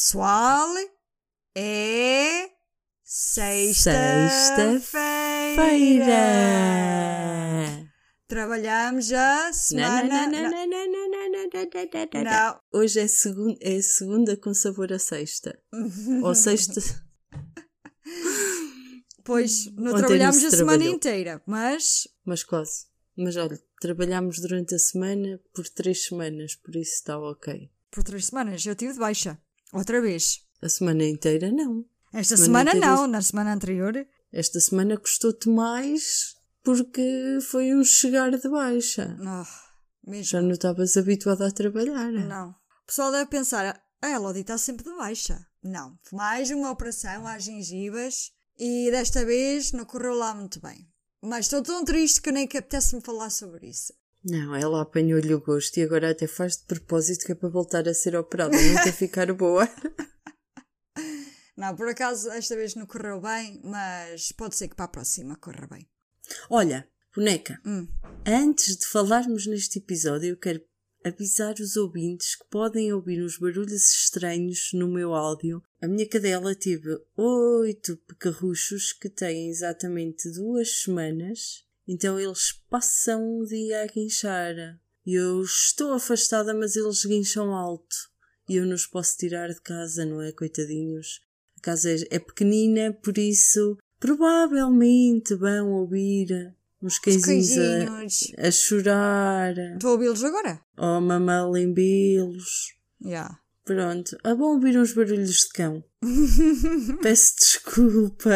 Pessoal, é sexta-feira. Sexta-feira. Trabalhamos a semana. não, não, não, não, não, não, não, não, não. Hoje é, segun, é segunda com sabor a sexta. Ou sexta. Pois, não Ontem trabalhámos não a se semana trabalhou. inteira, mas Mas quase. Mas olha, trabalhámos durante a semana por três semanas, por isso está ok. por três semanas eu tive de baixa. Outra vez. A semana inteira não. Esta Semana semana, não, na semana anterior. Esta semana custou-te mais porque foi um chegar de baixa. Mesmo. Já não estavas habituada a trabalhar. Não. O pessoal deve pensar, a Elodie está sempre de baixa. Não. Mais uma operação às gengivas e desta vez não correu lá muito bem. Mas estou tão triste que nem que apetece-me falar sobre isso. Não, ela apanhou-lhe o gosto e agora até faz de propósito que é para voltar a ser operada, nunca ficar boa. Não, por acaso esta vez não correu bem, mas pode ser que para a próxima corra bem. Olha, boneca, Hum. antes de falarmos neste episódio, eu quero avisar os ouvintes que podem ouvir uns barulhos estranhos no meu áudio. A minha cadela teve oito pecarruchos que têm exatamente duas semanas, então eles passam o dia a guinchar. E eu estou afastada, mas eles guincham alto. E eu não os posso tirar de casa, não é, coitadinhos? A casa é, é pequenina, por isso provavelmente vão ouvir uns Os cãezinhos a, a chorar Estou a ouvi-los agora? ou a mamar limbelos. Já. Pronto, é bom ouvir uns barulhos de cão. Peço desculpa,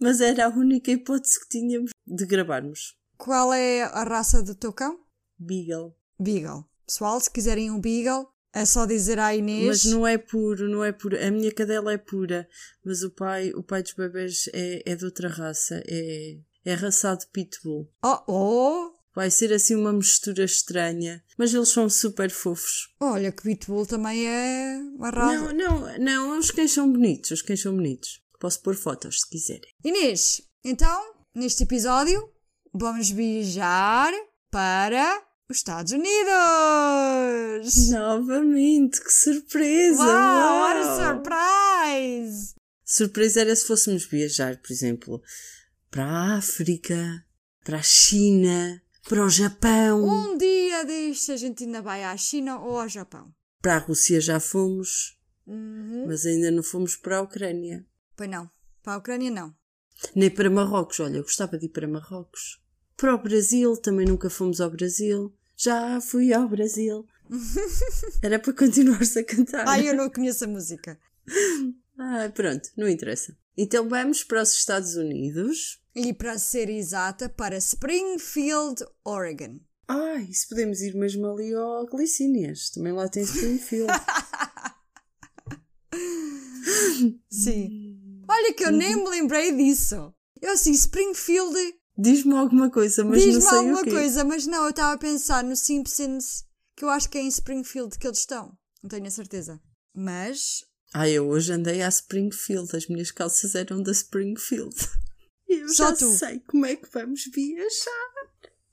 mas era a única hipótese que tínhamos de gravarmos. Qual é a raça do teu cão? Beagle. Beagle. Pessoal, se quiserem um Beagle, é só dizer à Inês. Mas não é puro, não é puro. A minha cadela é pura, mas o pai, o pai dos bebés é, é de outra raça. É, é raçado pitbull. Oh, oh! Vai ser assim uma mistura estranha, mas eles são super fofos. Olha que Pitbull também é uma raça. Não, não, não, os cães são bonitos, os cães são bonitos. Posso pôr fotos se quiserem. Inês, então, neste episódio, vamos viajar para os Estados Unidos! Novamente, que surpresa! Uau, what a surprise! Surpresa era se fôssemos viajar, por exemplo, para a África, para a China, para o Japão, Um dia destes a gente ainda vai à China ou ao Japão. para a Rússia já fomos, Uhum. mas ainda não fomos para a Ucrânia. Pois não, para a Ucrânia não. Nem para Marrocos, olha, eu gostava de ir para Marrocos. Para o Brasil, também nunca fomos ao Brasil. Já fui ao Brasil. Era para continuares a cantar. Ai, eu não conheço a música. Ah, pronto, não interessa. Então vamos para os Estados Unidos. E para ser exata, para Springfield, Oregon. Ai, se podemos ir mesmo ali ao Glicínias. Também lá tem Springfield. Sim. Olha que eu nem me lembrei disso. Eu assim, Springfield, Diz-me alguma coisa, mas não diz-me sei alguma o quê. coisa, mas não, eu estava a pensar no Simpsons, que eu acho que é em Springfield que eles estão. Não tenho a certeza. Mas, Ah, eu hoje andei à Springfield. As minhas calças eram da Springfield. Eu Só já tu. sei como é que vamos viajar.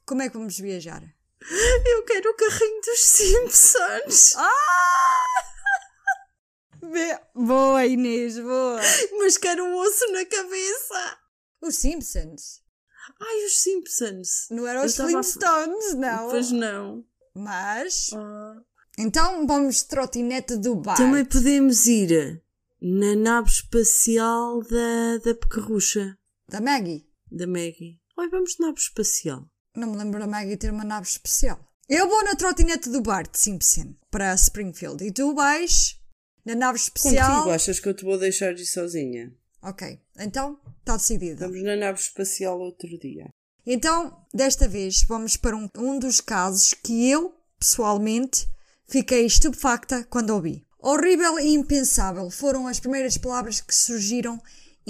como é que vamos viajar? Eu quero o carrinho dos Simpsons. Vê- Boa, Inês, boa. Mas quero um osso na cabeça. Os Simpsons. Ai, os Simpsons. Não eram os estava a- Flintstones, não. Pois não. Mas, Ah. então vamos de trotinete do bar. Também podemos ir na nave espacial da, da Pecarrucha, Da Maggie. da Maggie. Ai, vamos de nave espacial. Não me lembro da Maggie ter uma nave especial. Eu vou na trotinete do Bart Simpson para Springfield e tu vais Na nave especial. Contigo, achas que eu te vou deixar ir sozinha? Ok, então está decidido. Vamos na nave espacial outro dia. Então, desta vez, vamos para um, um dos casos que eu, pessoalmente, fiquei estupefacta quando ouvi. Horrível e impensável foram as primeiras palavras que surgiram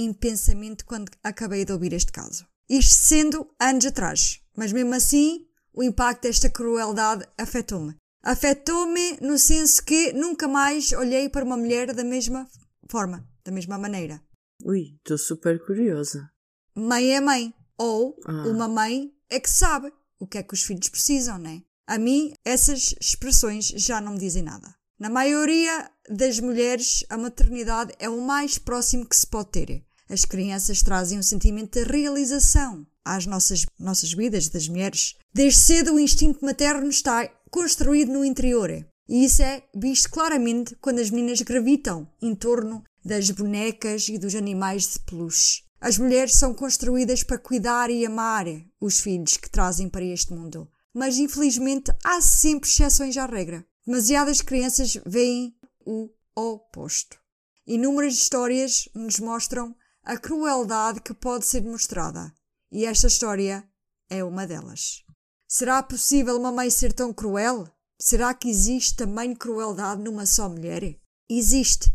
em pensamento quando acabei de ouvir este caso. Isto sendo anos atrás, mas mesmo assim, o impacto desta crueldade afetou-me. Afetou-me no senso que nunca mais olhei para uma mulher da mesma forma, da mesma maneira. Ui, estou super curiosa. Mãe é mãe. Ou Ah. uma mãe é que sabe o que é que os filhos precisam, né? A mim, essas expressões já não me dizem nada. Na maioria das mulheres, a maternidade é o mais próximo que se pode ter. As crianças trazem um sentimento de realização às nossas, nossas vidas, das mulheres. Desde cedo, o instinto materno está construído no interior. E isso é visto claramente quando as meninas gravitam em torno das bonecas e dos animais de peluche. As mulheres são construídas para cuidar e amar os filhos que trazem para este mundo. Mas infelizmente há sempre exceções à regra. Demasiadas crianças veem o oposto. Inúmeras histórias nos mostram a crueldade que pode ser mostrada. E esta história é uma delas. Será possível uma mãe ser tão cruel? Será que existe também crueldade numa só mulher? Existe.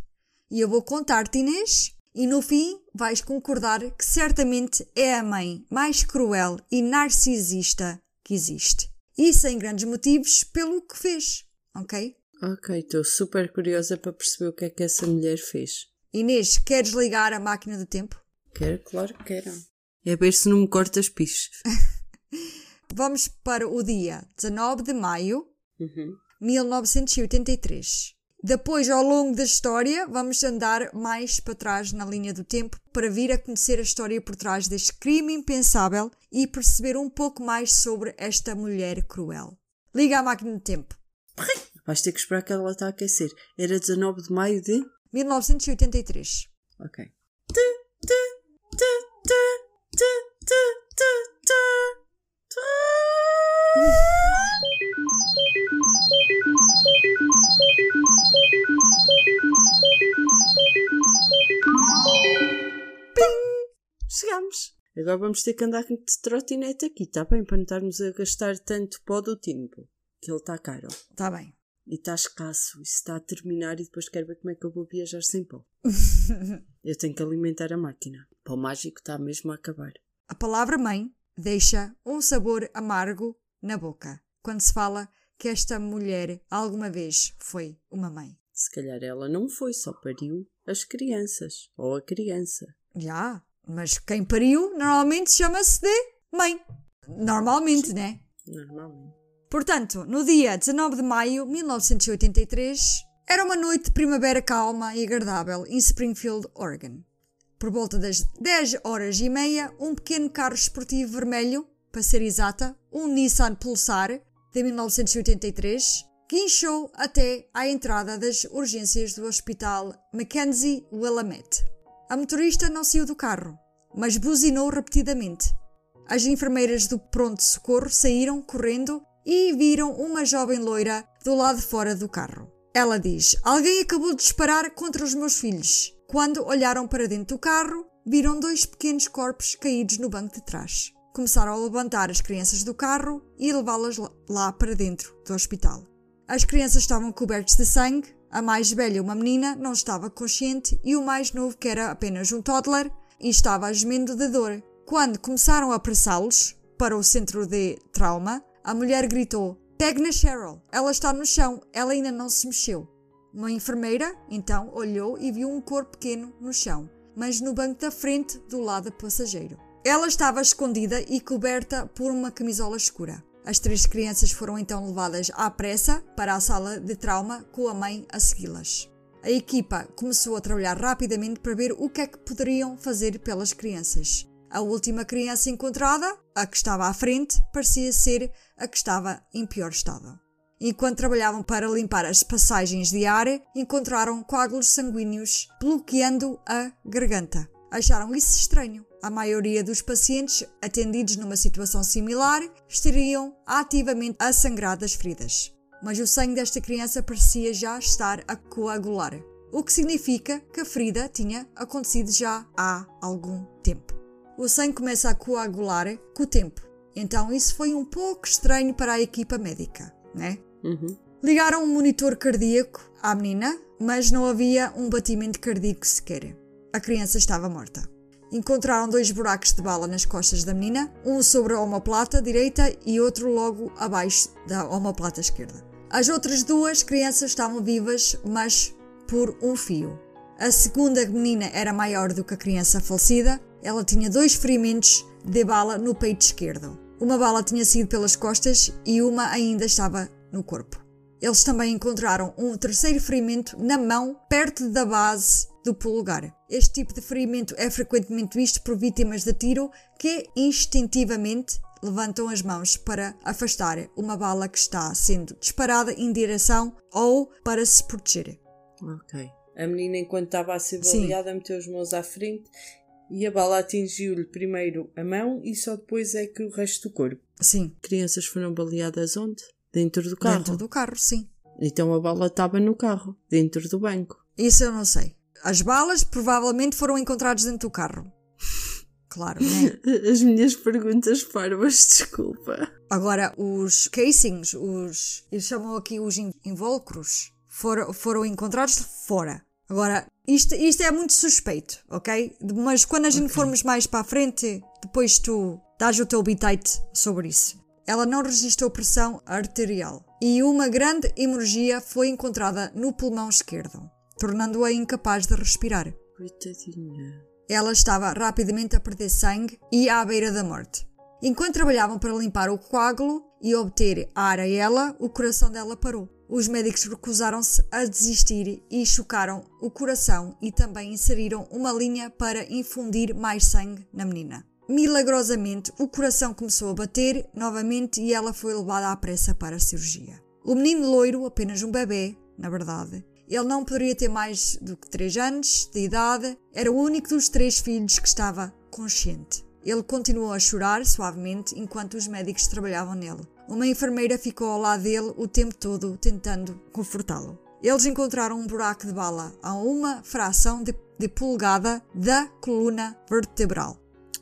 E eu vou contar-te, Inês, e no fim vais concordar que certamente é a mãe mais cruel e narcisista que existe. E sem grandes motivos pelo que fez, ok? Ok, estou super curiosa para perceber o que é que essa mulher fez. Inês, queres ligar a máquina do tempo? Quero, claro que quero. É ver se não me corta as piches. Vamos para o dia 19 de maio Uhum. 1983. Depois, ao longo da história, vamos andar mais para trás na linha do tempo para vir a conhecer a história por trás deste crime impensável e perceber um pouco mais sobre esta mulher cruel. Liga a máquina do tempo. Vais ter que esperar que ela está a aquecer. Era 19 de maio de. 1983. Ok. Chegamos. Agora vamos ter que andar de trotinete aqui, está bem? Para não estarmos a gastar tanto pó do tempo. Que ele está caro. Está bem. E está escasso. Isso está a terminar e depois quero ver como é que eu vou viajar sem pó. eu tenho que alimentar a máquina. Pó mágico está mesmo a acabar. A palavra mãe deixa um sabor amargo na boca quando se fala que esta mulher alguma vez foi uma mãe. Se calhar ela não foi, só pariu as crianças. Ou a criança. Já, mas quem pariu normalmente chama-se de mãe. Normalmente, né? Normalmente. Portanto, no dia 19 de maio de 1983, era uma noite de primavera calma e agradável em Springfield, Oregon. Por volta das 10 horas e meia, um pequeno carro esportivo vermelho, para ser exata, um Nissan Pulsar de 1983, guinchou até à entrada das urgências do Hospital Mackenzie Willamette. A motorista não saiu do carro, mas buzinou repetidamente. As enfermeiras do pronto-socorro saíram correndo e viram uma jovem loira do lado de fora do carro. Ela diz: Alguém acabou de disparar contra os meus filhos. Quando olharam para dentro do carro, viram dois pequenos corpos caídos no banco de trás. Começaram a levantar as crianças do carro e levá-las lá para dentro do hospital. As crianças estavam cobertas de sangue, a mais velha, uma menina, não estava consciente e o mais novo, que era apenas um toddler, estava gemendo de dor. Quando começaram a apressá-los para o centro de trauma, a mulher gritou: Pegue na Cheryl, ela está no chão, ela ainda não se mexeu. Uma enfermeira, então, olhou e viu um corpo pequeno no chão, mas no banco da frente do lado passageiro. Ela estava escondida e coberta por uma camisola escura. As três crianças foram então levadas à pressa para a sala de trauma com a mãe a segui-las. A equipa começou a trabalhar rapidamente para ver o que é que poderiam fazer pelas crianças. A última criança encontrada, a que estava à frente, parecia ser a que estava em pior estado. Enquanto trabalhavam para limpar as passagens de ar, encontraram coágulos sanguíneos bloqueando a garganta. Acharam isso estranho. A maioria dos pacientes atendidos numa situação similar estariam ativamente a sangrar das feridas. Mas o sangue desta criança parecia já estar a coagular. o que significa que a ferida tinha acontecido já há algum tempo. O sangue começa a coagular com o tempo, então isso foi um pouco estranho para a equipa médica, né? Uhum. Ligaram um monitor cardíaco à menina, mas não havia um batimento cardíaco sequer. A criança estava morta. Encontraram dois buracos de bala nas costas da menina, um sobre a omoplata direita e outro logo abaixo da omoplata esquerda. As outras duas crianças estavam vivas, mas por um fio. A segunda menina era maior do que a criança falecida. Ela tinha dois ferimentos de bala no peito esquerdo. Uma bala tinha sido pelas costas e uma ainda estava no corpo. Eles também encontraram um terceiro ferimento na mão, perto da base do polegar. Este tipo de ferimento é frequentemente visto por vítimas de tiro que instintivamente levantam as mãos para afastar uma bala que está sendo disparada em direção ou para se proteger. Ok. A menina, enquanto estava a ser baleada, meteu as mãos à frente e a bala atingiu-lhe primeiro a mão e só depois é que o resto do corpo. Sim, Crianças foram baleadas onde? Dentro do carro. dentro do carro, sim. Então a bala estava no carro, dentro do banco. Isso eu não sei. As balas provavelmente foram encontradas dentro do carro. Claro, né? As minhas perguntas parvas, desculpa. Agora, os casings, os. Eles chamam aqui os in- invólucros, foram, foram encontrados fora. Agora, isto, isto é muito suspeito, ok? Mas quando a gente formos mais para a frente, depois tu dás o teu bitite sobre isso. Ela não registrou pressão arterial e uma grande hemorragia foi encontrada no pulmão esquerdo, tornando-a incapaz de respirar. Coitadinha. Ela estava rapidamente a perder sangue e à beira da morte. Enquanto trabalhavam para limpar o coágulo e obter ar a ela, o coração dela parou. Os médicos recusaram-se a desistir e chocaram o coração e também inseriram uma linha para infundir mais sangue na menina. Milagrosamente, o coração começou a bater novamente e ela foi levada à pressa para a cirurgia. O menino loiro, apenas um bebê, na verdade, ele não poderia ter mais do que 3 anos de idade, era o único dos três filhos que estava consciente. Ele continuou a chorar suavemente enquanto os médicos trabalhavam nele. Uma enfermeira ficou ao lado dele o tempo todo tentando confortá-lo. Eles encontraram um buraco de bala a uma fração de, de polegada da coluna vertebral.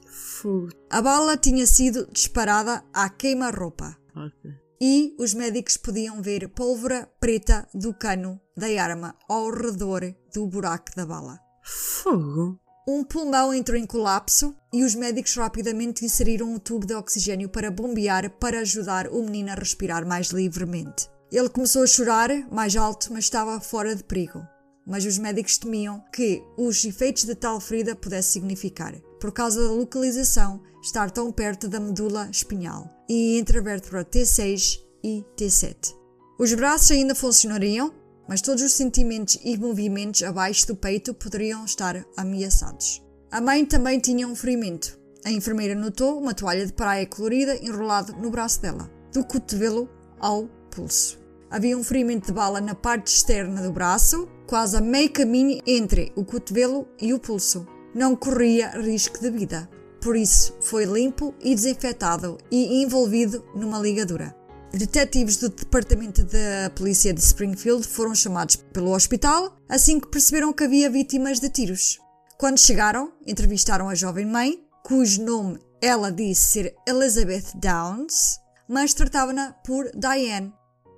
Fogo. A bala tinha sido disparada à queima-roupa Ok. e os médicos podiam ver pólvora preta do cano da arma ao redor do buraco da bala. Fogo. Um pulmão entrou em colapso e os médicos rapidamente inseriram um tubo de oxigênio para bombear para ajudar o menino a respirar mais livremente. Ele começou a chorar mais alto, mas estava fora de perigo. Mas os médicos temiam que os efeitos de tal ferida pudesse significar, por causa da localização estar tão perto da medula espinhal e entre a vértebra T6 e T7. Os braços ainda funcionariam, mas todos os sentimentos e movimentos abaixo do peito poderiam estar ameaçados. A mãe também tinha um ferimento. A enfermeira notou uma toalha de praia colorida enrolada no braço dela, do cotovelo ao pulso. Havia um ferimento de bala na parte externa do braço, quase a meio caminho entre o cotovelo e o pulso. Não corria risco de vida, por isso foi limpo e desinfetado e envolvido numa ligadura. Detetives do Departamento da Polícia de Springfield foram chamados pelo hospital assim que perceberam que havia vítimas de tiros. Quando chegaram, entrevistaram a jovem mãe, cujo nome ela disse ser Elizabeth Downs, mas tratava-na por Diane,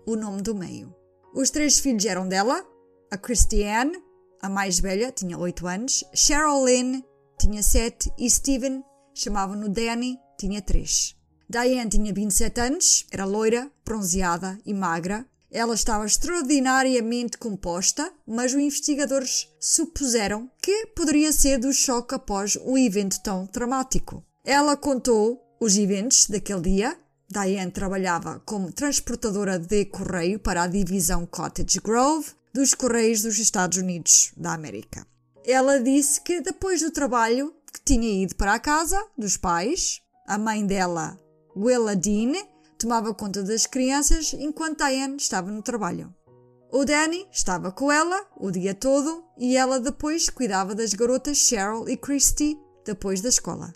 o nome do meio. Os três filhos eram dela, a Christiane, a mais velha, tinha 8 anos, Cheryl Lynn, tinha 7 e Steven, chamavam-no Danny, tinha 3. Diane tinha 27 anos, era loira, bronzeada e magra. Ela estava extraordinariamente composta, mas os investigadores supuseram que poderia ser do choque após o evento tão dramático. Ela contou os eventos daquele dia. Diane trabalhava como transportadora de correio para a divisão Cottage Grove dos Correios dos Estados Unidos da América. Ela disse que depois do trabalho que tinha ido para a casa dos pais, a mãe dela, Dean, tomava conta das crianças enquanto Diane estava no trabalho. O Danny estava com ela o dia todo e ela depois cuidava das garotas Cheryl e Christy depois da escola.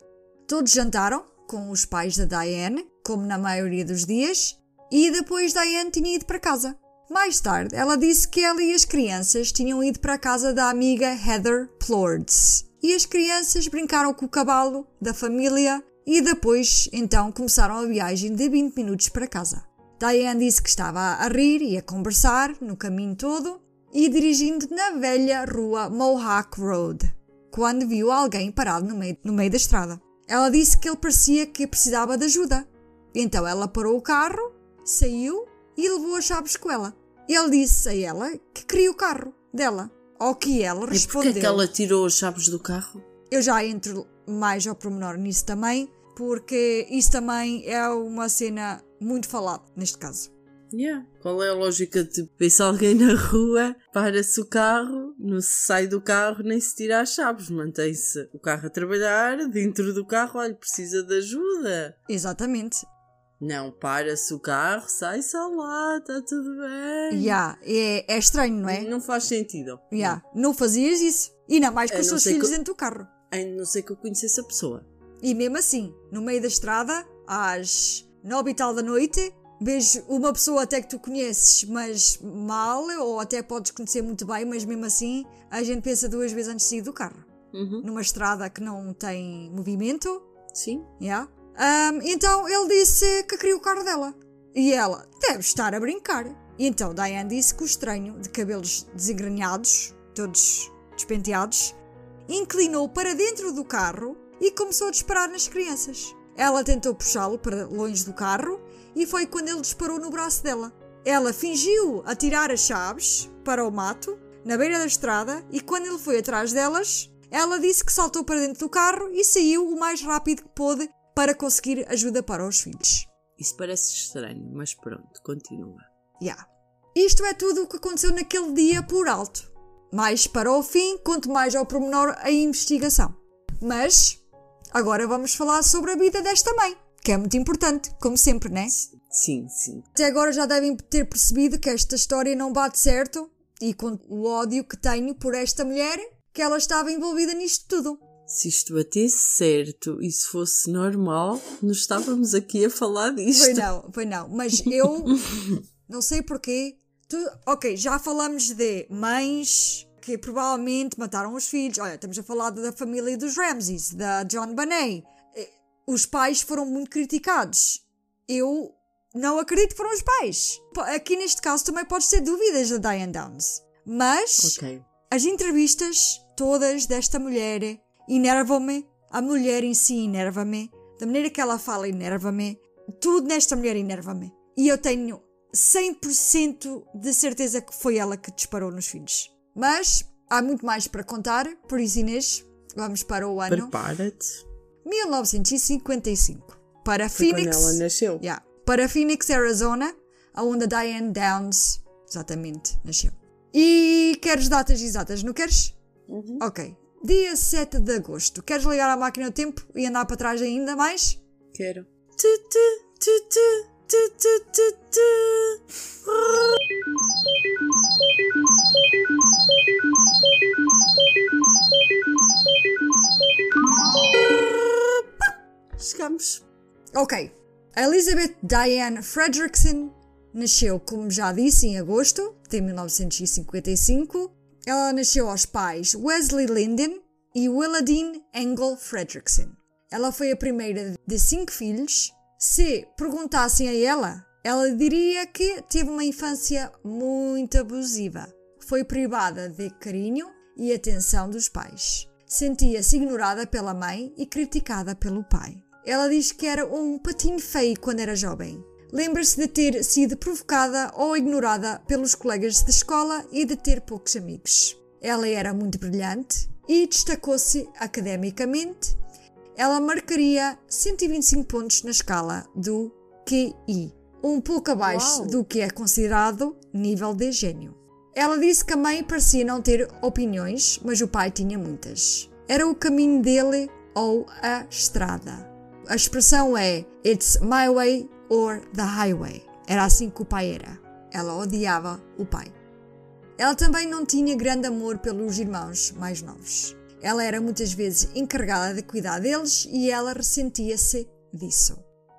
Todos jantaram com os pais da Diane, como na maioria dos dias, e depois Diane tinha ido para casa. Mais tarde, ela disse que ela e as crianças tinham ido para a casa da amiga Heather Plords e as crianças brincaram com o cavalo da família e depois, então, começaram a viagem de 20 minutos para casa. Diane disse que estava a rir e a conversar no caminho todo e dirigindo na velha rua Mohawk Road, quando viu alguém parado no meio, no meio da estrada. Ela disse que ele parecia que precisava de ajuda. Então ela parou o carro, saiu e levou as chaves com ela. Ele disse a ela que queria o carro dela. Ao que ela E respondeu. porquê é que ela tirou as chaves do carro? Eu já entro mais ao pormenor nisso também, porque isso também é uma cena muito falada neste caso. Yeah. Qual é a lógica de ver alguém na rua, para-se o carro, não se sai do carro nem se tira as chaves, mantém-se o carro a trabalhar, dentro do carro, olha, precisa de ajuda. Exatamente. Não, para-se o carro, sai-se lá, está tudo bem. Yeah, é, é estranho, não é? Não faz sentido. Yeah, não fazias isso. E ainda mais com os não seus filhos dentro do carro. A não ser que eu conhecesse a pessoa. E mesmo assim, no meio da estrada, às nove e tal da noite, vejo uma pessoa até que tu conheces, mas mal, ou até podes conhecer muito bem, mas mesmo assim, a gente pensa duas vezes antes de sair do carro. Uhum. Numa estrada que não tem movimento, Sim. yeah. Ahm, então ele disse que queria o carro dela. E ela deve estar a brincar. E então Diane disse que o estranho, de cabelos desengrenhados, todos despenteados, inclinou para dentro do carro e começou a disparar nas crianças. Ela tentou puxá-lo para longe do carro e foi quando ele disparou no braço dela. Ela fingiu atirar as chaves para o mato, na beira da estrada, e quando ele foi atrás delas, ela disse que saltou para dentro do carro e saiu o mais rápido que pôde para conseguir ajuda para os filhos. Isso parece estranho, mas pronto, continua. Yeah. Isto é tudo o que aconteceu naquele dia por alto. Mais para o fim, conto mais ao pormenor a investigação. Mas, agora vamos falar sobre a vida desta mãe, que é muito importante, como sempre, né? Sim, sim. Até agora já devem ter percebido que esta história não bate certo e com o ódio que tenho por esta mulher, que ela estava envolvida nisto tudo. Se isto batesse certo e se fosse normal, não estávamos aqui a falar disto. Foi não, foi não. Mas eu não sei porquê. Tu, ok, já falamos de mães que provavelmente mataram os filhos. Olha, estamos a falar da família dos Ramses, da John Bonet. Eh, Os pais foram muito criticados. Eu não acredito que foram os pais. Aqui neste caso também podes ter dúvidas da Diane Downs. Mas Ok. as entrevistas todas desta mulher enervam-me. A mulher em si enerva-me. Da maneira que ela fala enerva-me. Tudo nesta mulher enerva-me. E eu tenho 100% de certeza que foi ela que disparou nos filhos. Mas há muito mais para contar. Por isso, Inês, vamos para o ano Prepara-te. 1955. Para Foi Phoenix. quando ela nasceu. Yeah. Para Phoenix, Arizona, onde a Diane Downs, exatamente, nasceu. E queres datas exatas, não queres? Uhum. Ok. Dia 7 de agosto. Queres ligar à máquina do tempo e andar para trás ainda mais? Quero. Tu, tu, tu, Chegamos. Ok. A Elizabeth Diane Fredrickson nasceu, como já disse, em agosto de 1955. Ela nasceu aos pais Wesley Linden e Willadine Engel Fredrickson. Ela foi a primeira de cinco filhos. Se perguntassem a ela, ela diria que teve uma infância muito abusiva. Foi privada de carinho e atenção dos pais. Sentia-se ignorada pela mãe e criticada pelo pai. Ela diz que era um patinho feio quando era jovem. Lembra-se de ter sido provocada ou ignorada pelos colegas de escola e de ter poucos amigos. Ela era muito brilhante e destacou-se academicamente. Ela marcaria 125 pontos na escala do QI, um pouco abaixo Uau. do que é considerado nível de gênio. Ela disse que a mãe parecia não ter opiniões, mas o pai tinha muitas. Era o caminho dele ou a estrada. A expressão é It's my way or the highway. Era assim que o pai era. Ela odiava o pai. Ela também não tinha grande amor pelos irmãos mais novos. Ela era muitas vezes encarregada de cuidar deles e ela ressentia-se disso.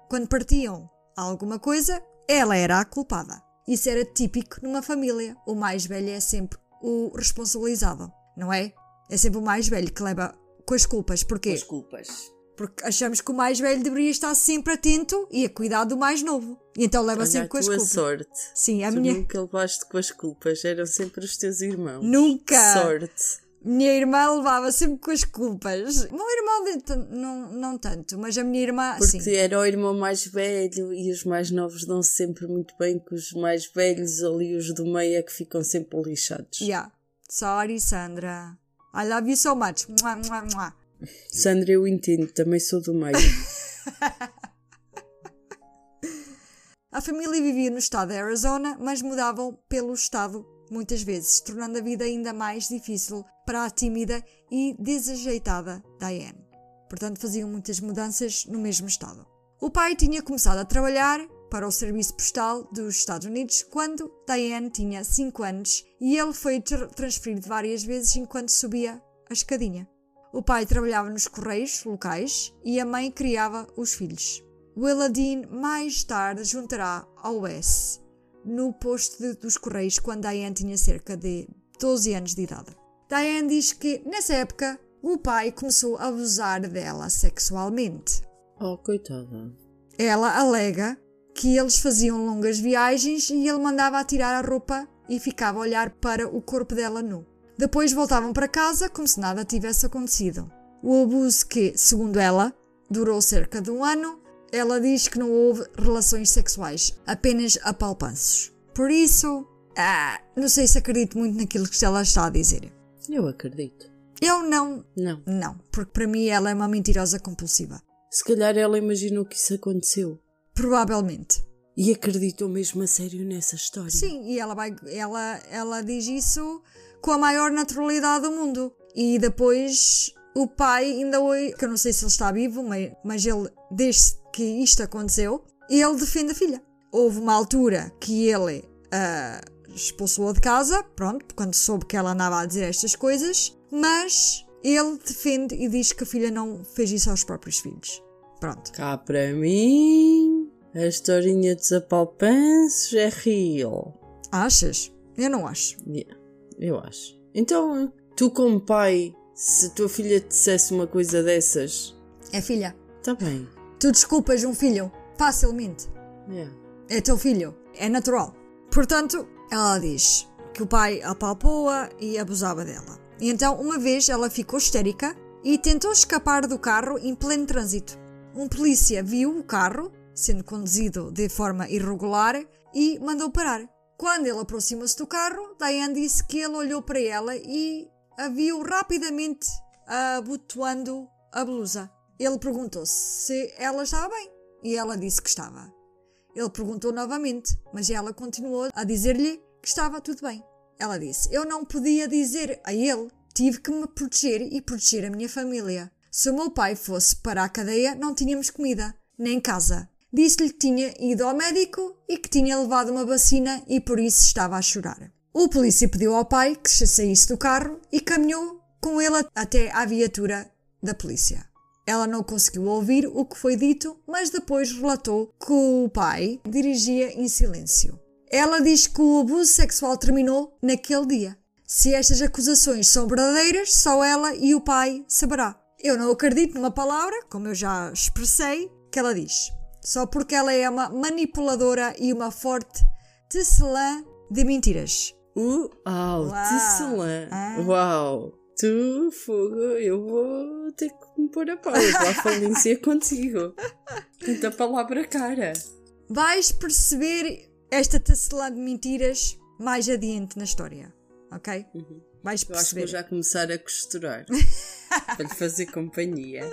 Quando partiam alguma coisa, ela era a culpada. Isso era típico numa família. O mais velho é sempre o responsabilizado, não é? É sempre o mais velho que leva com as culpas. Porquê? As culpas. Porque achamos que o mais velho deveria estar sempre atento e a cuidar do mais novo. E então leva Olha, sempre com as tua culpas. sorte. Sim, a tu minha. nunca levaste com as culpas, eram sempre os teus irmãos. Nunca! Sorte. Minha irmã levava sempre com as culpas. O meu irmão não, não tanto, mas a minha irmã, Porque sim. era o irmão mais velho e os mais novos dão -se sempre muito bem, que os mais velhos ali, os do meio, é que ficam sempre lixados. Yeah. Sorry, Sandra. I love you so much. Mua, mua, mua. Sandra, eu entendo, também sou do meio. A família vivia no estado de Arizona, mas mudavam pelo estado muitas vezes, tornando a vida ainda mais difícil para a tímida e desajeitada Diane. Portanto, faziam muitas mudanças no mesmo estado. O pai tinha começado a trabalhar para o Serviço Postal dos Estados Unidos quando Diane tinha 5 anos e ele foi tra- transferido várias vezes enquanto subia a escadinha. O pai trabalhava nos correios locais e a mãe criava os filhos. Willadine mais tarde juntará ao Wes no posto de- dos correios quando Diane tinha cerca de 12 anos de idade. Diane diz que nessa época o pai começou a abusar dela sexualmente. Oh, coitada. Ela alega que eles faziam longas viagens e ele mandava tirar a roupa e ficava a olhar para o corpo dela nu. Depois voltavam para casa como se nada tivesse acontecido. O abuso que, segundo ela, durou cerca de um ano, ela diz que não houve relações sexuais, apenas apalpanços. Por isso, ah, não sei se acredito muito naquilo que ela está a dizer. Eu acredito. Eu não, Não. não, porque para mim ela é uma mentirosa compulsiva. Se calhar ela imaginou que isso aconteceu. Provavelmente. E acreditou mesmo a sério nessa história. Sim, e ela, vai, ela, ela diz isso com a maior naturalidade do mundo. E depois o pai, ainda hoje, que eu não sei se ele está vivo, mas, mas ele, desde que isto aconteceu, ele defende a filha. Houve uma altura que ele ah, expulsou-a de casa, pronto, quando soube que ela andava a dizer estas coisas, mas ele defende e diz que a filha não fez isso aos próprios filhos. Pronto. Cá para mim, a historinha dos apalpanços é real. Achas? Eu não acho. Yeah, eu acho. Então, tu como pai, se a tua filha te dissesse uma coisa dessas, É filha. tá bem. Tu desculpas um filho facilmente. Yeah. É teu filho. É natural. Portanto, ela diz que o pai apalpou-a e abusava dela. E então, uma vez, ela ficou histérica e tentou escapar do carro em pleno trânsito. Um polícia viu o carro sendo conduzido de forma irregular e mandou parar. Quando ele aproximou-se do carro, Diane disse que ele olhou para ela e a viu rapidamente abotoando a blusa. Ele perguntou-se se ela estava bem e ela disse que estava. Ele perguntou novamente, mas ela continuou a dizer-lhe que estava tudo bem. Ela disse: Eu não podia dizer a ele, tive que me proteger e proteger a minha família. Se o meu pai fosse para a cadeia, não tínhamos comida, nem casa. Disse-lhe que tinha ido ao médico e que tinha levado uma vacina e por isso estava a chorar. O polícia pediu ao pai que se saísse do carro e caminhou com ele até à viatura da polícia. Ela não conseguiu ouvir o que foi dito, mas depois relatou que o pai dirigia em silêncio. Ela diz que o abuso sexual terminou naquele dia. Se estas acusações são verdadeiras, só ela e o pai saberá. Eu não acredito numa palavra, como eu já expressei, que ela diz. Só porque ela é uma manipuladora e uma forte tecelã de mentiras. Uau, Uau. tecelã. Ah. Uau. Tu, fogo, eu vou ter que me pôr a pau. Eu vou à falência contigo. Tanta palavra cara. Vais perceber esta tecelã de mentiras mais adiante na história, ok? Vais Eu acho que vou perceber. já começar a costurar. para lhe fazer companhia.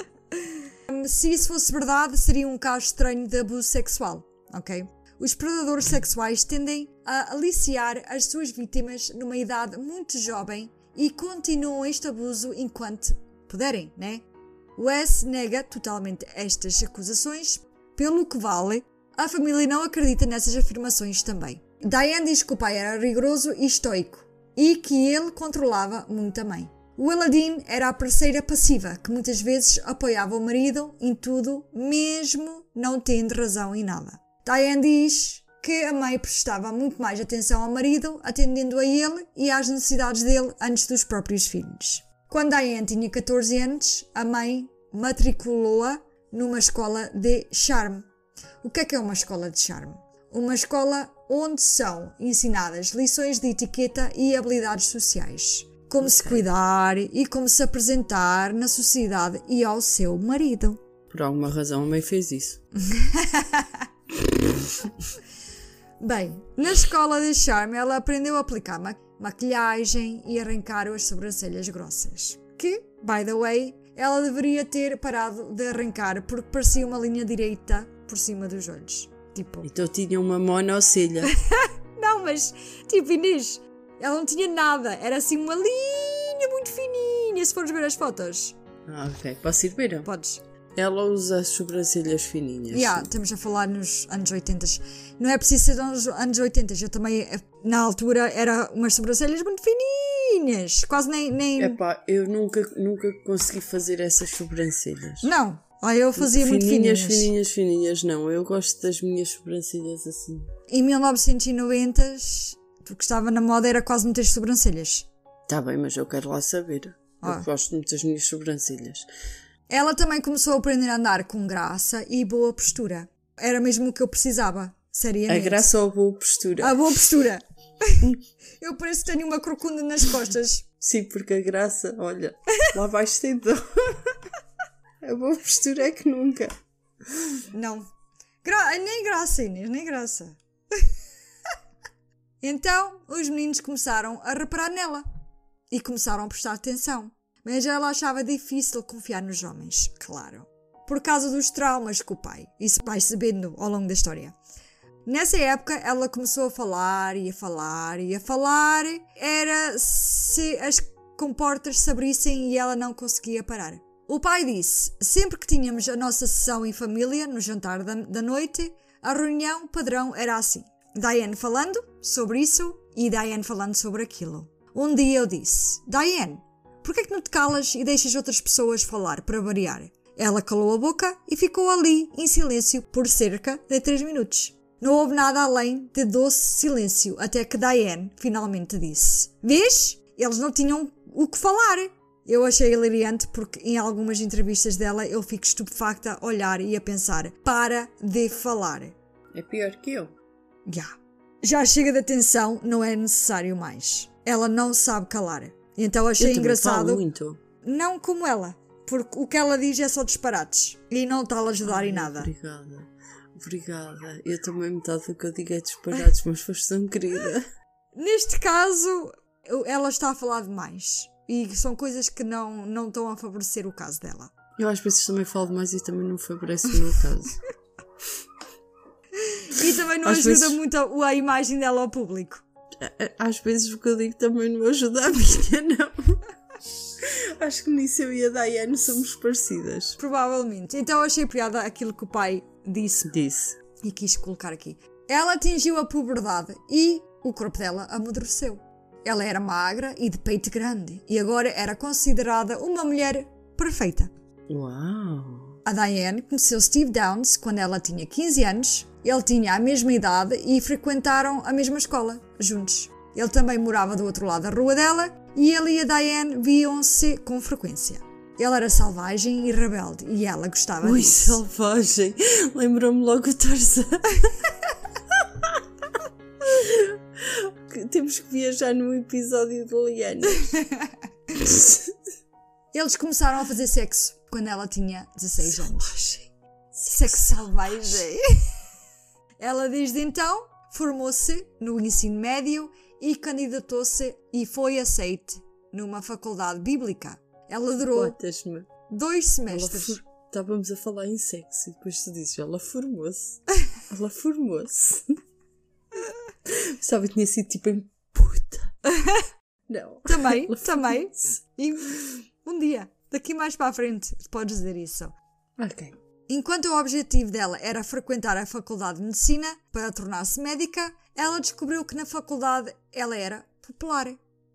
Se isso fosse verdade, seria um caso estranho de abuso sexual, ok? Os predadores sexuais tendem a aliciar as suas vítimas numa idade muito jovem e continuam este abuso enquanto puderem, né? Wes nega totalmente estas acusações, pelo que vale, a família não acredita nessas afirmações também. Diane diz que o pai era rigoroso e estoico e que ele controlava muito a mãe. Willadine era a parceira passiva que muitas vezes apoiava o marido em tudo, mesmo não tendo razão em nada. Diane diz que a mãe prestava muito mais atenção ao marido, atendendo a ele e às necessidades dele antes dos próprios filhos. Quando Diane tinha 14 anos, a mãe matriculou-a numa escola de charme. O que é que é uma escola de charme? Uma escola onde são ensinadas lições de etiqueta e habilidades sociais. Como se cuidar e como se apresentar na sociedade e ao seu marido. Por alguma razão a mãe fez isso. Bem, na escola de charme ela aprendeu a aplicar ma maquilhagem e arrancar as sobrancelhas grossas. Que, by the way, ela deveria ter parado de arrancar porque parecia uma linha direita por cima dos olhos. Tipo. Então tinha uma monocelha. não, mas, tipo, Inês, ela não tinha nada. Era assim uma linha muito fininha, se fores ver as fotos. Ah, ok. Posso ir ver? Podes. Ela usa as sobrancelhas fininhas. Já, yeah, estamos a falar nos anos 80. Não é preciso ser nos anos 80. Eu também, na altura, era umas sobrancelhas muito fininhas. Quase nem. nem... Epá, eu nunca, nunca consegui fazer essas sobrancelhas. Não. Ah, eu fazia fininhas, muito fininhas. Fininhas, fininhas, não. Eu gosto das minhas sobrancelhas assim. Em 1990, o que estava na moda era quase meter sobrancelhas. Tá bem, mas eu quero lá saber. Ah. Eu gosto muito das minhas sobrancelhas. Ela também começou a aprender a andar com graça e boa postura. Era mesmo o que eu precisava, seriamente. A graça ou a boa postura? A boa postura. eu pareço que tenho uma crocunda nas costas. Sim, porque a graça, olha, lá vais ter dó. a boa postura é que nunca. Não. Gra nem graça, Inês, nem graça. então, os meninos começaram a reparar nela e começaram a prestar atenção mas ela achava difícil confiar nos homens, claro, por causa dos traumas com o pai. Isso vai sabendo ao longo da história. Nessa época, ela começou a falar e a falar e a falar. Era se as comportas se abrissem e ela não conseguia parar. O pai disse: sempre que tínhamos a nossa sessão em família, no jantar da, da noite, a reunião padrão era assim. Diane falando sobre isso e Diane falando sobre aquilo. Um dia eu disse: Diane, por que é que não te calas e deixas outras pessoas falar para variar? Ela calou a boca e ficou ali em silêncio por cerca de 3 minutos. Não houve nada além de doce silêncio até que Diane finalmente disse: Vês? Eles não tinham o que falar. Eu achei hilariante porque em algumas entrevistas dela eu fico estupefacta a olhar e a pensar: para de falar. É pior que eu. Já. Já chega de atenção, não é necessário mais. Ela não sabe calar. Então achei eu engraçado. Falo muito. Não como ela, porque o que ela diz é só disparates e não está a ajudar Ai, em nada. Obrigada, obrigada. Eu também metade do que eu digo é disparates, mas foste tão querida. Neste caso, ela está a falar demais e são coisas que não, não estão a favorecer o caso dela. Eu às vezes também falo demais e também não favorece o meu caso. e também não às ajuda vezes... muito a, a imagem dela ao público às vezes o que eu digo também não ajuda a minha, não. Acho que nisso eu e a Diane somos parecidas. Provavelmente. Então achei piada aquilo que o pai disse. Disse. E quis colocar aqui. Ela atingiu a puberdade e o corpo dela amadureceu. Ela era magra e de peito grande e agora era considerada uma mulher perfeita. Uau! A Diane conheceu Steve Downs quando ela tinha 15 anos ele tinha a mesma idade e frequentaram a mesma escola, juntos. Ele também morava do outro lado da rua dela e ele e a Diane viam-se com frequência. Ele era selvagem e rebelde e ela gostava Ui, disso. selvagem! Lembrou-me logo o Tarzan. Temos que viajar num episódio de Liana. Eles começaram a fazer sexo quando ela tinha 16 selvagem. anos. Sexo selvagem. Ela desde então formou-se no ensino médio e candidatou-se e foi aceite numa faculdade bíblica. Ela durou dois semestres. Estávamos a falar em sexo e depois tu dizes, ela formou-se. ela formou-se. Estava tinha sido tipo em puta. Não. Também, também. E um dia, daqui mais para a frente, podes dizer isso. Ok. Enquanto o objetivo dela era frequentar a faculdade de medicina para tornar-se médica, ela descobriu que na faculdade ela era popular,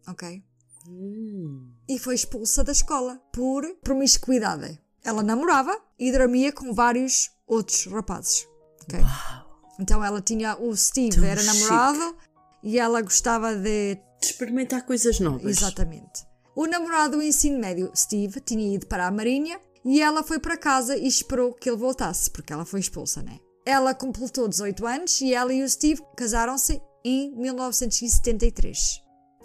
ok? Hum. E foi expulsa da escola por promiscuidade. Ela namorava e dormia com vários outros rapazes. Okay? Então ela tinha o Steve, Tão era namorado e ela gostava de. De experimentar coisas novas. Exatamente. O namorado do ensino médio, Steve, tinha ido para a Marinha e ela foi para casa e esperou que ele voltasse, porque ela foi expulsa, né? Ela completou 18 anos e ela e o Steve casaram-se em 1973.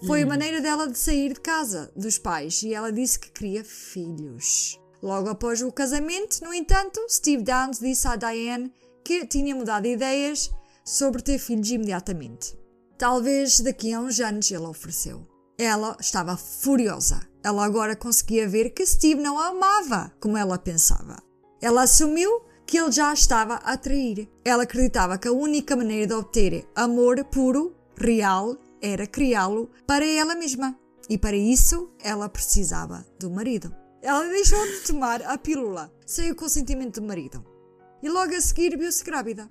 Foi a maneira dela de sair de casa dos pais e ela disse que queria filhos. Logo após o casamento, no entanto, Steve Downs disse à Diane que tinha mudado de ideias sobre ter filhos imediatamente. Talvez daqui a uns anos ele ofereceu. Ela estava furiosa. Ela agora conseguia ver que Steve não a amava como ela pensava. Ela assumiu que ele já estava a trair. Ela acreditava que a única maneira de obter amor puro, real, era criá-lo para ela mesma. E para isso ela precisava do marido. Ela deixou de tomar a pílula sem o consentimento do marido. E logo a seguir viu-se grávida.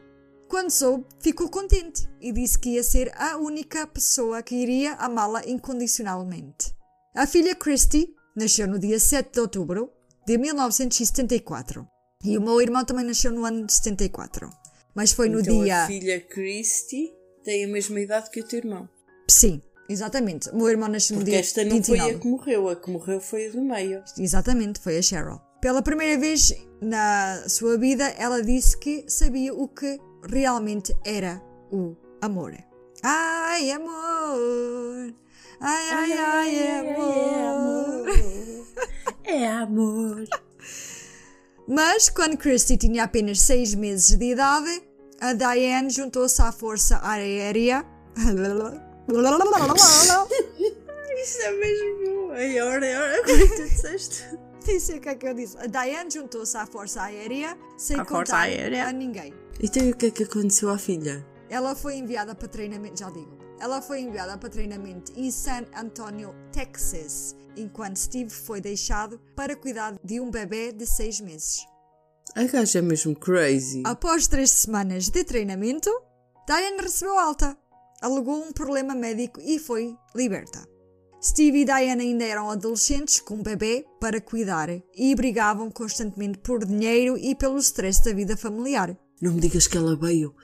Quando soube, ficou contente e disse que ia ser a única pessoa que iria amá-la incondicionalmente. A filha Christy nasceu no dia 7 de outubro de 1974 e o meu irmão também nasceu no ano de 74. Mas foi no então dia. a filha Christy tem a mesma idade que o teu irmão. Sim, exatamente. O meu irmão nasceu no Porque dia esta não 29. foi a que morreu, a que morreu foi a do meio. Exatamente, foi a Cheryl. Pela primeira vez na sua vida, ela disse que sabia o que realmente era o amor. Ai, amor! Ai, ai, ai, amor! É amor. Mas quando Christy tinha apenas seis meses de idade, a Diane juntou-se à Força Aérea. Isso é mesmo. Ai, ora, ora, como é que tu disseste? Disse o que é que eu disse. A Diane juntou-se à Força Aérea sem À Força contar Aérea. a ninguém. Então e o que é que aconteceu à filha? Ela foi enviada para treinamento, já digo. Ela foi enviada para treinamento em San Antonio, Texas, enquanto Steve foi deixado para cuidar de um bebê de seis meses. A gaja é mesmo crazy. Após três semanas de treinamento, Diane recebeu alta, alegou um problema médico e foi liberta. Steve e Diane ainda eram adolescentes com um bebê para cuidar e brigavam constantemente por dinheiro e pelo stress da vida familiar. Não me digas que ela veio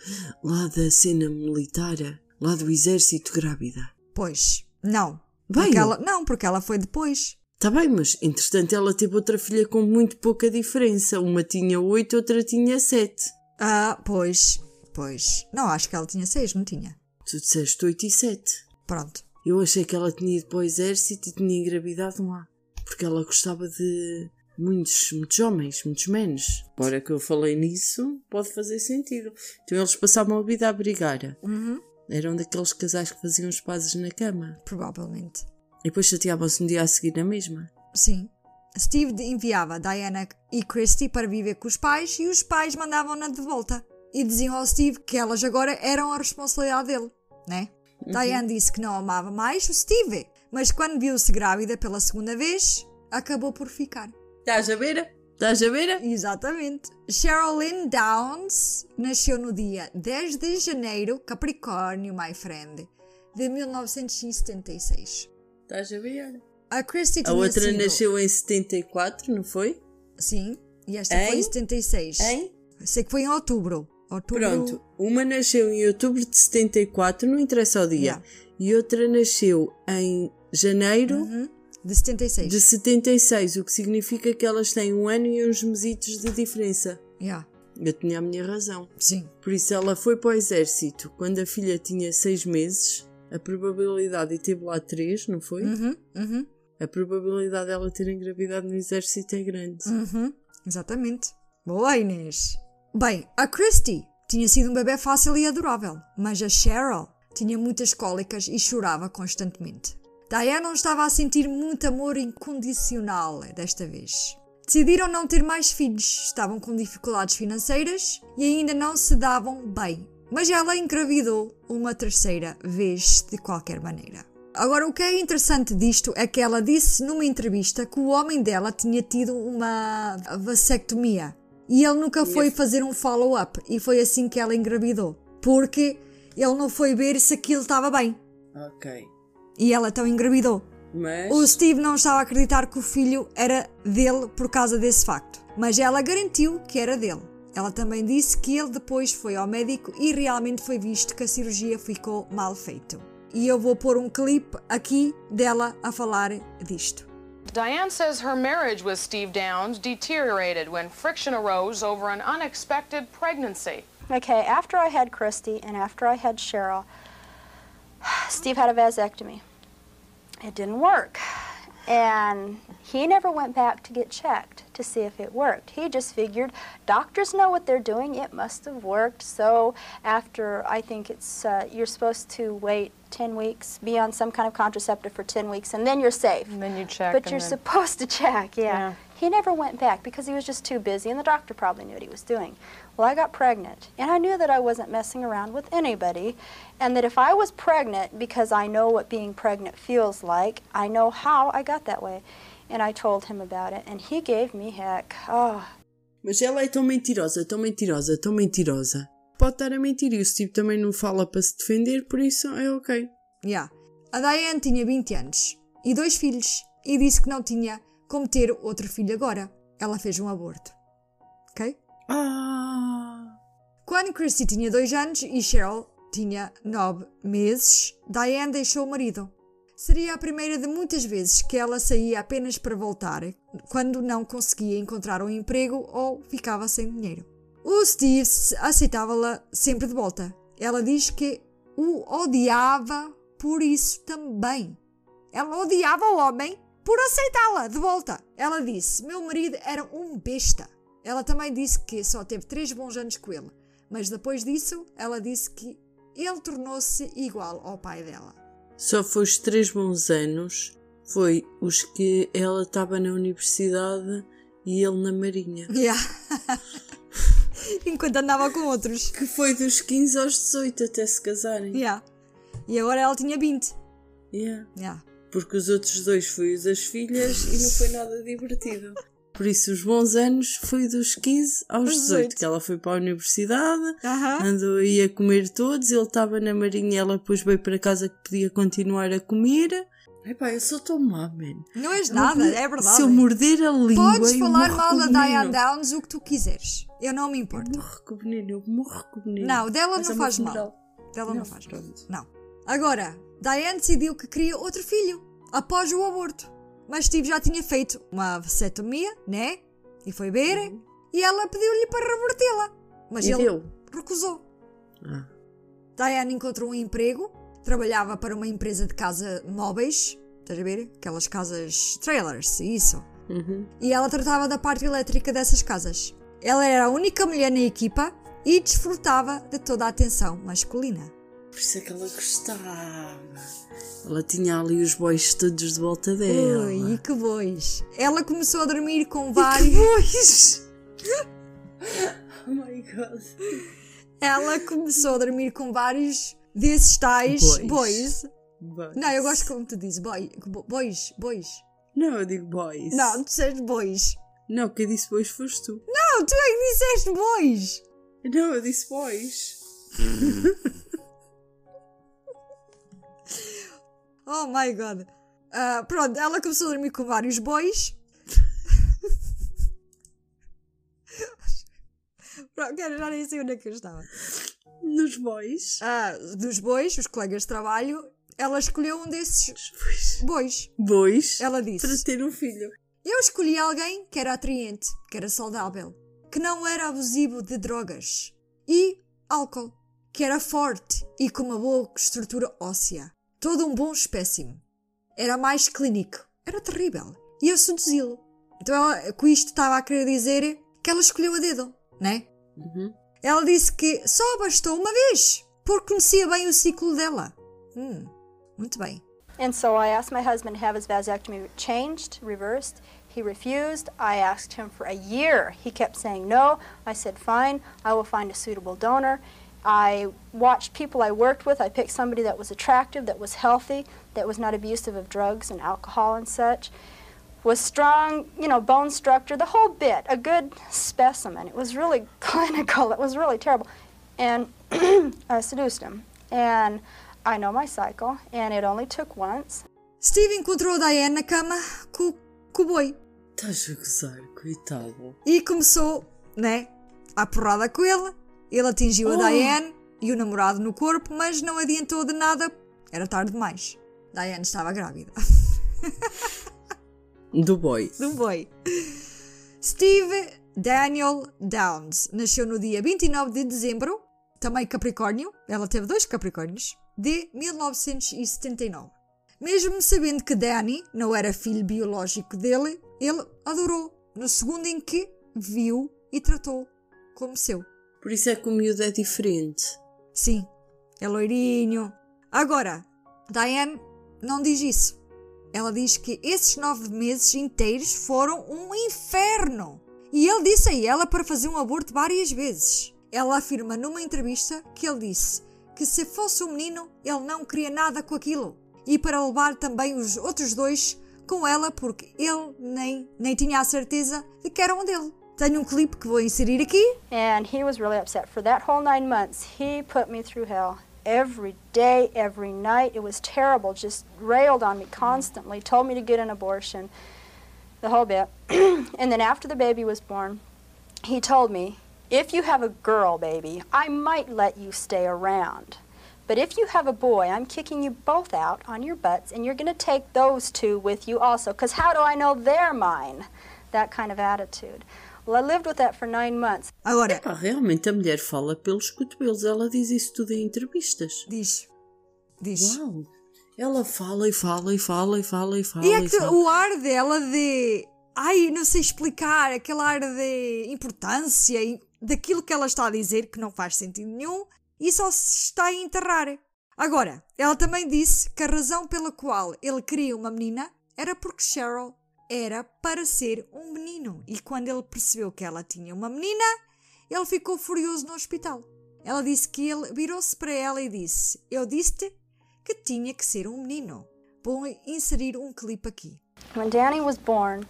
lá da cena militar, lá do exército grávida. Pois, não. Veio? Porque ela, não, porque ela foi depois. Tá bem, mas entretanto ela teve outra filha com muito pouca diferença. Uma tinha oito, outra tinha sete. Ah, pois, pois. Não, acho que ela tinha seis, não tinha. Tu disseste oito e sete. Pronto. Eu achei que ela tinha ido para o exército e tinha engravidado lá. Porque ela gostava de muitos, muitos homens, muitos menos. Agora que eu falei nisso, pode fazer sentido. Então eles passavam a vida a brigar. Uhum. Eram daqueles casais que faziam os pazes na cama. Provavelmente. E depois chateavam-se no dia a seguir na mesma. Sim. Steve enviava Diana e Christy para viver com os pais e os pais mandavam-na de volta. E diziam ao Steve que elas agora eram a responsabilidade dele, né? Diane disse que não amava mais o Steve, mas quando viu-se grávida pela segunda vez, acabou por ficar. Estás a ver? Estás a ver? Exatamente. Cheryl Lynn Downs nasceu no dia 10 de janeiro, Capricórnio, my friend, de 1976. Estás a ver? A Christy A outra nasceu em 74, não foi? Sim, e esta Em? foi em 76. Hein? Sei que foi em outubro. Outubro... Pronto, uma nasceu em outubro de 74, não interessa o dia. Yeah. E outra nasceu em janeiro Uhum, De 76. de 76, o que significa que elas têm um ano e uns mesitos de diferença. Yeah. Eu tinha a minha razão. Sim. Por isso ela foi para o exército quando a filha tinha 6 meses. A probabilidade, e teve lá 3, não foi? Uhum, uhum, A probabilidade dela ter engravidado no exército é grande. uhum. Exatamente. Boa, Inês. Bem, a Christy tinha sido um bebê fácil e adorável, mas a Cheryl tinha muitas cólicas e chorava constantemente. Diana não estava a sentir muito amor incondicional desta vez. Decidiram não ter mais filhos, estavam com dificuldades financeiras e ainda não se davam bem. Mas ela engravidou uma terceira vez de qualquer maneira. Agora, o que é interessante disto é que ela disse numa entrevista que o homem dela tinha tido uma vasectomia e ele nunca foi fazer um follow-up e foi assim que ela engravidou. Porque ele não foi ver se aquilo estava bem Ok. e ela então engravidou. Mas. O Steve não estava a acreditar que o filho era dele por causa desse facto, mas ela garantiu que era dele. Ela também disse que ele depois foi ao médico e realmente foi visto que a cirurgia ficou mal feita. E eu vou pôr um clipe aqui dela a falar disto. Diane says her marriage with Steve Downs deteriorated when friction arose over an unexpected pregnancy. Okay, after I had Christy and after I had Cheryl, Steve had a vasectomy. It didn't work. And he never went back to get checked to see if it worked. He just figured doctors know what they're doing, it must have worked. So, after I think it's, uh, you're supposed to wait 10 weeks, be on some kind of contraceptive for 10 weeks, and then you're safe. And then you check. But you're supposed to check, yeah. Yeah. He never went back because he was just too busy, and the doctor probably knew what he was doing. Well, I got pregnant, and I knew that I wasn't messing around with anybody, and that if I was pregnant, because I know what being pregnant feels like, I know how I got that way. And I told him about it, and he gave me heck. Oh, Mas ela é tão mentirosa, tão mentirosa, tão mentirosa. Pode estar a mentir e o Steve também não fala para se defender, por isso é ok. Yeah. A Diane tinha 20 anos e dois filhos e disse que não tinha como ter outro filho agora. Ela fez um aborto. Ah! Quando Christy tinha 2 anos e Cheryl tinha 9 meses, Diane deixou o marido. Seria a primeira de muitas vezes que ela saía apenas para voltar quando não conseguia encontrar um emprego ou ficava sem dinheiro. O Steve aceitava-la sempre de volta. Ela diz que o odiava por isso também. Ela odiava o homem por aceitá-la de volta. Ela disse: Meu marido era um besta. Ela também disse que só teve três bons anos com ele, mas depois disso, ela disse que ele tornou-se igual ao pai dela. Só foi os três bons anos, foi os que ela estava na universidade e ele na marinha. Yeah. Enquanto andava com outros. Que foi dos 15 aos 18 até se casarem. Yeah. E agora ela tinha 20. Yeah. Yeah. Porque os outros dois foi das filhas e não foi nada divertido. Por isso, os bons anos foi dos 15 aos Aos 18, 18. que ela foi para a universidade, Aham. andou aí a comer todos, ele estava na marinha, ela depois veio para casa que podia continuar a comer. Epá, eu sou tão má, man. Não és Eu nada, é verdade. Se eu morder a língua, Podes eu falar mal da Diane. Downs o que tu quiseres. Eu não me Eu importo. morro com o eu morro com o. Não, dela Mas não é faz mal. funeral. Dela não, Não, faz mal. Não. Agora, Diane decidiu que queria outro filho após o aborto. Mas Steve já tinha feito uma vasectomia, né? E foi ver. E ela pediu-lhe para revertê-la. Mas E ele deu? recusou. Ah. Diane encontrou um emprego, trabalhava para uma empresa de casa móveis, estás a ver? Aquelas casas trailers, isso. Uhum. E ela tratava da parte elétrica dessas casas. Ela era a única mulher na equipa e desfrutava de toda a atenção masculina. Por isso é que ela gostava. Ela tinha ali os boys todos de volta dela. Ui, e que bois! Ela começou a dormir com vários. boys! oh my god. Ela começou a dormir com vários desses tais Bois. bois. Não, eu gosto como tu dizes, boy, bois, bois. Não, eu digo boys. Não, tu disseste bois. Não, quem disse boys foste tu. Não, tu é que disseste bois. Não, eu disse boys. Oh my god. Ah, pronto, ela começou a dormir com vários bois. Pronto, já nem sei onde é que eu estava. Nos boys. Ah, dos bois, os colegas de trabalho, ela escolheu um desses bois. Boys. Ela disse: Para ter um filho. Eu escolhi alguém que era atraente, que era saudável, que não era abusivo de drogas e álcool, que era forte e com uma boa estrutura óssea. Todo um bom espécime. Era mais clínico. Era terrível. E eu seduzi-lo. Então ela, com isto estava a querer dizer que ela escolheu a dedo, né? Uhum. Ela disse que só bastou uma vez, porque conhecia bem o ciclo dela. Hum, muito bem. And so I asked my husband to have his vasectomy changed, reversed. He refused. I asked him for a year. He kept saying no. I said, fine, I will find a suitable donor. I watched people I worked with. I picked somebody that was attractive, that was healthy, that was not abusive of drugs and alcohol and such. Was strong, you know, bone structure, the whole bit, a good specimen. It was really clinical. It was really terrible. And I seduced him. And I know my cycle, and it only took once. Steve encontrou a Diane na cama com, com o boi. Estás a gozar, coitado. E começou, né? à porrada com ele. Ele atingiu a Diane e o namorado no corpo, mas não adiantou de nada. Era tarde demais. Diane estava grávida. Do boy. do boy. Steve Daniel Downs nasceu no dia 29 de dezembro, também Capricórnio, ela teve dois Capricórnios, de 1979. Mesmo sabendo que Danny não era filho biológico dele, ele adorou no segundo em que viu e tratou como seu. Por isso é que o miúdo é diferente. Sim, é loirinho. Agora, Diane não diz isso. Ela diz que esses nove meses inteiros foram um inferno. E ele disse a ela para fazer um aborto várias vezes. Ela afirma numa entrevista que ele disse que se fosse um menino, ele não queria nada com aquilo. E para levar também os outros dois com ela, porque ele nem, nem tinha a certeza de que eram dele. Tenho um clipe que vou inserir aqui. And he was really upset. For that whole nine months, he put me through hell. Every day, every night. It was terrible. Just railed on me constantly. Told me to get an abortion. The whole bit. and then after the baby was born, he told me, if you have a girl baby, I might let you stay around. But if you have a boy, I'm kicking you both out on your butts, and you're going to take those two with you also. Because how do I know they're mine? That kind of attitude. Well, I lived with that for nine months. Agora, Pá, realmente a mulher fala pelos cotovelos. Ela diz isso tudo em entrevistas. diz. Diz. Uau! Ela fala e fala e fala e fala e fala E e, é que fala. o ar dela de. Ai, não sei explicar, aquele ar de importância e daquilo que ela está a dizer que não faz sentido nenhum e só se está a enterrar. Agora, ela também disse que a razão pela qual ele queria uma menina era porque Cheryl era para ser um menino e quando ele percebeu que ela tinha uma menina, ele ficou furioso no hospital. Ela disse que ele virou-se para ela e disse: Eu disse-te que tinha que ser um menino. Vou inserir um clipe aqui. When Danny was born,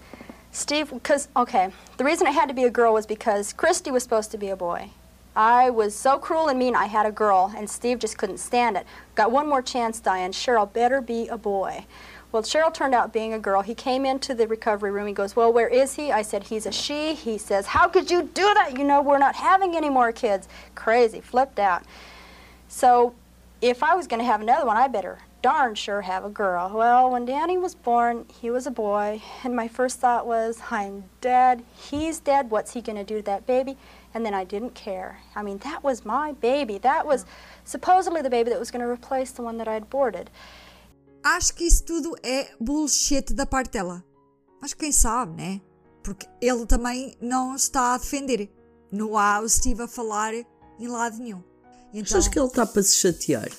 Steve, because, okay, the reason it had to be a girl was because Christy was supposed to be a boy. I was so cruel and mean, I had a girl, and Steve just couldn't stand it. Got one more chance, Diane. Cheryl better be a boy. Well, Cheryl turned out being a girl. He came into the recovery room. He goes, Well, where is he? I said, He's a she. He says, How could you do that? You know, we're not having any more kids. Crazy, flipped out. So, if I was going to have another one, I better darn sure have a girl. Well, when Danny was born, he was a boy, and my first thought was, I'm dead. He's dead. What's he going to do to that baby? And then I didn't care. I mean, that was my baby. That was mm. supposedly the baby that was going to replace the one that I'd aborted. Acho que isso tudo é bullshit da parte dela. Mas quem sabe, né? Porque ele também não está a defender. Não há o Steve a falar em lado nenhum. Então, Achas que ele está para se chatear?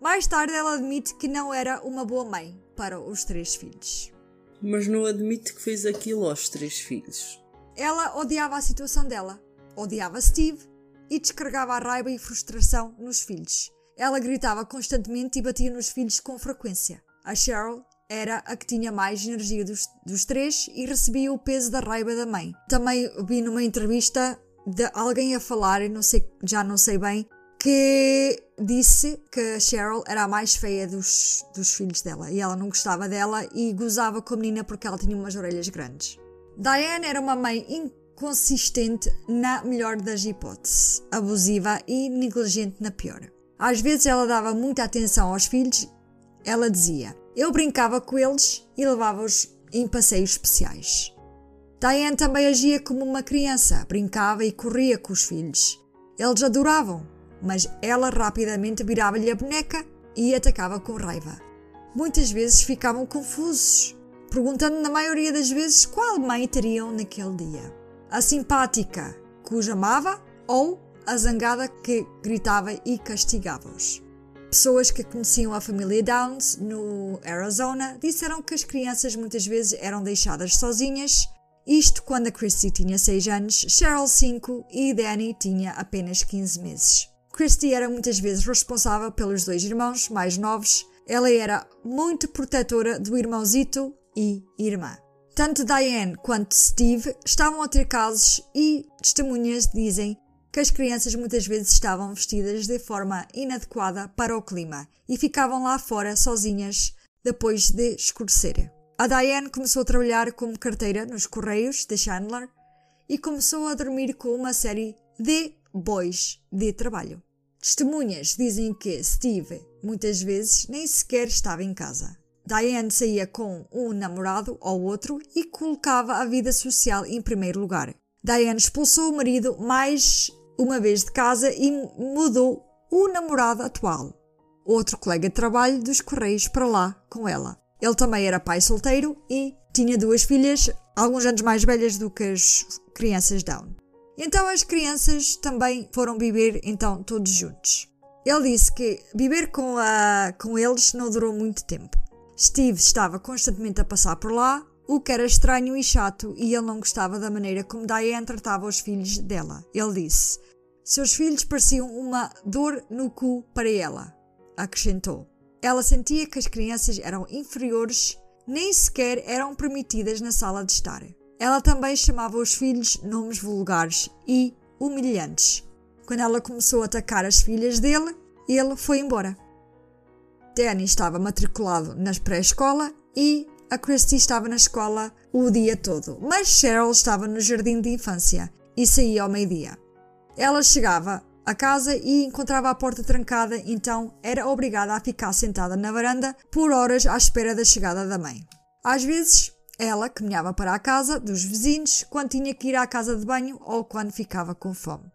mais tarde ela admite que não era uma boa mãe para os três filhos. Mas não admite que fez aquilo aos três filhos. Ela odiava a situação dela, odiava Steve e descarregava a raiva e frustração nos filhos. Ela gritava constantemente e batia nos filhos com frequência. A Cheryl era a que tinha mais energia dos, dos três e recebia o peso da raiva da mãe. Também vi numa entrevista de alguém a falar, não sei, já não sei bem, que disse que a Cheryl era a mais feia dos, dos filhos dela e ela não gostava dela e gozava com a menina porque ela tinha umas orelhas grandes. Diane era uma mãe inconsistente na melhor das hipóteses, abusiva e negligente na pior. Às vezes ela dava muita atenção aos filhos, ela dizia: Eu brincava com eles e levava-os em passeios especiais. Diane também agia como uma criança, brincava e corria com os filhos. Eles adoravam, mas ela rapidamente virava-lhe a boneca e atacava com raiva. Muitas vezes ficavam confusos, perguntando na maioria das vezes qual mãe teriam naquele dia. A simpática, que os amava, ou a zangada que gritava e castigava-os. Pessoas que conheciam a família Downs no Arizona disseram que as crianças muitas vezes eram deixadas sozinhas, isto quando a Christy tinha 6 anos, Cheryl 5 e Danny tinha apenas 15 meses. Christy era muitas vezes responsável pelos dois irmãos mais novos. Ela era muito protetora do irmãozito e irmã. Tanto Diane quanto Steve estavam a ter casos e testemunhas dizem que as crianças muitas vezes estavam vestidas de forma inadequada para o clima e ficavam lá fora sozinhas depois de escurecer. A Diane começou a trabalhar como carteira nos Correios de Chandler e começou a dormir com uma série de bois de trabalho. Testemunhas dizem que Steve muitas vezes nem sequer estava em casa. Diane saía com um namorado ou outro e colocava a vida social em primeiro lugar. Diane expulsou o marido mais uma vez de casa e mudou o namorado atual, outro colega de trabalho dos Correios, para lá com ela. Ele também era pai solteiro e tinha duas filhas, alguns anos mais velhas do que as crianças Down. Então as crianças também foram viver então todos juntos. Ele disse que viver com, a, com eles não durou muito tempo. Steve estava constantemente a passar por lá, o que era estranho e chato, e ele não gostava da maneira como Diane tratava os filhos dela. Ele disse: Seus filhos pareciam uma dor no cu para ela, acrescentou. Ela sentia que as crianças eram inferiores, nem sequer eram permitidas na sala de estar. Ela também chamava os filhos nomes vulgares e humilhantes. Quando ela começou a atacar as filhas dele, ele foi embora. Danny estava matriculado na pré-escola e a Christy estava na escola o dia todo, mas Cheryl estava no jardim de infância e saía ao meio-dia. Ela chegava a casa e encontrava a porta trancada, então era obrigada a ficar sentada na varanda por horas à espera da chegada da mãe. Às vezes ela caminhava para a casa dos vizinhos quando tinha que ir à casa de banho ou quando ficava com fome.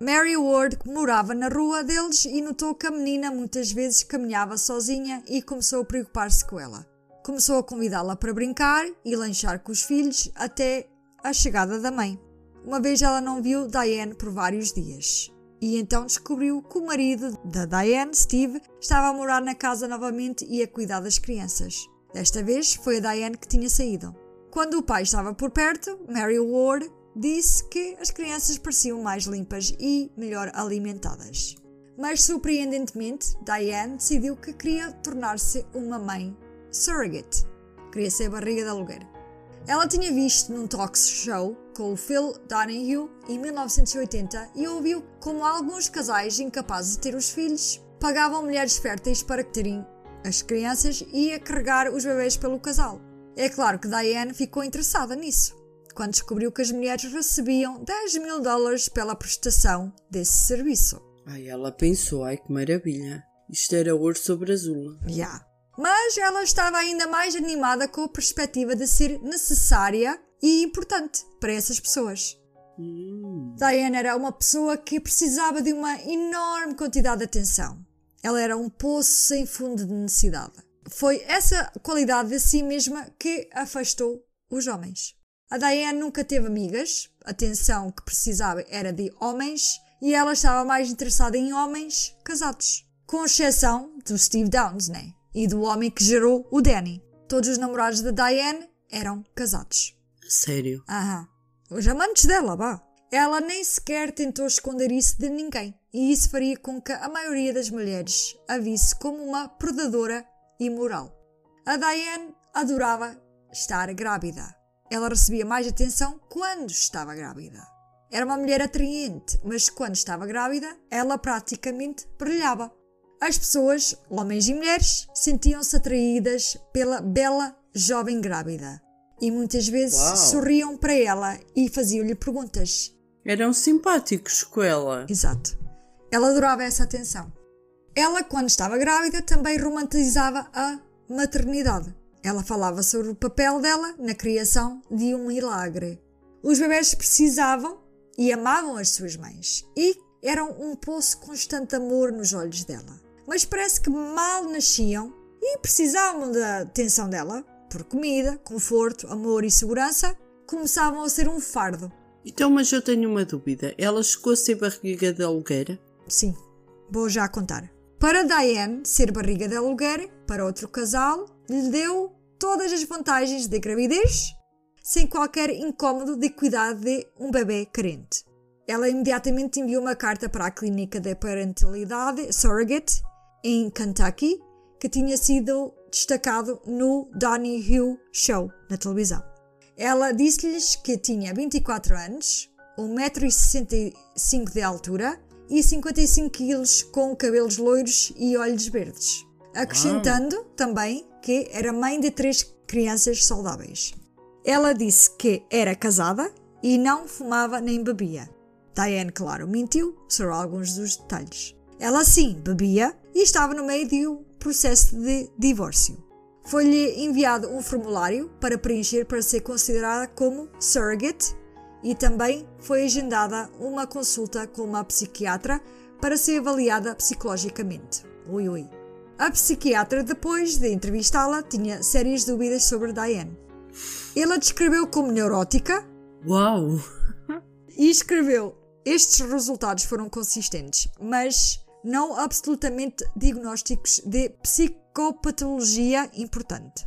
Mary Ward morava na rua deles e notou que a menina muitas vezes caminhava sozinha e começou a preocupar-se com ela. Começou a convidá-la para brincar e lanchar com os filhos até a chegada da mãe. Uma vez ela não viu Diane por vários dias. E então descobriu que o marido da Diane, Steve, estava a morar na casa novamente e a cuidar das crianças. Desta vez foi a Diane que tinha saído. Quando o pai estava por perto, Mary Ward disse que as crianças pareciam mais limpas e melhor alimentadas. Mas surpreendentemente, Diane decidiu que queria tornar-se uma mãe surrogate. Queria ser barriga de aluguer. Ela tinha visto num talk show com o Phil Donahue em 1980 e ouviu como alguns casais incapazes de ter os filhos pagavam mulheres férteis para terem as crianças e a carregar os bebês pelo casal. É claro que Diane ficou interessada nisso, quando descobriu que as mulheres recebiam 10 mil dólares pela prestação desse serviço. Ai, ela pensou, ai que maravilha. Isto era ouro sobre azul. Já. Yeah. Mas ela estava ainda mais animada com a perspectiva de ser necessária e importante para essas pessoas. Hum. Diane era uma pessoa que precisava de uma enorme quantidade de atenção. Ela era um poço sem fundo de necessidade. Foi essa qualidade de si mesma que afastou os homens. A Diane nunca teve amigas, a atenção que precisava era de homens e ela estava mais interessada em homens casados. Com exceção do Steve Downs, né? E do homem que gerou o Danny. Todos os namorados da Diane eram casados. Sério? Aham. Os amantes dela, vá. Ela nem sequer tentou esconder isso de ninguém e isso faria com que a maioria das mulheres a visse como uma predadora imoral. A Diane adorava estar grávida. Ela recebia mais atenção quando estava grávida. Era uma mulher atraente, mas quando estava grávida, ela praticamente brilhava. As pessoas, homens e mulheres, sentiam-se atraídas pela bela jovem grávida e muitas vezes Uau. sorriam para ela e faziam-lhe perguntas. Eram simpáticos com ela. Exato. Ela adorava essa atenção. Ela, quando estava grávida, também romantizava a maternidade. Ela falava sobre o papel dela na criação de um milagre. Os bebés precisavam e amavam as suas mães e eram um poço constante de amor nos olhos dela. Mas parece que mal nasciam e precisavam da atenção dela, por comida, conforto, amor e segurança, começavam a ser um fardo. Então, mas eu tenho uma dúvida. Ela chegou a ser barriga de aluguer? Sim, vou já contar. Para Diane, ser barriga de aluguer para outro casal lhe deu todas as vantagens de gravidez, sem qualquer incômodo de cuidar de um bebê carente. Ela imediatamente enviou uma carta para a clínica de parentalidade Surrogate em Kentucky, que tinha sido destacado no Donahue Show na televisão. Ela disse-lhes que tinha 24 anos, 1,65m de altura e 55 kg com cabelos loiros e olhos verdes. Acrescentando Uau. também que era mãe de três crianças saudáveis. Ela disse que era casada e não fumava nem bebia. Diane, claro, mentiu sobre alguns dos detalhes. Ela sim bebia e estava no meio de um processo de divórcio. Foi-lhe enviado um formulário para preencher para ser considerada como surrogate e também foi agendada uma consulta com uma psiquiatra para ser avaliada psicologicamente. Ui, ui. A psiquiatra, depois de entrevistá-la, tinha sérias dúvidas sobre Diane. Ele a descreveu como neurótica Uau! e escreveu: Estes resultados foram consistentes, mas não absolutamente diagnósticos de psicopatologia importante.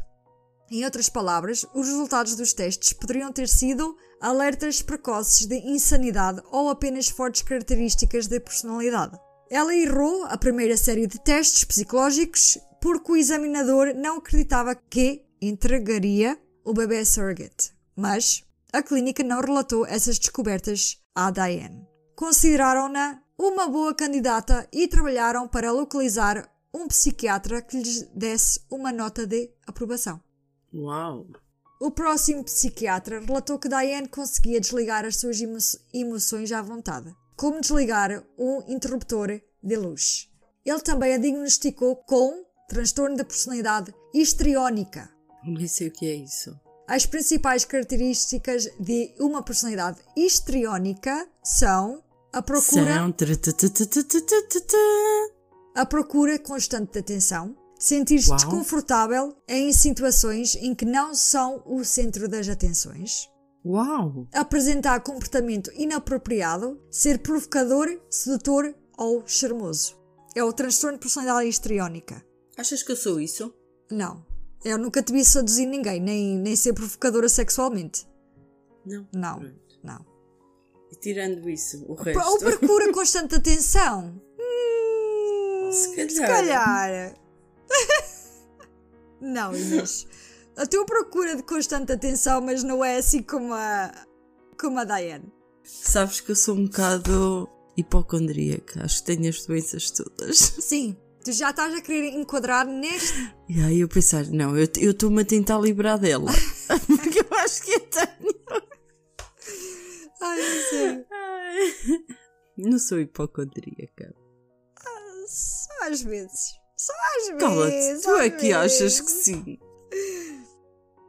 Em outras palavras, os resultados dos testes poderiam ter sido alertas precoces de insanidade ou apenas fortes características de personalidade. Ela errou a primeira série de testes psicológicos porque o examinador não acreditava que entregaria o bebê surrogate, mas a clínica não relatou essas descobertas à Diane. Consideraram-na uma boa candidata e trabalharam para localizar um psiquiatra que lhes desse uma nota de aprovação. Uau! O próximo psiquiatra relatou que Diane conseguia desligar as suas emo emoções à vontade, como desligar um interruptor de luz. Ele também a diagnosticou com transtorno da personalidade histriónica. Nem sei o que é isso. As principais características de uma personalidade histriónica são à procura. À procura constante de atenção. Sentir-se desconfortável em situações em que não são o centro das atenções. Uau! Apresentar comportamento inapropriado, ser provocador, sedutor ou charmoso. É o transtorno de personalidade histriónica. Achas que eu sou isso? Não. Eu nunca te vi seduzir ninguém, nem, nem ser provocadora sexualmente. Não. Não. Tirando isso, o Ou resto. procura constante atenção. Hum, Se calhar. Se calhar. não, Inês. A tua procura de constante atenção, mas não é assim como a, como a Diane. Sabes que eu sou um bocado hipocondríaca. Acho que tenho as doenças todas. Sim, tu já estás a querer enquadrar neste. E aí eu pensar, não, eu estou-me a tentar livrar dela. Porque eu acho que eu tenho. Ai, não sei. Ai. Não sou hipocondríaca. Só às vezes. Só às vezes. Cala-te, tu é que achas que sim.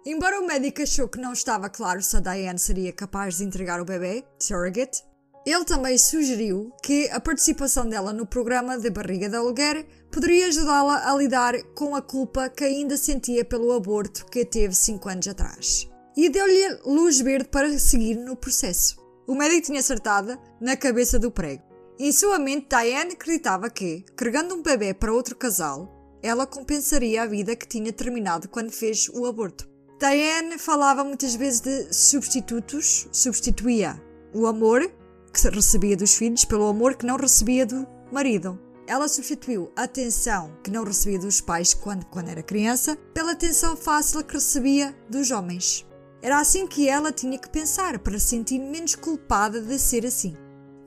Embora o médico achou que não estava claro se a Diane seria capaz de entregar o bebê, surrogate, ele também sugeriu que a participação dela no programa de barriga de aluguer poderia ajudá-la a lidar com a culpa que ainda sentia pelo aborto que teve 5 anos atrás. E deu-lhe luz verde para seguir no processo. O médico tinha acertado na cabeça do prego. Em sua mente, Diane acreditava que, carregando um bebê para outro casal, ela compensaria a vida que tinha terminado quando fez o aborto. Diane falava muitas vezes de substitutos, substituía o amor que recebia dos filhos pelo amor que não recebia do marido. Ela substituiu a atenção que não recebia dos pais quando, quando era criança pela atenção fácil que recebia dos homens. Era assim que ela tinha que pensar para se sentir menos culpada de ser assim.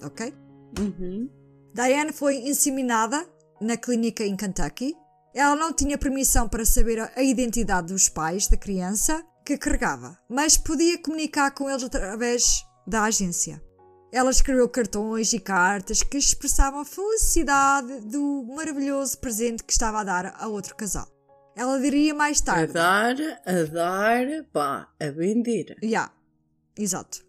Ok? Uhum. Diane foi inseminada na clínica em Kentucky. Ela não tinha permissão para saber a a identidade dos pais da criança que carregava, mas podia comunicar com eles através da agência. Ela escreveu cartões e cartas que expressavam a felicidade do maravilhoso presente que estava a dar a outro casal. Ela diria mais A tarde. dar, a dar, pá, a vender. Ya, exato.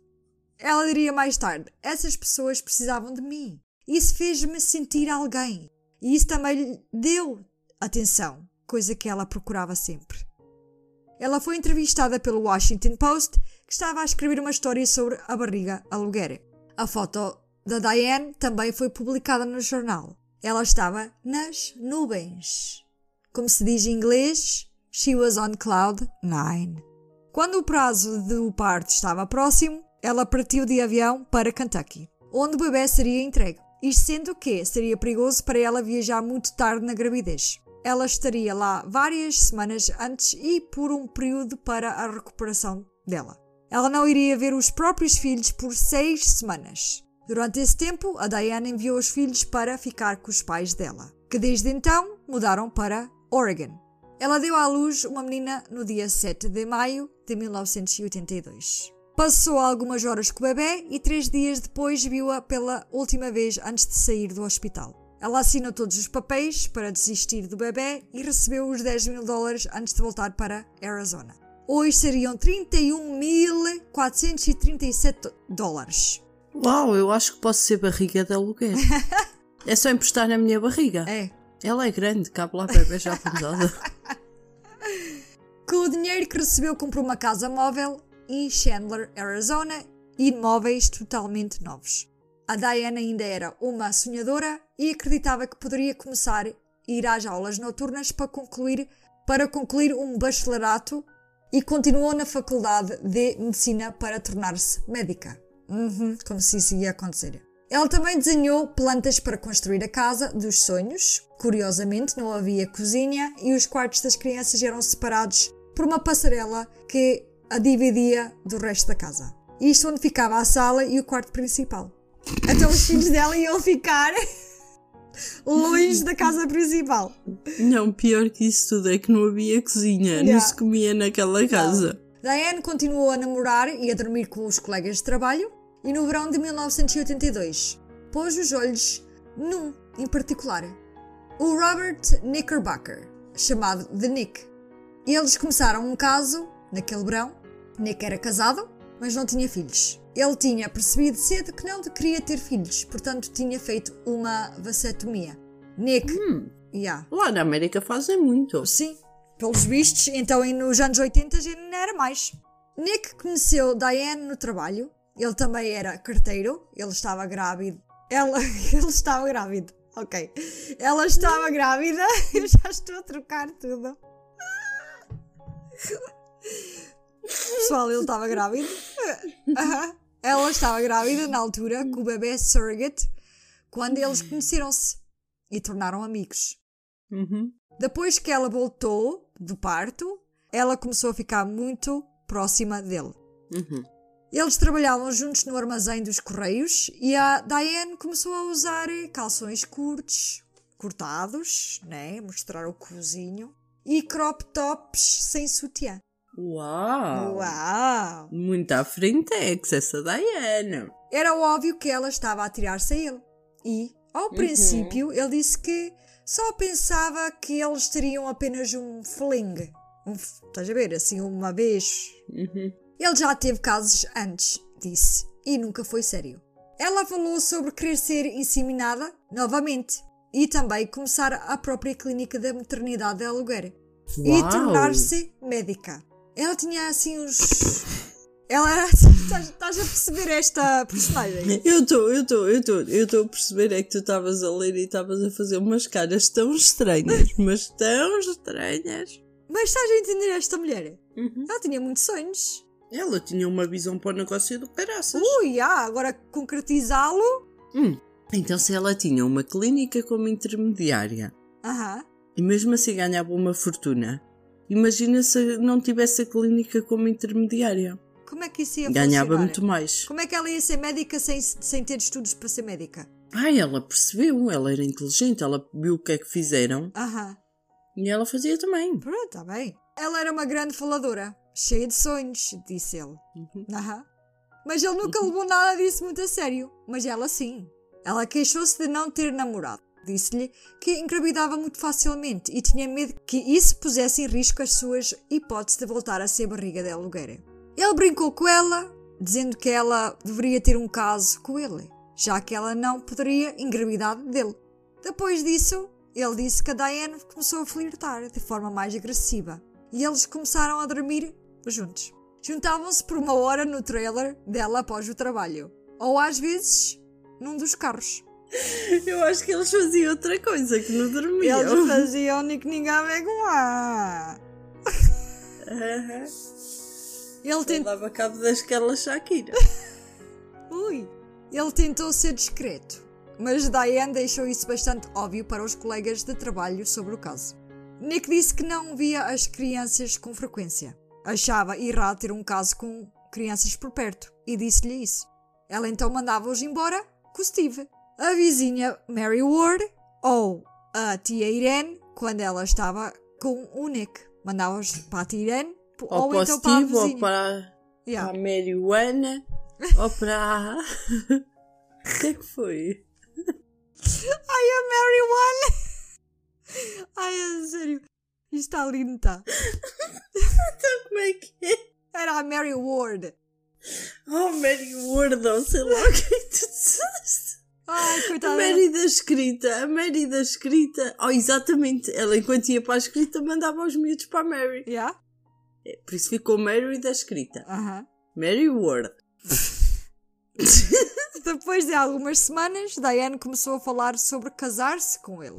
Ela diria mais tarde: essas pessoas precisavam de mim. Isso fez-me sentir alguém. E isso também lhe deu atenção, coisa que ela procurava sempre. Ela foi entrevistada pelo Washington Post, que estava a escrever uma história sobre a barriga aluguer. A foto da Diane também foi publicada no jornal. Ela estava nas nuvens. Como se diz em inglês, she was on cloud nine. Quando o prazo do parto estava próximo, ela partiu de avião para Kentucky, onde o bebê seria entregue. Isto sendo que seria perigoso para ela viajar muito tarde na gravidez. Ela estaria lá várias semanas antes e por um período para a recuperação dela. Ela não iria ver os próprios filhos por seis semanas. Durante esse tempo, a Diana enviou os filhos para ficar com os pais dela, que desde então mudaram para Oregon. Ela deu à luz uma menina no dia 7 de maio de 1982. Passou algumas horas com o bebê e três dias depois viu-a pela última vez antes de sair do hospital. Ela assinou todos os papéis para desistir do bebê e recebeu os 10 mil dólares antes de voltar para Arizona. Hoje seriam 31.437 dólares. Uau, eu acho que posso ser barriga de aluguer. é só emprestar na minha barriga. É. Ela é grande, cabe lá bebê já pesada. Com o dinheiro que recebeu, comprou uma casa móvel em Chandler, Arizona, e móveis totalmente novos. A Diane ainda era uma sonhadora e acreditava que poderia começar a ir às aulas noturnas para concluir, para concluir um bacharelato e continuou na faculdade de medicina para tornar-se médica. Uhum, como se isso ia acontecer. Ela também desenhou plantas para construir a casa dos sonhos. Curiosamente, não havia cozinha e os quartos das crianças eram separados por uma passarela que a dividia do resto da casa. Isto onde ficava a sala e o quarto principal. Então os filhos dela iam ficar longe da casa principal. Não, pior que isso tudo é que não havia cozinha, Yeah. não se comia naquela casa. Diane continuou a namorar e a dormir com os colegas de trabalho e no verão de 1982 pôs os olhos num em particular, o Robert Knickerbocker, chamado de Nick. E eles começaram um caso naquele verão. Nick era casado, mas não tinha filhos. Ele tinha percebido cedo que não queria ter filhos, portanto tinha feito uma vasectomia. Nick, yeah, Lá na América fazem muito. Sim, pelos vistos, então nos anos 80 já não era mais. Nick conheceu Diane no trabalho, ele também era carteiro, ele estava grávido. Ela, ele estava grávido, ok. Ela estava grávida, eu já estou a trocar tudo. Pessoal, ele estava grávido. Ela estava grávida na altura com o bebê surrogate quando eles conheceram-se e tornaram amigos. Uhum. Depois que ela voltou do parto, ela começou a ficar muito próxima dele. Uhum. Eles trabalhavam juntos no armazém dos correios e a Diane começou a usar calções curtos, cortados, né? Mostrar o cozinho, e crop tops sem sutiã. Uau! Uau! Muito à frente é que essa Diana. Era óbvio que ela estava a tirar-se a ele. E, ao princípio, ele disse que só pensava que eles teriam apenas um fling. Um, estás a ver? Assim, uma vez. Uhum. Ele já teve casos antes, disse, e nunca foi sério. Ela falou sobre querer ser inseminada novamente e também começar a própria clínica da maternidade de aluguer e tornar-se médica. Ela tinha assim uns. Ela era. Estás estás a perceber esta personagem? Eu estou, eu estou, eu estou, eu estou a perceber é que tu estavas a ler e estavas a fazer umas caras tão estranhas, mas tão estranhas. Mas estás a entender esta mulher? Uhum. Ela tinha muitos sonhos. Ela tinha uma visão para o negócio do caraças. Ui, ah, agora concretizá-lo. Hum. Então, se ela tinha uma clínica como intermediária Aham. e mesmo assim ganhava uma fortuna, imagina se não tivesse a clínica como intermediária. Como é que isso ia Ganhava funcionar? muito mais. Como é que ela ia ser médica sem, sem ter estudos para ser médica? Ai, ela percebeu, ela era inteligente, ela viu o que é que fizeram Aham. e ela fazia também. Pronto, está bem. Ela era uma grande faladora, cheia de sonhos, disse ele. Aham. Mas ele nunca levou nada disso muito a sério. Mas ela sim. Ela queixou-se de não ter namorado. Disse-lhe que engravidava muito facilmente e tinha medo que isso pusesse em risco as suas hipóteses de voltar a ser barriga de aluguer. Ele brincou com ela, dizendo que ela deveria ter um caso com ele, já que ela não poderia engravidar dele. Depois disso, ele disse que a Diane começou a flirtar de forma mais agressiva e eles começaram a dormir juntos. Juntavam-se por uma hora no trailer dela após o trabalho, ou às vezes num dos carros. Eu acho que eles faziam outra coisa, que não dormiam. Eles faziam Nick com a. Aham. Ele Eu tentou. dava cabo daquela Shakira. Ui! Ele tentou ser discreto, mas Diane deixou isso bastante óbvio para os colegas de trabalho sobre o caso. Nick disse que não via as crianças com frequência. Achava errado ter um caso com crianças por perto e disse-lhe isso. Ela então mandava-os embora com Steve. A vizinha Mary Ward ou a tia Irene, quando ela estava com o Nick. Mandava-os para a tia Irene Ou ou, para o então para a Steve ou vizinha. para. Para a marihuana ou para. O que é que foi? Ai, a Mary One! Ai, é sério. Isto está lindo, tá? Como é que é? Era a Mary Ward. Oh, Mary Ward, ou sei lá o que é que tu disseste. Ai, A coitada. Mary da escrita, a Mary da escrita. Oh, exatamente. Ela, enquanto ia para a escrita, mandava os miúdos para a Mary. Yeah? É, Por isso ficou Mary da escrita. Aham. Mary Ward. Depois de algumas semanas, Diane começou a falar sobre casar-se com ele.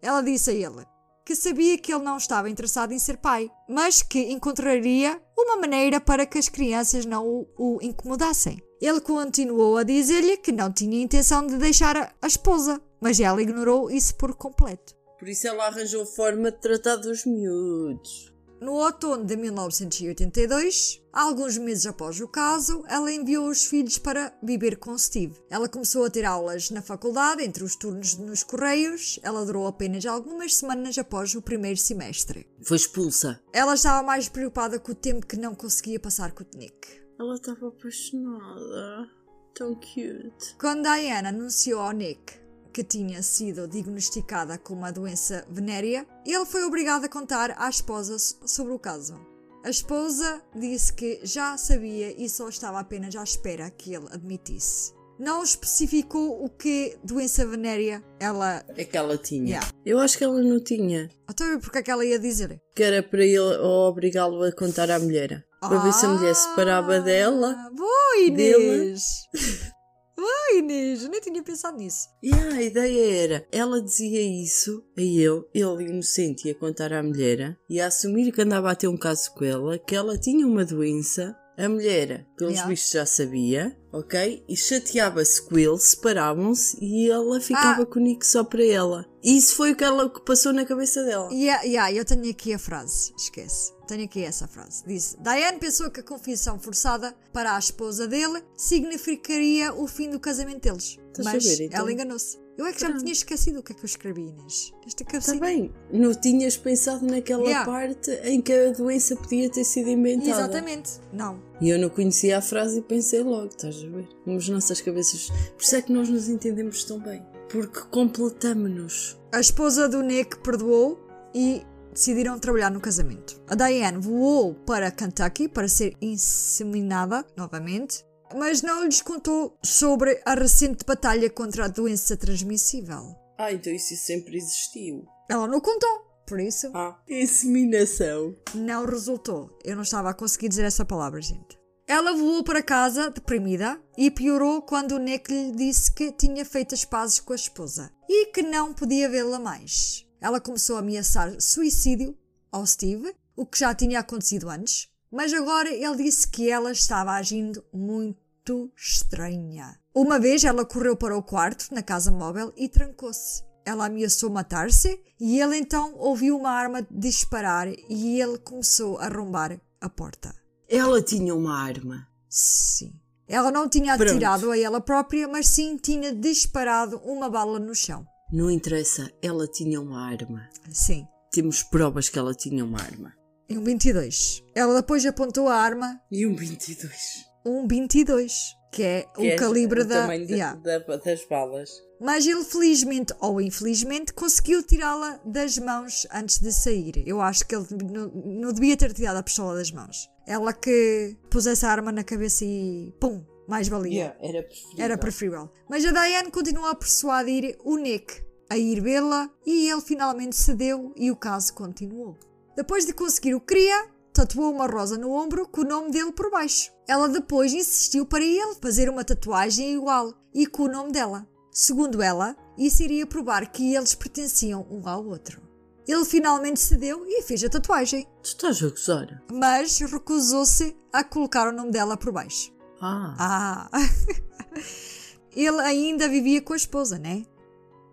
Ela disse a ele que sabia que ele não estava interessado em ser pai, mas que encontraria uma maneira para que as crianças não o, o incomodassem. Ele continuou a dizer-lhe que não tinha intenção de deixar a, a esposa, mas ela ignorou isso por completo. Por isso ela arranjou forma de tratar dos miúdos. No outono de 1982, alguns meses após o caso, ela enviou os filhos para viver com Steve. Ela começou a ter aulas na faculdade, entre os turnos nos correios. Ela durou apenas algumas semanas após o primeiro semestre. Foi expulsa. Ela estava mais preocupada com o tempo que não conseguia passar com o Nick. Ela estava apaixonada. Tão cute. Quando Diana anunciou ao Nick que tinha sido diagnosticada com uma doença venérea, ele foi obrigado a contar à esposa sobre o caso. A esposa disse que já sabia e só estava apenas à espera que ele admitisse. Não especificou o que doença venérea ela. É que ela tinha. Yeah. Eu acho que ela não tinha. Então, porque é que ela ia dizer? Que era para ele obrigá-lo a contar à mulher. Para ver se a mulher se separava dela. Ah, Boa, Inês! Boa, Inês! Eu nem tinha pensado nisso. E a ideia era, ela dizia isso a ele, ele inocente ia contar à mulher, ia assumir que andava a ter um caso com ela, que ela tinha uma doença, a mulher, pelos Yeah. vistos, já sabia, ok? E chateava-se com ele, separavam-se e ela ficava Ah. com o Nick só para ela. E isso foi o que ela passou na cabeça dela. Yeah, yeah, eu tenho aqui a frase, esquece. Tenho aqui essa frase. Diz: Diane pensou que a confissão forçada para a esposa dele significaria o fim do casamento deles. Estás mas ver, então? ela enganou-se. Eu é que já me tinha esquecido o que é que eu escrevi, Inês. Esta Está cabecinha. bem, não tinhas pensado naquela Yeah. parte em que a doença podia ter sido inventada. Exatamente. Não. E eu não conhecia a frase e pensei logo, estás a ver? Como as nossas cabeças. Por isso é que nós nos entendemos tão bem. Porque completamos-nos. A esposa do Nick perdoou e decidiram trabalhar no casamento. A Diane voou para Kentucky para ser inseminada novamente, mas não lhes contou sobre a recente batalha contra a doença transmissível. Ah, então isso sempre existiu. Ela não contou, por isso Ah, inseminação. não resultou. Eu não estava a conseguir dizer essa palavra, gente. Ela voou para casa deprimida e piorou quando o Nick lhe disse que tinha feito as pazes com a esposa e que não podia vê-la mais. Ela começou a ameaçar suicídio ao Steve, o que já tinha acontecido antes, mas agora ele disse que ela estava agindo muito estranha. Uma vez ela correu para o quarto na casa móvel e trancou-se. Ela ameaçou matar-se e ele então ouviu uma arma disparar e ele começou a arrombar a porta. Ela tinha uma arma. Sim. Ela não tinha Pronto. atirado a ela própria, mas sim tinha disparado uma bala no chão. Não interessa, ela tinha uma arma. Sim. Temos provas que ela tinha uma arma. Em um 22. Ela depois apontou a arma E um 22. um 22, que é o Que é calibre o da, tamanho de- Yeah. da- das balas. Mas ele, felizmente ou infelizmente, conseguiu tirá-la das mãos antes de sair. Eu acho que ele não, não devia ter tirado a pistola das mãos. Ela que pôs essa arma na cabeça e pum, mais valia. era preferível. Era preferível. Mas a Diane continuou a persuadir o Nick a ir vê-la e ele finalmente cedeu e o caso continuou. Depois de conseguir o que queria, tatuou uma rosa no ombro com o nome dele por baixo. Ela depois insistiu para ele fazer uma tatuagem igual e com o nome dela. Segundo ela, isso iria provar que eles pertenciam um ao outro. Ele finalmente cedeu e fez a tatuagem, Tu estás a gozar? mas recusou-se a colocar o nome dela por baixo. Ah. Ah! Ele ainda vivia com a esposa, né?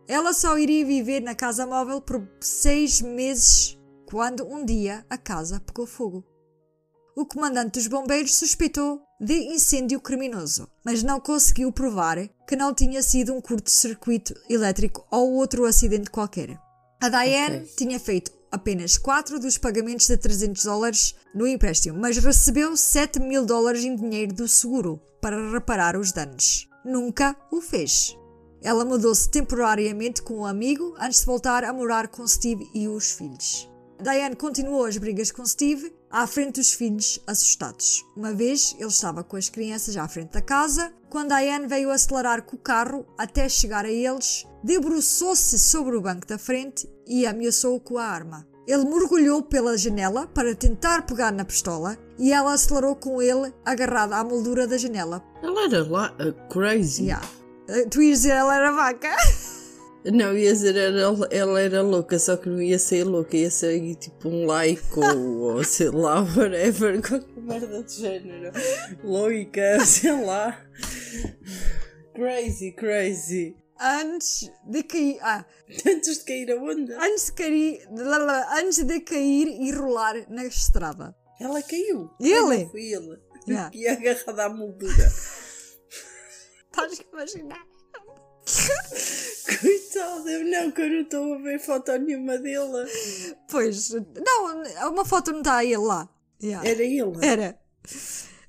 Ela só iria viver na casa móvel por seis meses quando um dia a casa pegou fogo. O comandante dos bombeiros suspeitou de incêndio criminoso, mas não conseguiu provar que não tinha sido um curto-circuito elétrico ou outro acidente qualquer. A Diane Ok. tinha feito apenas 4 dos pagamentos de 300 dólares no empréstimo, mas recebeu 7 mil dólares em dinheiro do seguro para reparar os danos. Nunca o fez. Ela mudou-se temporariamente com um amigo antes de voltar a morar com Steve e os filhos. Diane continuou as brigas com Steve à frente dos filhos assustados. Uma vez ele estava com as crianças à frente da casa, quando Diane veio acelerar com o carro até chegar a eles, debruçou-se sobre o banco da frente e ameaçou com a arma. Ele mergulhou pela janela para tentar pegar na pistola e ela acelerou com ele agarrada à moldura da janela. Ela era lá uh, crazy. Yeah. Uh, tu ias dizer ela era vaca? Não, ia dizer ela, ela era louca, só que não ia ser louca, ia ser tipo um laico ou sei lá, whatever, qualquer merda de género. Louca, sei lá. Crazy, crazy. Antes de cair. Ah, Antes de cair aonde? antes de cair. Antes de cair e rolar na estrada. Ela caiu. Ele? Não, Foi ele. Yeah. E agarrada à moldura. Estás a imaginar? Coitado, eu não, que eu não estou a ver foto nenhuma dele. Pois, não, uma foto não está ele lá. Yeah. Era ele. Era.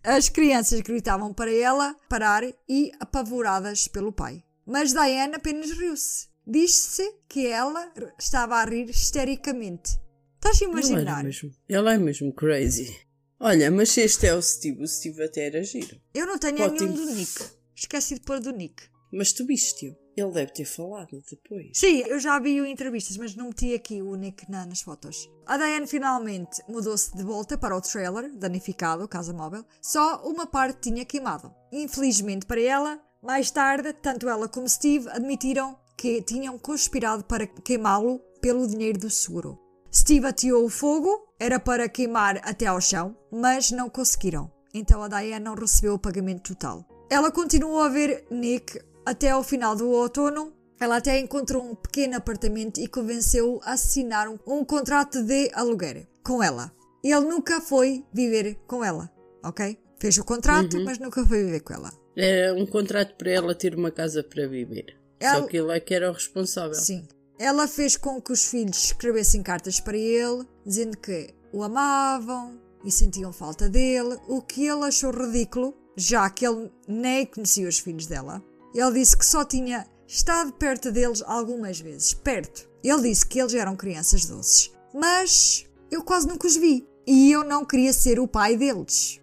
As crianças gritavam para ela parar e apavoradas pelo pai. Mas Diane apenas riu-se. Diz-se que ela estava a rir histericamente. Estás a Ela, era imaginar? mesmo, ela é mesmo crazy. Olha, mas se este é o Steve, o Steve até era giro. Eu não tenho Ótimo. nenhum do Nick. Esqueci de pôr do Nick. Mas tu viste-o. Ele deve ter falado depois. Sim, eu já em entrevistas, mas não meti aqui o Nick na- nas fotos. A Diane finalmente mudou-se de volta para o trailer, danificado, casa móvel. Só uma parte tinha queimado. Infelizmente para ela, mais tarde, tanto ela como Steve admitiram que tinham conspirado para queimá-lo pelo dinheiro do seguro. Steve ateou o fogo, era para queimar até ao chão, mas não conseguiram. Então a Diane não recebeu o pagamento total. Ela continuou a ver Nick até ao final do outono. Ela até encontrou um pequeno apartamento e convenceu-o a assinar um, um contrato de aluguer com ela. Ele nunca foi viver com ela, ok? Fez o contrato, mas nunca foi viver com ela. Era um contrato para ela ter uma casa para viver. Ela- Só que ele é que era o responsável. Sim. Ela fez com que os filhos escrevessem cartas para ele, dizendo que o amavam e sentiam falta dele, o que ele achou ridículo, já que ele nem conhecia os filhos dela. Ele disse que só tinha estado perto deles algumas vezes, perto. Ele disse que eles eram crianças doces, mas eu quase nunca os vi e eu não queria ser o pai deles.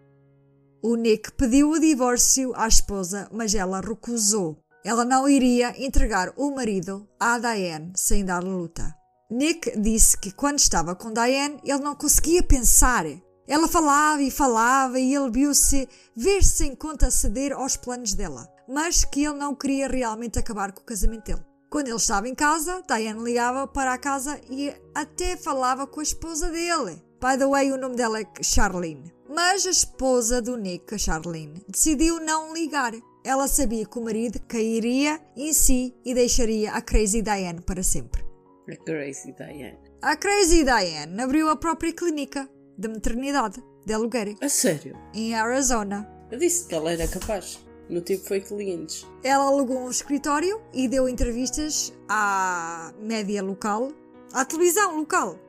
O Nick pediu o divórcio à esposa, mas ela recusou. Ela não iria entregar o marido à Diane sem dar-lhe luta. Nick disse que quando estava com Diane ele não conseguia pensar. Ela falava e falava e ele viu-se ver-se sem conta ceder aos planos dela, mas que ele não queria realmente acabar com o casamento dele. Quando ele estava em casa, Diane ligava para a casa e até falava com a esposa dele. By the way, o nome dela é Charlene. Mas a esposa do Nick, a Charlene, decidiu não ligar. Ela sabia que o marido cairia em si e deixaria a Crazy Diane para sempre. A Crazy Diane. A Crazy Diane abriu a própria clínica de maternidade de aluguer A sério? em Arizona. Eu disse que ela era capaz. No tempo foi clientes. Ela alugou um escritório e deu entrevistas à média local, à televisão local.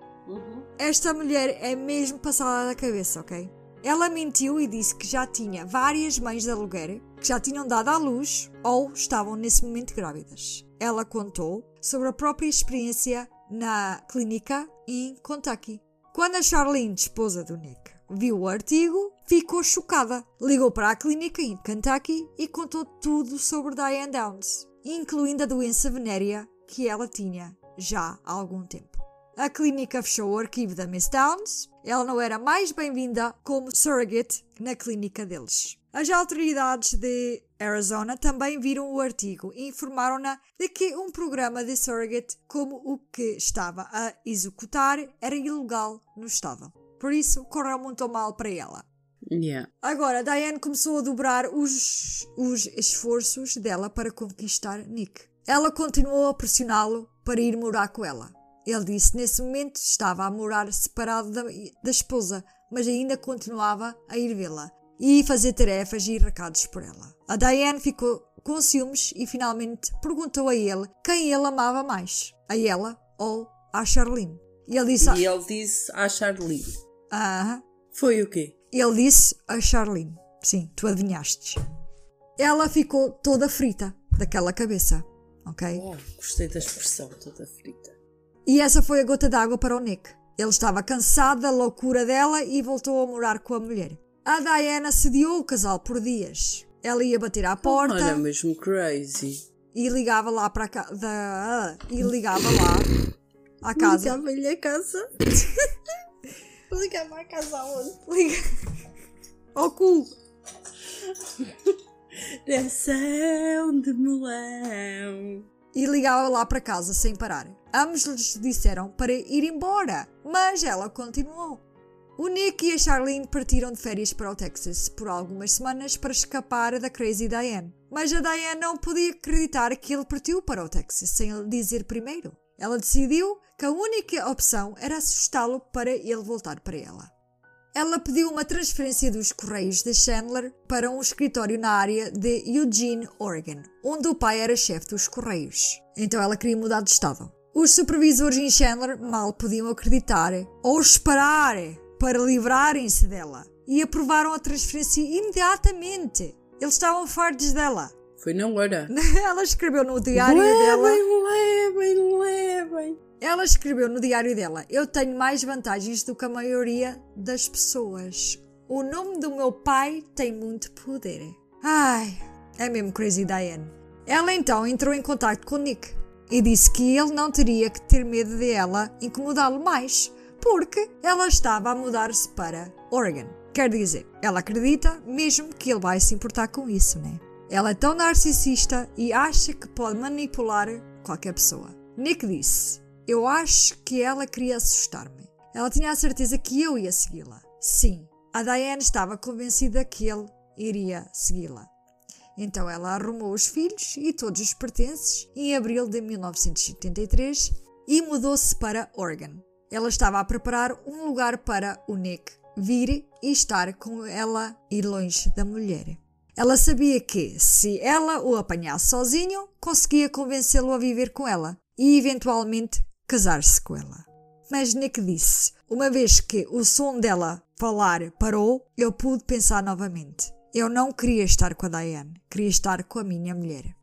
Esta mulher é mesmo passada da cabeça, ok? Ela mentiu e disse que já tinha várias mães de aluguer que já tinham dado à luz ou estavam nesse momento grávidas. Ela contou sobre a própria experiência na clínica em Kentucky. Quando a Charlene, esposa do Nick, viu o artigo, ficou chocada. Ligou para a clínica em Kentucky e contou tudo sobre Diane Downs, incluindo a doença venérea que ela tinha já há algum tempo. A clínica fechou o arquivo da Miss Downs. Ela não era mais bem-vinda como surrogate na clínica deles. As autoridades de Arizona também viram o artigo e informaram-na de que um programa de surrogate como o que estava a executar era ilegal no estado. Por isso, correu muito mal para ela. Yeah. Agora, Diane começou a dobrar os, os esforços dela para conquistar Nick. Ela continuou a pressioná-lo para ir morar com ela. Ele disse que nesse momento estava a morar separado da, da esposa, mas ainda continuava a ir vê-la e fazer tarefas e recados por ela. A Diane ficou com ciúmes e finalmente perguntou a ele quem ele amava mais, a ela ou a Charlene. E ele disse. E ele disse à Charlene. Aham. Foi o quê? Ele disse a Charlene. Sim, tu adivinhaste. Ela ficou toda frita daquela cabeça. Ok? Oh, gostei da expressão toda frita. E essa foi a gota d'água para o Nick. Ele estava cansado da loucura dela e voltou a morar com a mulher. A Diana sediou o casal por dias. Ela ia bater à porta Olha, mesmo crazy. e ligava lá para cá. Da, e ligava lá à casa. Ligava-lhe a casa. Ligava a casa aonde? Liga. Ao cu. Direção de melão. E ligava lá para casa sem parar. Ambos lhes disseram para ir embora, mas ela continuou. O Nick e a Charlene partiram de férias para o Texas por algumas semanas para escapar da Crazy Diane. Mas a Diane não podia acreditar que ele partiu para o Texas sem lhe dizer primeiro. Ela decidiu que a única opção era assustá-lo para ele voltar para ela. Ela pediu uma transferência dos correios de Chandler para um escritório na área de Eugene, Oregon, onde o pai era chefe dos correios. Então ela queria mudar de estado. Os supervisores em Chandler mal podiam acreditar ou esperar para livrarem-se dela e aprovaram a transferência imediatamente. Eles estavam fartos dela. Foi na hora. Ela escreveu no diário dela. Levem, levem, levem. Ela escreveu no diário dela: Eu tenho mais vantagens do que a maioria das pessoas. O nome do meu pai tem muito poder. Ai, é mesmo Crazy Diane. Ela então entrou em contato com Nick e disse que ele não teria que ter medo de ela incomodá-lo mais, porque ela estava a mudar-se para Oregon. Quer dizer, ela acredita mesmo que ele vai se importar com isso, né? Ela é tão narcisista e acha que pode manipular qualquer pessoa. Nick disse: Eu acho que ela queria assustar-me. Ela tinha a certeza que eu ia segui-la. Sim, a Diane estava convencida que ele iria segui-la. Então ela arrumou os filhos e todos os pertences em abril de 1983 e mudou-se para Oregon. Ela estava a preparar um lugar para o Nick vir e estar com ela e longe da mulher. Ela sabia que, se ela o apanhasse sozinho, conseguia convencê-lo a viver com ela e, eventualmente, casar-se com ela. Mas Nick disse: uma vez que o som dela falar parou, eu pude pensar novamente. Eu não queria estar com a Diane, queria estar com a minha mulher.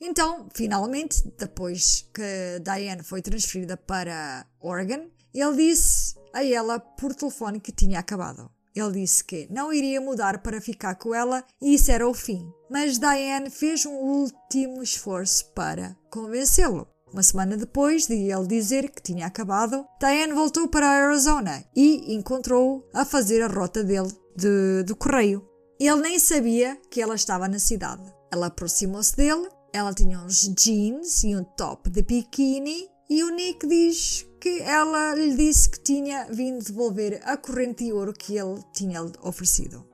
Então, finalmente, depois que Diane foi transferida para Oregon, ele disse a ela por telefone que tinha acabado. Ele disse que não iria mudar para ficar com ela e isso era o fim. Mas Diane fez um último esforço para convencê-lo. Uma semana depois de ele dizer que tinha acabado, Diane voltou para a Arizona e encontrou-o a fazer a rota dele de, do correio. Ele nem sabia que ela estava na cidade. Ela aproximou-se dele, ela tinha uns jeans e um top de biquíni e o Nick diz que ela lhe disse que tinha vindo devolver a corrente de ouro que ele tinha oferecido.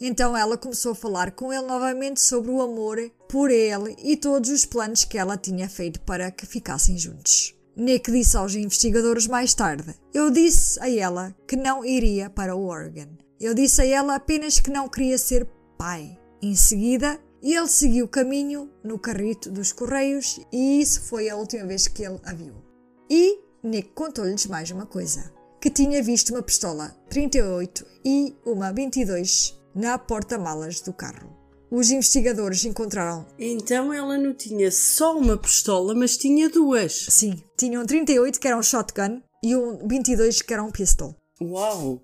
Então ela começou a falar com ele novamente sobre o amor por ele e todos os planos que ela tinha feito para que ficassem juntos. Nick disse aos investigadores mais tarde: Eu disse a ela que não iria para o Oregon. Eu disse a ela apenas que não queria ser pai. Em seguida, ele seguiu o caminho no carrito dos correios e isso foi a última vez que ele a viu. E Nick contou-lhes mais uma coisa: que tinha visto uma pistola 38 e uma 22 na porta-malas do carro. Os investigadores encontraram. Então ela não tinha só uma pistola, mas tinha duas. Sim, tinha um 38 que era um shotgun e um 22 que era um pistol. Uau!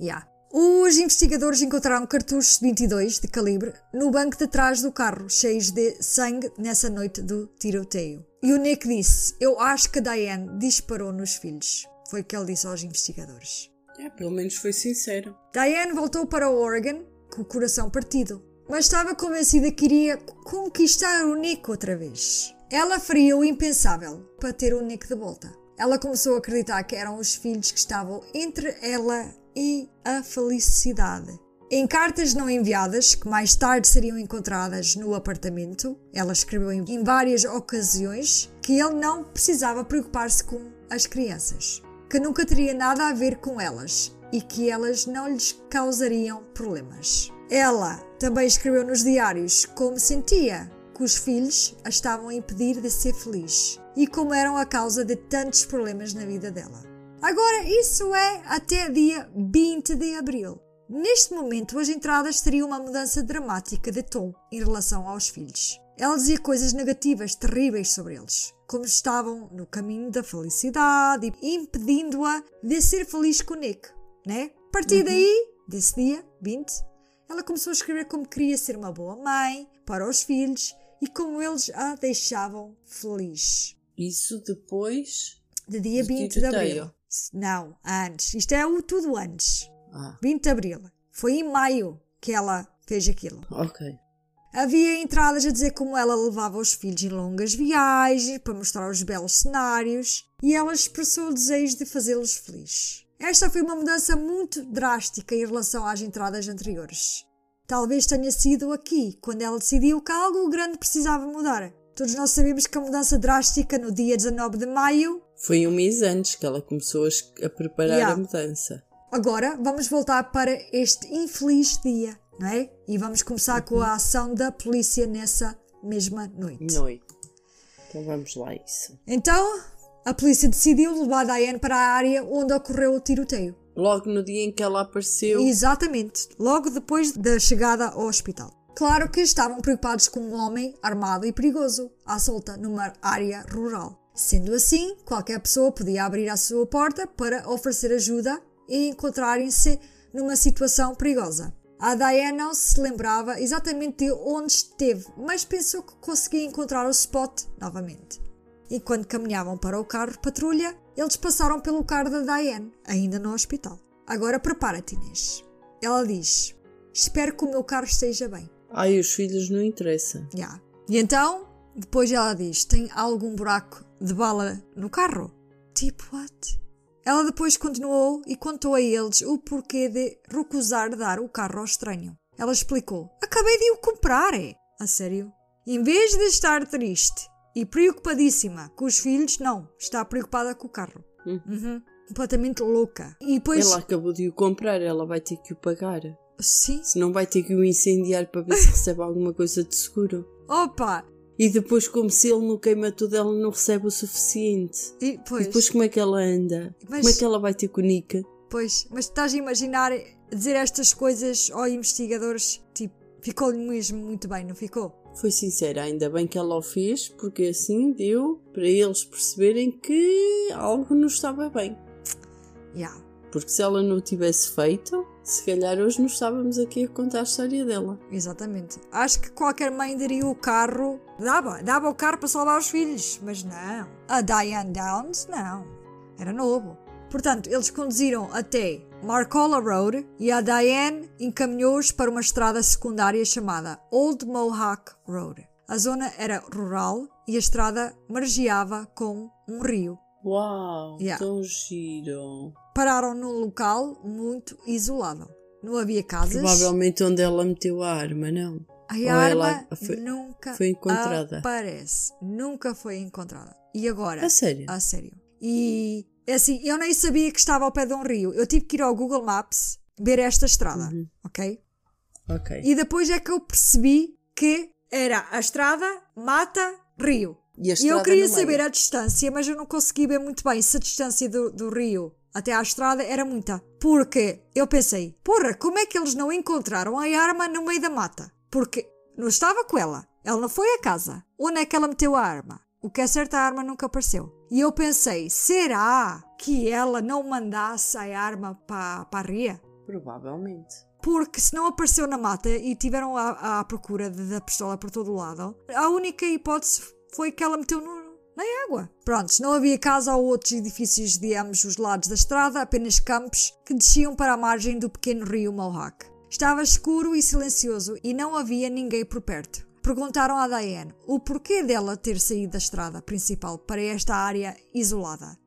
Yeah. Os investigadores encontraram cartuchos de 22 de calibre no banco de trás do carro, cheios de sangue nessa noite do tiroteio. E o Nick disse: Eu acho que a Diane disparou nos filhos. Foi o que ele disse aos investigadores. É, pelo menos foi sincero. Diane voltou para o Oregon com o coração partido, mas estava convencida que iria conquistar o Nick outra vez. Ela faria o impensável para ter o Nick de volta. Ela começou a acreditar que eram os filhos que estavam entre ela e a felicidade. Em cartas não enviadas, que mais tarde seriam encontradas no apartamento, ela escreveu em várias ocasiões que ele não precisava preocupar-se com as crianças, que nunca teria nada a ver com elas e que elas não lhes causariam problemas. Ela também escreveu nos diários como sentia que os filhos a estavam a impedir de ser feliz e como eram a causa de tantos problemas na vida dela. Agora, isso é até dia 20 de abril. Neste momento, as entradas teriam uma mudança dramática de tom em relação aos filhos. Ela dizia coisas negativas, terríveis sobre eles, como estavam no caminho da felicidade e impedindo-a de ser feliz com Nick, né? A partir daí, desse dia, 20, ela começou a escrever como queria ser uma boa mãe para os filhos e como eles a deixavam feliz. Isso depois. De dia Do 20 de abril. Não, antes. Isto é o tudo antes. Ah, 20 de abril. Foi em maio que ela fez aquilo. ok. Havia entradas a dizer como ela levava os filhos em longas viagens para mostrar os belos cenários e ela expressou o desejo de fazê-los felizes. Esta foi uma mudança muito drástica em relação às entradas anteriores. Talvez tenha sido aqui, quando ela decidiu que algo grande precisava mudar. Todos nós sabemos que a mudança drástica no dia 19 de maio. Foi um mês antes que ela começou a, preparar Yeah. a mudança. Agora vamos voltar para este infeliz dia, não é? E vamos começar com a ação da polícia nessa mesma noite. Noite. Então vamos lá, isso. Então, a polícia decidiu levar Diane para a área onde ocorreu o tiroteio. Logo no dia em que ela apareceu. Exatamente, logo depois da chegada ao hospital. Claro que estavam preocupados com um homem armado e perigoso, à solta numa área rural. Sendo assim, qualquer pessoa podia abrir a sua porta para oferecer ajuda e encontrarem-se numa situação perigosa. A Diane não se lembrava exatamente de onde esteve, mas pensou que conseguia encontrar o spot novamente. E quando caminhavam para o carro de patrulha, eles passaram pelo carro da Diane, ainda no hospital. Agora prepara-te, Inês. Ela diz: Espero que o meu carro esteja bem. Ai, os filhos não interessa. Ya. E então, depois ela diz: Tem algum buraco de bala no carro? Tipo, what? Ela depois continuou e contou a eles o porquê de recusar dar o carro ao estranho. Ela explicou: Acabei de o comprar, é? A sério? Em vez de estar triste e preocupadíssima com os filhos, não. Está preocupada com o carro. Uhum. Completamente louca. E depois. Ela acabou de o comprar, ela vai ter que o pagar. Sim. Senão vai ter que o incendiar para ver se recebe alguma coisa de seguro. Opa! E depois, como se ele não queima tudo, ela não recebe o suficiente. E E pois. depois, como é que ela anda? Mas- Como é que ela vai ter com Nika? Pois, mas estás a imaginar dizer estas coisas aos investigadores? Tipo, ficou-lhe mesmo muito bem, não ficou? Foi sincera, ainda bem que ela o fez, porque assim deu para eles perceberem que algo não estava bem. Ya. Porque se ela não o tivesse feito, se calhar hoje não estávamos aqui a contar a história dela. Exatamente. Acho que qualquer mãe daria o carro. Dava, dava o carro para salvar os filhos, mas não. A Diane Downs, não. Era novo. Portanto, eles conduziram até Marcola Road e a Diane encaminhou-os para uma estrada secundária chamada Old Mohawk Road. A zona era rural e a estrada margeava com um rio. Uau, Yeah. tão giro. Pararam num local muito isolado. Não havia casas. Provavelmente onde ela meteu a arma, não? A Ou arma foi- nunca foi encontrada? aparece. Nunca foi encontrada. E agora? A sério? A sério. E assim, eu nem sabia que estava ao pé de um rio. Eu tive que ir ao Google Maps ver esta estrada, Uhum. ok? Ok. E depois é que eu percebi que era a estrada, mata, rio. E E eu queria saber a distância, mas eu não consegui ver muito bem se a distância do, do rio até à estrada era muita. Porque eu pensei, porra, como é que eles não encontraram a arma no meio da mata? Porque não estava com ela. Ela não foi a casa. Onde é que ela meteu a arma? O que é certo, a arma nunca apareceu. E eu pensei, será que ela não mandasse a arma para a ria? Provavelmente. Porque se não apareceu na mata e tiveram à, à procura da pistola por todo o lado, a única hipótese foi que ela meteu no- na água. Prontos, não havia casa ou outros edifícios de ambos os lados da estrada, apenas campos que desciam para a margem do pequeno rio Mohawk. Estava escuro e silencioso e não havia ninguém por perto. Perguntaram a Diane o porquê dela ter saído da estrada principal para esta área isolada.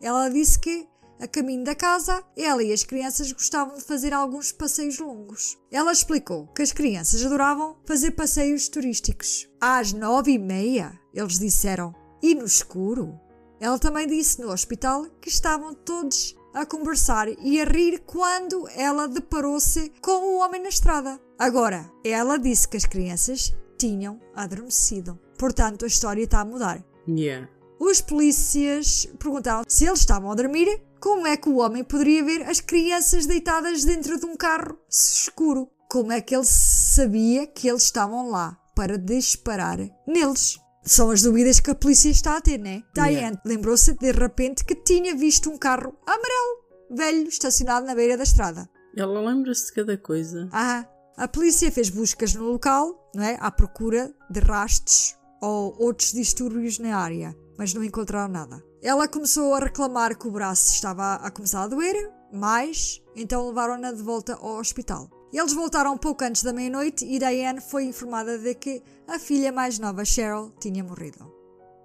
Ela disse que, a caminho da casa, ela e as crianças gostavam de fazer alguns passeios longos. Ela explicou que as crianças adoravam fazer passeios turísticos. Às nove e meia, eles disseram, e no escuro. Ela também disse no hospital que estavam todos a conversar e a rir quando ela deparou-se com o homem na estrada. Agora, ela disse que as crianças tinham adormecido. Portanto, a história está a mudar. Yeah. Os polícias perguntaram se eles estavam a dormir Como é que o homem poderia ver as crianças deitadas dentro de um carro escuro? Como é que ele sabia que eles estavam lá para disparar neles? São as dúvidas que a polícia está a ter, né? Diane lembrou-se de repente que tinha visto um carro amarelo, velho, estacionado na beira da estrada. Ela lembra-se de cada coisa. Ah, a polícia fez buscas no local, não é? À procura de rastros ou outros distúrbios na área, mas não encontraram nada. Ela começou a reclamar que o braço estava a começar a doer, mas então levaram-na de volta ao hospital. Eles voltaram pouco antes da meia-noite e Diane foi informada de que a filha mais nova, Cheryl, tinha morrido.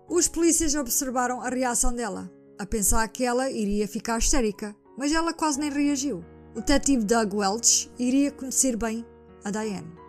Os polícias observaram a reação dela, a pensar que ela iria ficar histérica, mas ela quase nem reagiu. O detetive Doug Welch iria conhecer bem a Diane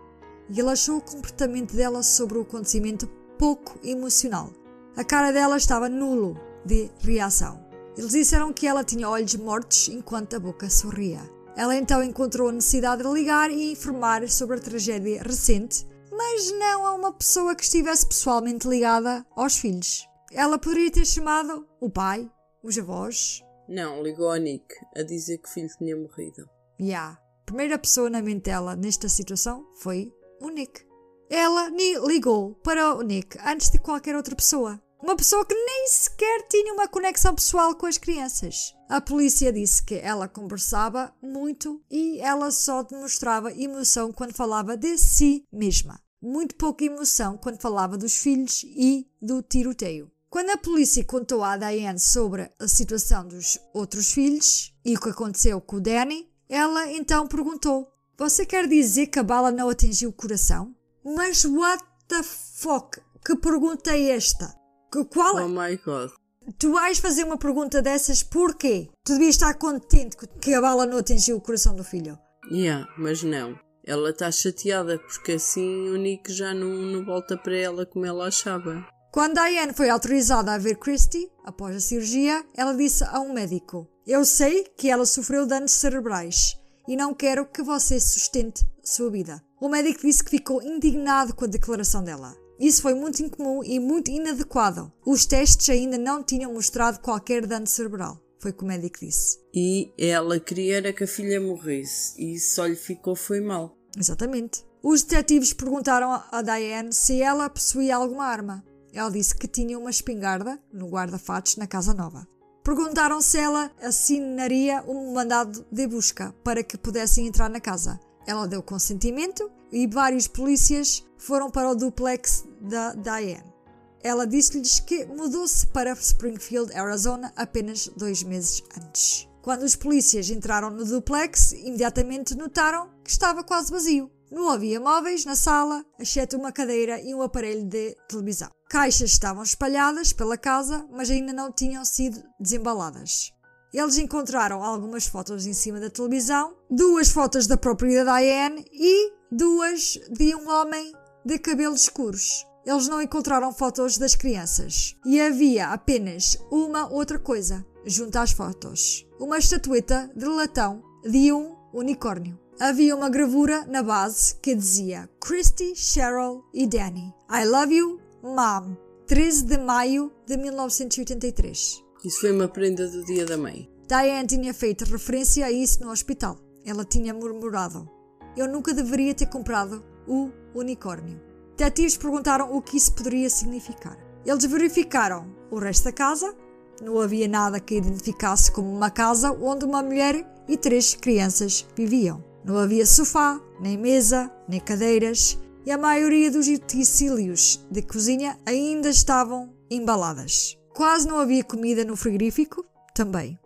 e ele achou o comportamento dela sobre o acontecimento pouco emocional. A cara dela estava nulo de reação. Eles disseram que ela tinha olhos mortos enquanto a boca sorria. Ela então encontrou a necessidade de ligar e informar sobre a tragédia recente, mas não a uma pessoa que estivesse pessoalmente ligada aos filhos. Ela poderia ter chamado o pai, os avós. Não, ligou ao Nick a dizer que o filho tinha morrido. Ya. Yeah. A primeira pessoa na mente dela nesta situação foi o Nick. Ela ligou para o Nick antes de qualquer outra pessoa. Uma pessoa que nem sequer tinha uma conexão pessoal com as crianças. A polícia disse que ela conversava muito e ela só demonstrava emoção quando falava de si mesma. Muito pouca emoção quando falava dos filhos e do tiroteio. Quando a polícia contou à Diane sobre a situação dos outros filhos e o que aconteceu com o Danny, ela então perguntou: Você quer dizer que a bala não atingiu o coração? Mas what the fuck? Que pergunta é esta? Qual Oh my god. Tu vais fazer uma pergunta dessas porquê? Tu devias estar contente que a bala não atingiu o coração do filho. Yeah, mas não. Ela está chateada porque assim o Nick já não, não volta para ela como ela achava. Quando Diane foi autorizada a ver Christy, após a cirurgia, ela disse a um médico: Eu sei que ela sofreu danos cerebrais e não quero que você sustente sua vida. O médico disse que ficou indignado com a declaração dela. Isso foi muito incomum e muito inadequado. Os testes ainda não tinham mostrado qualquer dano cerebral. Foi o que o médico disse. E ela queria era que a filha morresse e só lhe ficou foi mal. Exatamente. Os detetives perguntaram a Diane se ela possuía alguma arma. Ela disse que tinha uma espingarda no guarda-fatos na casa nova. Perguntaram se ela assinaria um mandado de busca para que pudessem entrar na casa. Ela deu consentimento e vários polícias foram para o duplex da Diane. Ela disse-lhes que mudou-se para Springfield, Arizona, apenas dois meses antes. Quando os polícias entraram no duplex, imediatamente notaram que estava quase vazio. Não havia móveis na sala, exceto uma cadeira e um aparelho de televisão. Caixas estavam espalhadas pela casa, mas ainda não tinham sido desembaladas. Eles encontraram algumas fotos em cima da televisão, duas fotos da própria Diane e duas de um homem de cabelos escuros. Eles não encontraram fotos das crianças e havia apenas uma outra coisa junto às fotos: uma estatueta de latão de um unicórnio. Havia uma gravura na base que dizia Christy, Cheryl e Danny. I love you, Mom. 13 de maio de 1983. Isso foi uma prenda do dia da mãe. Diane tinha feito referência a isso no hospital. Ela tinha murmurado: Eu nunca deveria ter comprado o unicórnio. Detetives perguntaram o que isso poderia significar. Eles verificaram o resto da casa. Não havia nada que identificasse como uma casa onde uma mulher e três crianças viviam. Não havia sofá, nem mesa, nem cadeiras, e a maioria dos utensílios de cozinha ainda estavam embaladas. Quase não havia comida no frigorífico, também.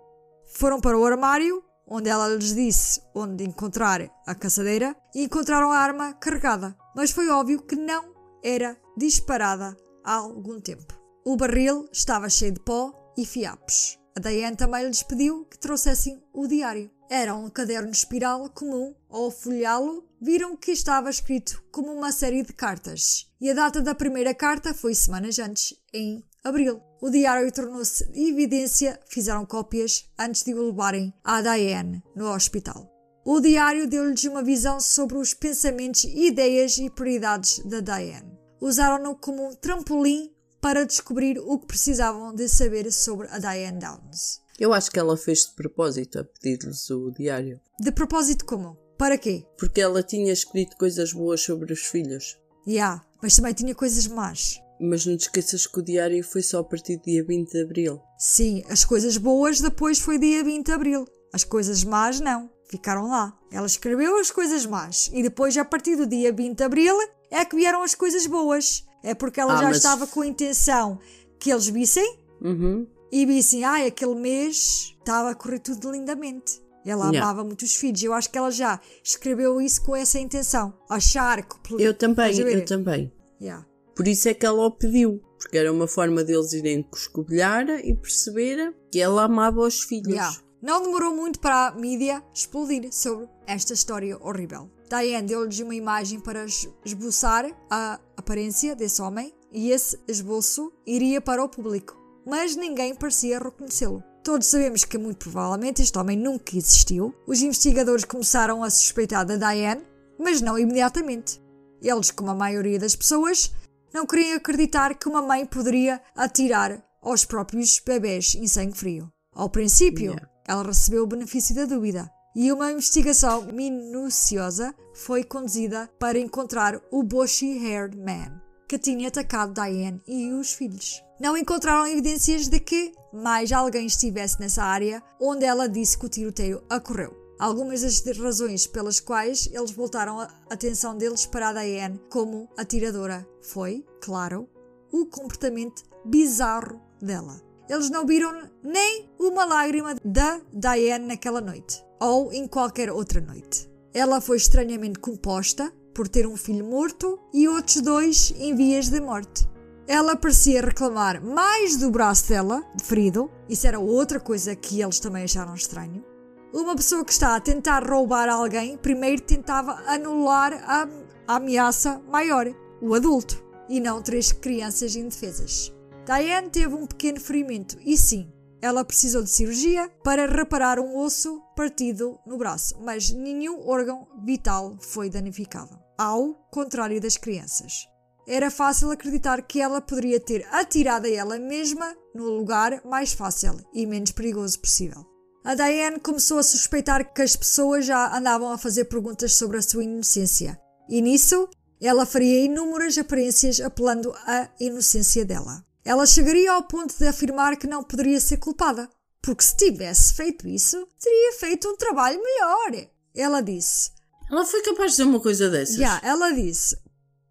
Foram para o armário, onde ela lhes disse onde encontrar a caçadeira, e encontraram a arma carregada, mas foi óbvio que não era disparada há algum tempo. O barril estava cheio de pó e fiapos. A Diane também lhes pediu que trouxessem o diário. Era um caderno espiral comum. Ao folheá-lo, viram que estava escrito como uma série de cartas. E a data da primeira carta foi semanas antes, em abril. O diário tornou-se evidência, fizeram cópias antes de o levarem à Diane no hospital. O diário deu-lhes uma visão sobre os pensamentos, ideias e prioridades da Diane. Usaram-no como um trampolim para descobrir o que precisavam de saber sobre a Diane Downs. Eu acho que ela fez de propósito a pedir-lhes o diário. De propósito como? Para quê? Porque ela tinha escrito coisas boas sobre os filhos. Ya, yeah, mas também tinha coisas más. Mas não te esqueças que o diário foi só a partir do dia 20 de Abril. Sim, as coisas boas depois foi dia 20 de Abril. As coisas más não, ficaram lá. Ela escreveu as coisas más e depois, a partir do dia 20 de Abril, é que vieram as coisas boas. É porque ela Ah, já mas- estava com a intenção que eles vissem Uhum. e vissem, ai, aquele mês estava a correr tudo lindamente. Ela Yeah. amava muito os filhos. Eu acho que ela já escreveu isso com essa intenção. Achar que. Eu também, eu também. Yeah. Por isso é que ela o pediu. Porque era uma forma deles irem coscobilhar e perceber que ela amava os filhos. Yeah. Não demorou muito para a mídia explodir sobre esta história horrível. Diane deu-lhes uma imagem para es- esboçar a aparência desse homem e esse esboço iria para o público, mas ninguém parecia reconhecê-lo. Todos sabemos que muito provavelmente este homem nunca existiu. Os investigadores começaram a suspeitar da Diane, mas não imediatamente. Eles, como a maioria das pessoas, não queriam acreditar que uma mãe poderia atirar aos próprios bebés em sangue frio. Ao princípio, Yeah. ela recebeu o benefício da dúvida e uma investigação minuciosa foi conduzida para encontrar o bushy-haired man que tinha atacado Diane e os filhos. Não encontraram evidências de que mais alguém estivesse nessa área onde ela disse que o tiroteio ocorreu. Algumas das razões pelas quais eles voltaram a atenção deles para a Diane como atiradora foi, claro, o comportamento bizarro dela. Eles não viram nem uma lágrima da Diane naquela noite, ou em qualquer outra noite. Ela foi estranhamente composta por ter um filho morto e outros dois em vias de morte. Ela parecia reclamar mais do braço dela, ferido, isso era outra coisa que eles também acharam estranho. Uma pessoa que está a tentar roubar alguém primeiro tentava anular a, a ameaça maior, o adulto, e não três crianças indefesas. Diane teve um pequeno ferimento e sim, ela precisou de cirurgia para reparar um osso partido no braço, mas nenhum órgão vital foi danificado, ao contrário das crianças. Era fácil acreditar que ela poderia ter atirado a ela mesma no lugar mais fácil e menos perigoso possível. A Diane começou a suspeitar que as pessoas já andavam a fazer perguntas sobre a sua inocência, e nisso ela faria inúmeras aparências apelando à inocência dela. Ela chegaria ao ponto de afirmar que não poderia ser culpada, porque se tivesse feito isso, teria feito um trabalho melhor. Ela disse: Ela foi capaz de dizer uma coisa dessas. Já, ela disse: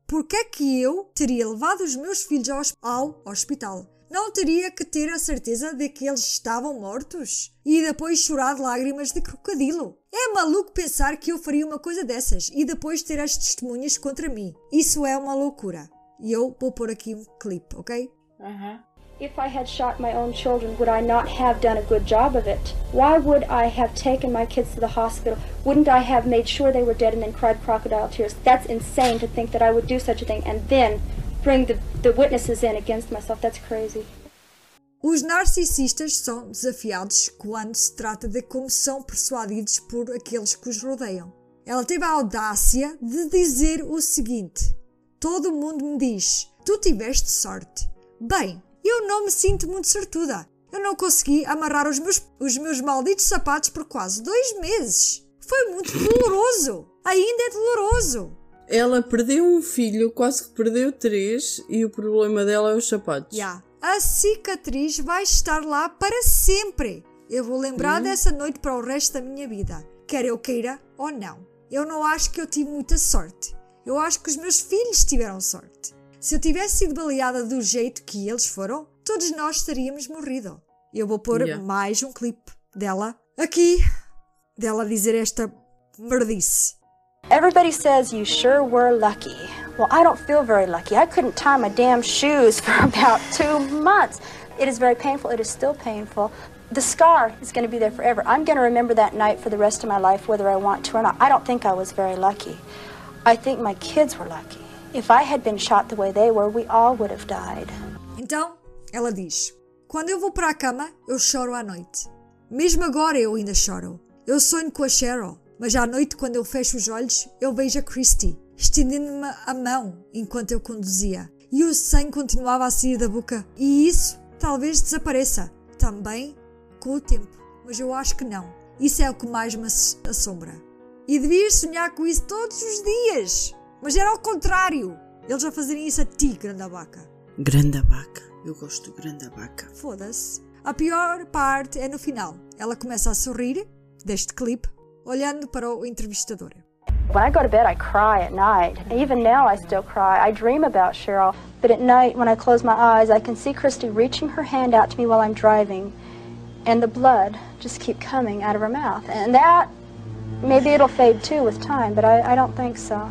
Por que é que eu teria levado os meus filhos ao, hos- ao hospital? Não teria que ter a certeza de que eles estavam mortos? E depois chorar lágrimas de crocodilo? É maluco pensar que eu faria uma coisa dessas e depois ter as testemunhas contra mim. Isso é uma loucura. E eu vou pôr aqui um clipe, ok? If I had shot my own children, would I not have done a good job of it? Why would I have taken my kids to the hospital? Wouldn't I have made sure they were dead and then cried crocodile tears? That's insane to think that I would do such a thing and then bring the, the witnesses in against myself. That's crazy. Os narcisistas são desafiados quando se trata de como são persuadidos por aqueles que os rodeiam. Ela teve a audácia de dizer o seguinte: Todo mundo me diz, tu tiveste sorte. Bem, eu não me sinto muito sortuda. Eu não consegui amarrar os meus, os meus malditos sapatos por quase dois meses. Foi muito doloroso. Ainda é doloroso. Ela perdeu um filho, quase que perdeu três, e o problema dela é os sapatos. Já. A cicatriz vai estar lá para sempre. Eu vou lembrar dessa noite para o resto da minha vida, quer eu queira ou não. Eu não acho que eu tive muita sorte. Eu acho que os meus filhos tiveram sorte. Se eu tivesse sido baleada do jeito que eles foram, todos nós teríamos morrido. Eu vou pôr Yeah. mais um clipe dela aqui, dela dizer esta merdice. Everybody says you sure were lucky. Well, I don't feel very lucky. I couldn't tie my damn shoes for about two months. It is very painful. It is still painful. The scar is going to be there forever. I'm going to remember that night for the rest of my life, whether I want to or not. I don't think I was very lucky. I think my kids were lucky. If I had been shot the way they were, we all would have died. Então, ela diz: Quando eu vou para a cama, eu choro à noite. Mesmo agora eu ainda choro. Eu sonho com a Cheryl, mas à noite, quando eu fecho os olhos, eu vejo a Christy, estendendo-me a mão enquanto eu conduzia. E o sangue continuava a sair da boca. E isso talvez desapareça. Também com o tempo, mas eu acho que não. Isso é o que mais me assombra. E devias sonhar com isso todos os dias. Mas era ao contrário. Eles a fazerem isso a ti, grande abaca. Grande abaca. Eu gosto do grande abaca. Foda-se. A pior parte é no final. Ela começa a sorrir, deste clipe, olhando para o entrevistador. When I go to bed, I cry at night. Even now, I still cry. I dream about Cheryl. But at night, when I close my eyes, I can see Christy reaching her hand out to me while I'm driving, and the blood just keep coming out of her mouth. And that, maybe it'll fade too with time, but I, I don't think so.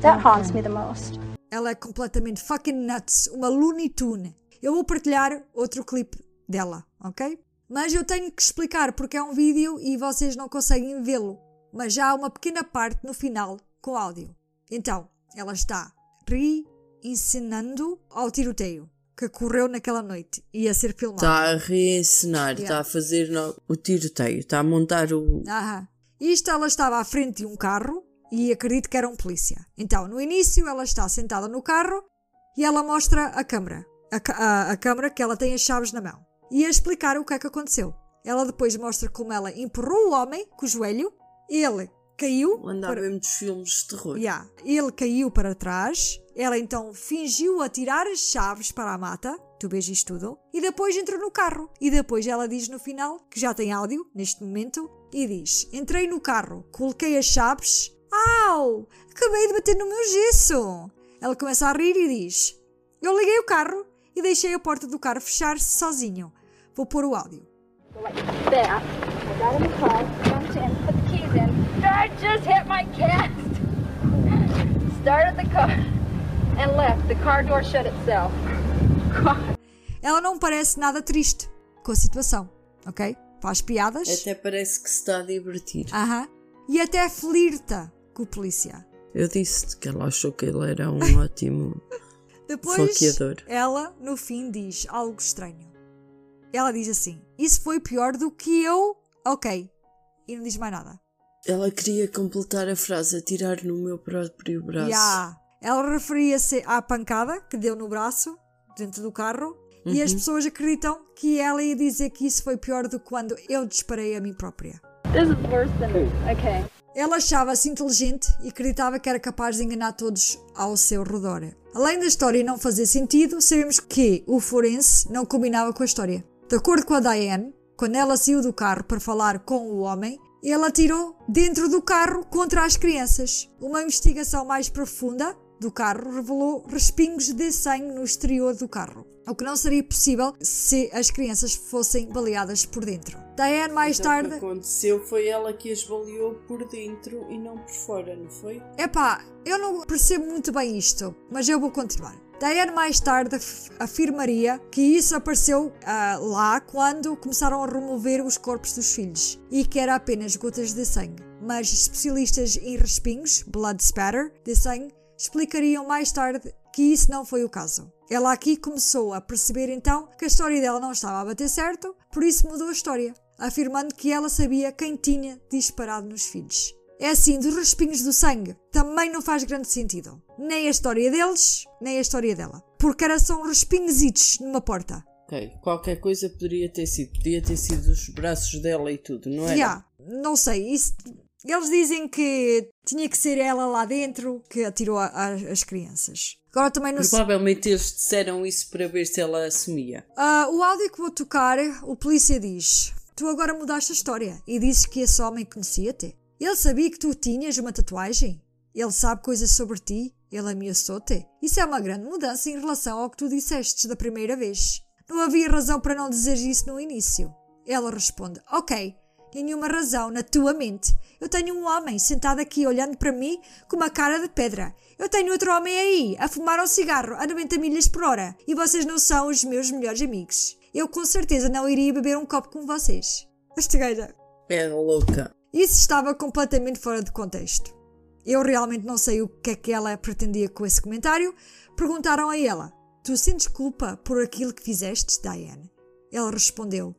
That haunts me the most. Ela é completamente fucking nuts, uma Looney Tune. Eu vou partilhar outro clipe dela, ok? Mas eu tenho que explicar porque é um vídeo e vocês não conseguem vê-lo. Mas já há uma pequena parte no final com áudio. Então, ela está reencenando ao tiroteio que ocorreu naquela noite e a ser filmado. Está a reencenar, está Yeah. a fazer no- o tiroteio, está a montar o. Aham. Isto ela estava à frente de um carro e acredito que era um polícia. Então, no início, ela está sentada no carro e ela mostra a câmara. A, a, a câmara que ela tem as chaves na mão. E a explicar o que é que aconteceu. Ela depois mostra como ela empurrou o homem com o joelho, ele caiu. Andava para- em muitos filmes de terror. Yeah. Ele caiu para trás, ela então fingiu atirar as chaves para a mata, tu vês isto tudo, e depois entrou no carro. E depois ela diz no final, que já tem áudio neste momento, e diz: Entrei no carro, coloquei as chaves, au! Acabei de bater no meu gesso! Ela começa a rir e diz: Eu liguei o carro e deixei a porta do carro fechar-se sozinho. Vou pôr o áudio. Ela não parece nada triste com a situação, ok? Faz piadas. Até parece que se está a divertir. Aham. E até flirta com o polícia. Eu disse que ela achou que ele era um ótimo. Depois, Foqueador. ela, no fim, diz algo estranho. Ela diz assim: Isso foi pior do que eu. Ok. E não diz mais nada. Ela queria completar a frase, atirar no meu próprio braço. Ya. Ela referia-se à pancada que deu no braço, dentro do carro, e as pessoas acreditam que ela ia dizer que isso foi pior do que quando eu disparei a mim própria. This is worse than. Okay. Ela achava-se inteligente e acreditava que era capaz de enganar todos ao seu redor. Além da história não fazer sentido, sabemos que o forense não combinava com a história. De acordo com a Diane, quando ela saiu do carro para falar com o homem, ele atirou dentro do carro contra as crianças. Uma investigação mais profunda do carro revelou respingos de sangue no exterior do carro, o que não seria possível se as crianças fossem baleadas por dentro. Diane mais Então, tarde O que aconteceu foi ela que as baleou por dentro e não por fora, não foi? Epá, eu não percebo muito bem isto, mas eu vou continuar. Diane mais tarde af- afirmaria que isso apareceu ah, lá quando começaram a remover os corpos dos filhos e que era apenas gotas de sangue. Mas especialistas em respingos, blood spatter, de sangue, explicariam mais tarde que isso não foi o caso. Ela aqui começou a perceber então que a história dela não estava a bater certo, por isso mudou a história, afirmando que ela sabia quem tinha disparado nos filhos. É assim, dos respingos do sangue também não faz grande sentido. Nem a história deles, nem a história dela. Porque era só um respingositos numa porta. Ok, qualquer coisa poderia ter sido. Podia ter sido os braços dela e tudo, não é? Já, não sei, isso... Eles dizem que tinha que ser ela lá dentro que atirou a- a- as crianças. Agora também não. Provavelmente eles disseram isso para ver se ela assumia. Ah, o áudio que vou tocar, o polícia diz: Tu agora mudaste a história e dizes que esse homem conhecia-te. Ele sabia que tu tinhas uma tatuagem? Ele sabe coisas sobre ti? Ele ameaçou-te? Isso é uma grande mudança em relação ao que tu disseste da primeira vez. Não havia razão para não dizer isso no início. Ela responde: Ok, nenhuma razão na tua mente. Eu tenho um homem sentado aqui olhando para mim com uma cara de pedra. Eu tenho outro homem aí a fumar um cigarro a 90 milhas por hora e vocês não são os meus melhores amigos. Eu com certeza não iria beber um copo com vocês. Esta gaja. É louca. Isso estava completamente fora de contexto. Eu realmente não sei o que é que ela pretendia com esse comentário. Perguntaram a ela: Tu sentes culpa por aquilo que fizeste, Diane? Ela respondeu: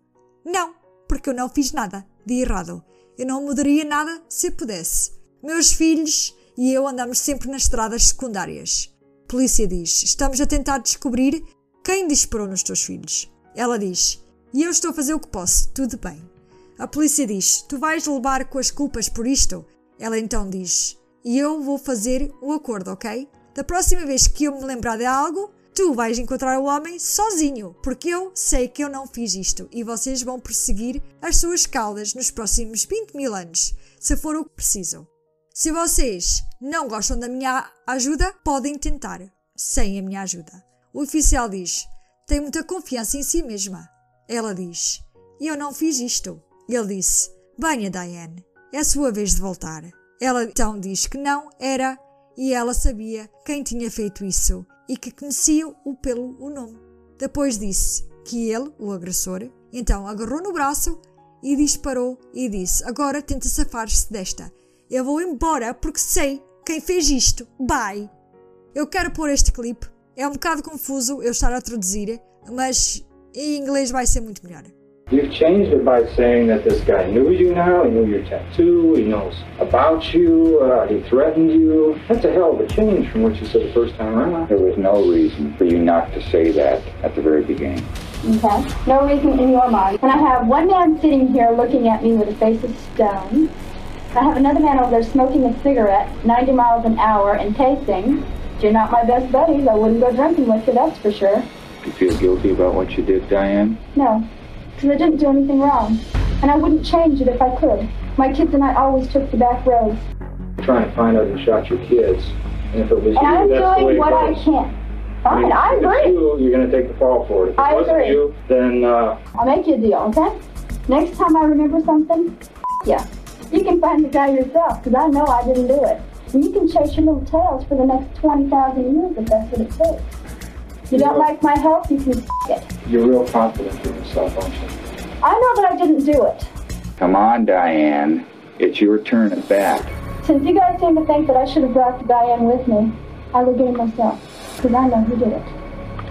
Não, porque eu não fiz nada de errado. Eu não mudaria nada se pudesse. Meus filhos e eu andamos sempre nas estradas secundárias. Polícia diz: Estamos a tentar descobrir quem disparou nos teus filhos. Ela diz: E eu estou a fazer o que posso, tudo bem. A polícia diz: Tu vais levar com as culpas por isto? Ela então diz: E eu vou fazer o acordo, ok? Da próxima vez que eu me lembrar de algo, tu vais encontrar o homem sozinho, porque eu sei que eu não fiz isto e vocês vão perseguir as suas caudas nos próximos 20 mil anos, se for o que precisam. Se vocês não gostam da minha ajuda, podem tentar, sem a minha ajuda. O oficial diz: Tem muita confiança em si mesma. Ela diz: Eu não fiz isto. Ele disse: Venha, Diane, é a sua vez de voltar. Ela então diz que não era e ela sabia quem tinha feito isso e que conhecia-o pelo o nome. Depois disse que ele, o agressor, então agarrou no braço e disparou e disse: Agora tenta safar-se desta. Eu vou embora porque sei quem fez isto. Bye! Eu quero pôr este clipe. É um bocado confuso eu estar a traduzir, mas em inglês vai ser muito melhor. You've changed it by saying that this guy knew you now, he knew your tattoo, he knows about you, uh, he threatened you. That's a hell of a change from what you said the first time around. There was no reason for you not to say that at the very beginning. Okay. No reason in your mind. And I have one man sitting here looking at me with a face of stone. I have another man over there smoking a cigarette, 90 miles an hour, and tasting. You're not my best buddies. I wouldn't go drinking with you, that's for sure. Do you feel guilty about what you did, Diane? No, because I didn't do anything wrong. And I wouldn't change it if I could. My kids and I always took the back roads. Trying to find out who shot your kids. And if it was And I'm you, that's the way doing what I can. Fine, I If it's agree. you, you're going to take the fall for it. If it I wasn't agree. you, then uh, I'll make you a deal, okay? Next time I remember something, yeah, you can find the guy yourself, because I know I didn't do it. And you can chase your little tails for the next 20,000 years if that's what it takes. You don't like my help, you can it. you're real confident in yourself, aren't you? I know that I didn't do it. Come on, Diane. It's your turn at bat. Since you guys seem to think that I should have brought Diane with me, I will get it myself, because I know who did it.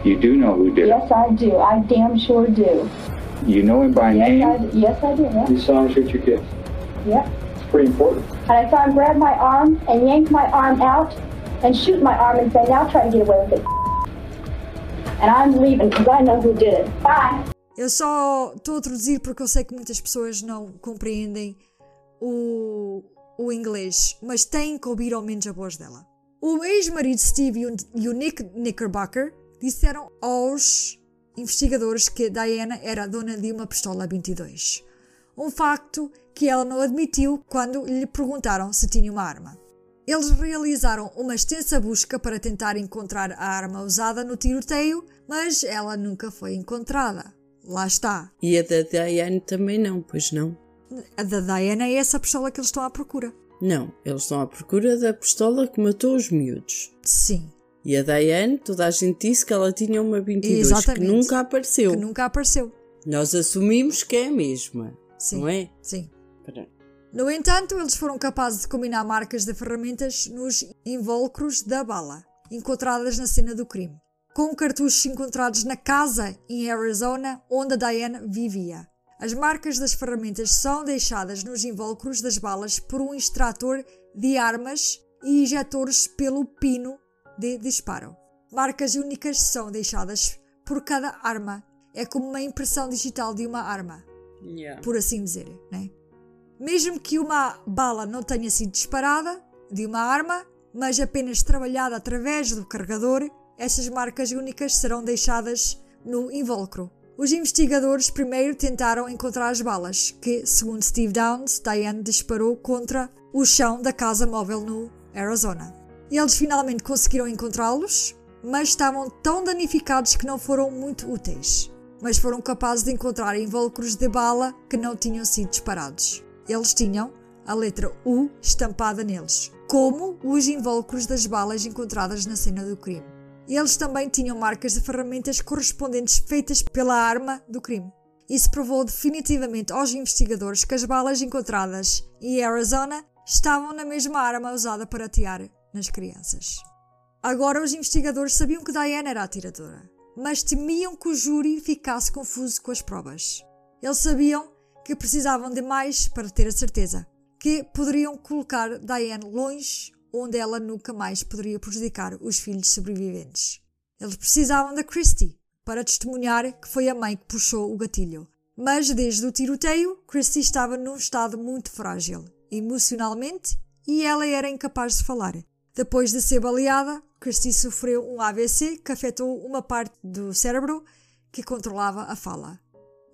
You do know who did it. Yes, I do. I damn sure do. You know him by Yes, name? Yes, I do. Yeah. You saw him shoot your kids. Yep. It's pretty important. And I saw him grab my arm and yank my arm out and shoot my arm and say, now try to get away with it. Eu só estou a traduzir porque eu sei que muitas pessoas não compreendem o, o inglês, mas têm que ouvir ao menos a voz dela. O ex-marido Steve e o, e o Nick Knickerbocker disseram aos investigadores que Diana era dona de uma pistola 22. Um facto que ela não admitiu quando lhe perguntaram se tinha uma arma. Eles realizaram uma extensa busca para tentar encontrar a arma usada no tiroteio, mas ela nunca foi encontrada. Lá está. E a da Diane também não, pois não? A da Diana é essa pistola que eles estão à procura. Não, eles estão à procura da pistola que matou os miúdos. Sim, E a Diane, toda a gente disse que ela tinha uma 22, Exatamente. que nunca apareceu. que nunca apareceu. Nós assumimos que é a mesma, Sim, não é? sim. No entanto, eles foram capazes de combinar marcas de ferramentas nos invólucros da bala, encontradas na cena do crime, com cartuchos encontrados na casa em Arizona onde a Diane vivia. As marcas das ferramentas são deixadas nos invólucros das balas por um extrator de armas e injetores pelo pino de disparo. Marcas únicas são deixadas por cada arma. É como uma impressão digital de uma arma Yeah. por assim dizer, né? Mesmo que uma bala não tenha sido disparada de uma arma, mas apenas trabalhada através do carregador, essas marcas únicas serão deixadas no invólucro. Os investigadores primeiro tentaram encontrar as balas, que, segundo Steve Downs, Diane disparou contra o chão da casa móvel no Arizona. Eles finalmente conseguiram encontrá-los, mas estavam tão danificados que não foram muito úteis mas foram capazes de encontrar invólucros de bala que não tinham sido disparados. Eles tinham a letra U estampada neles, como os invólucros das balas encontradas na cena do crime. Eles também tinham marcas de ferramentas correspondentes feitas pela arma do crime. Isso provou definitivamente aos investigadores que as balas encontradas em Arizona estavam na mesma arma usada para atear nas crianças. Agora os investigadores sabiam que Diana era a atiradora, mas temiam que o júri ficasse confuso com as provas. Eles sabiam que precisavam de mais para ter a certeza, que poderiam colocar Diane longe onde ela nunca mais poderia prejudicar os filhos sobreviventes. Eles precisavam da Christie para testemunhar que foi a mãe que puxou o gatilho, Mas desde o tiroteio, Christy estava num estado muito frágil, emocionalmente, e ela era incapaz de falar. Depois de ser baleada, Christy sofreu um AVC que afetou uma parte do cérebro que controlava a fala.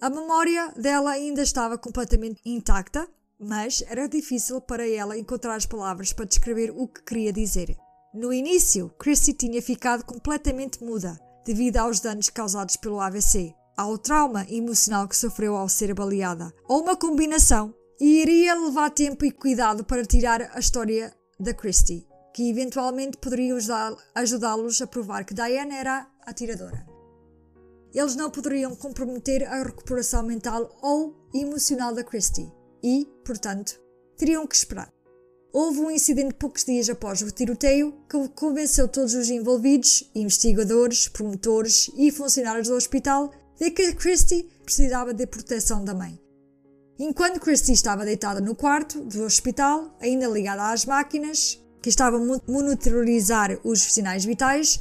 A memória dela ainda estava completamente intacta, mas era difícil para ela encontrar as palavras para descrever o que queria dizer. No início, Christy tinha ficado completamente muda devido aos danos causados pelo AVC, ao trauma emocional que sofreu ao ser baleada, ou uma combinação, e iria levar tempo e cuidado para tirar a história da Christie, que eventualmente poderia ajudá-los a provar que Diane era a atiradora. Eles não poderiam comprometer a recuperação mental ou emocional da Christie e, portanto, teriam que esperar. Houve um incidente poucos dias após o tiroteio que convenceu todos os envolvidos, investigadores, promotores e funcionários do hospital, de que Christie precisava de proteção da mãe. Enquanto Christie estava deitada no quarto do hospital, ainda ligada às máquinas, que estavam a monitorizar os sinais vitais,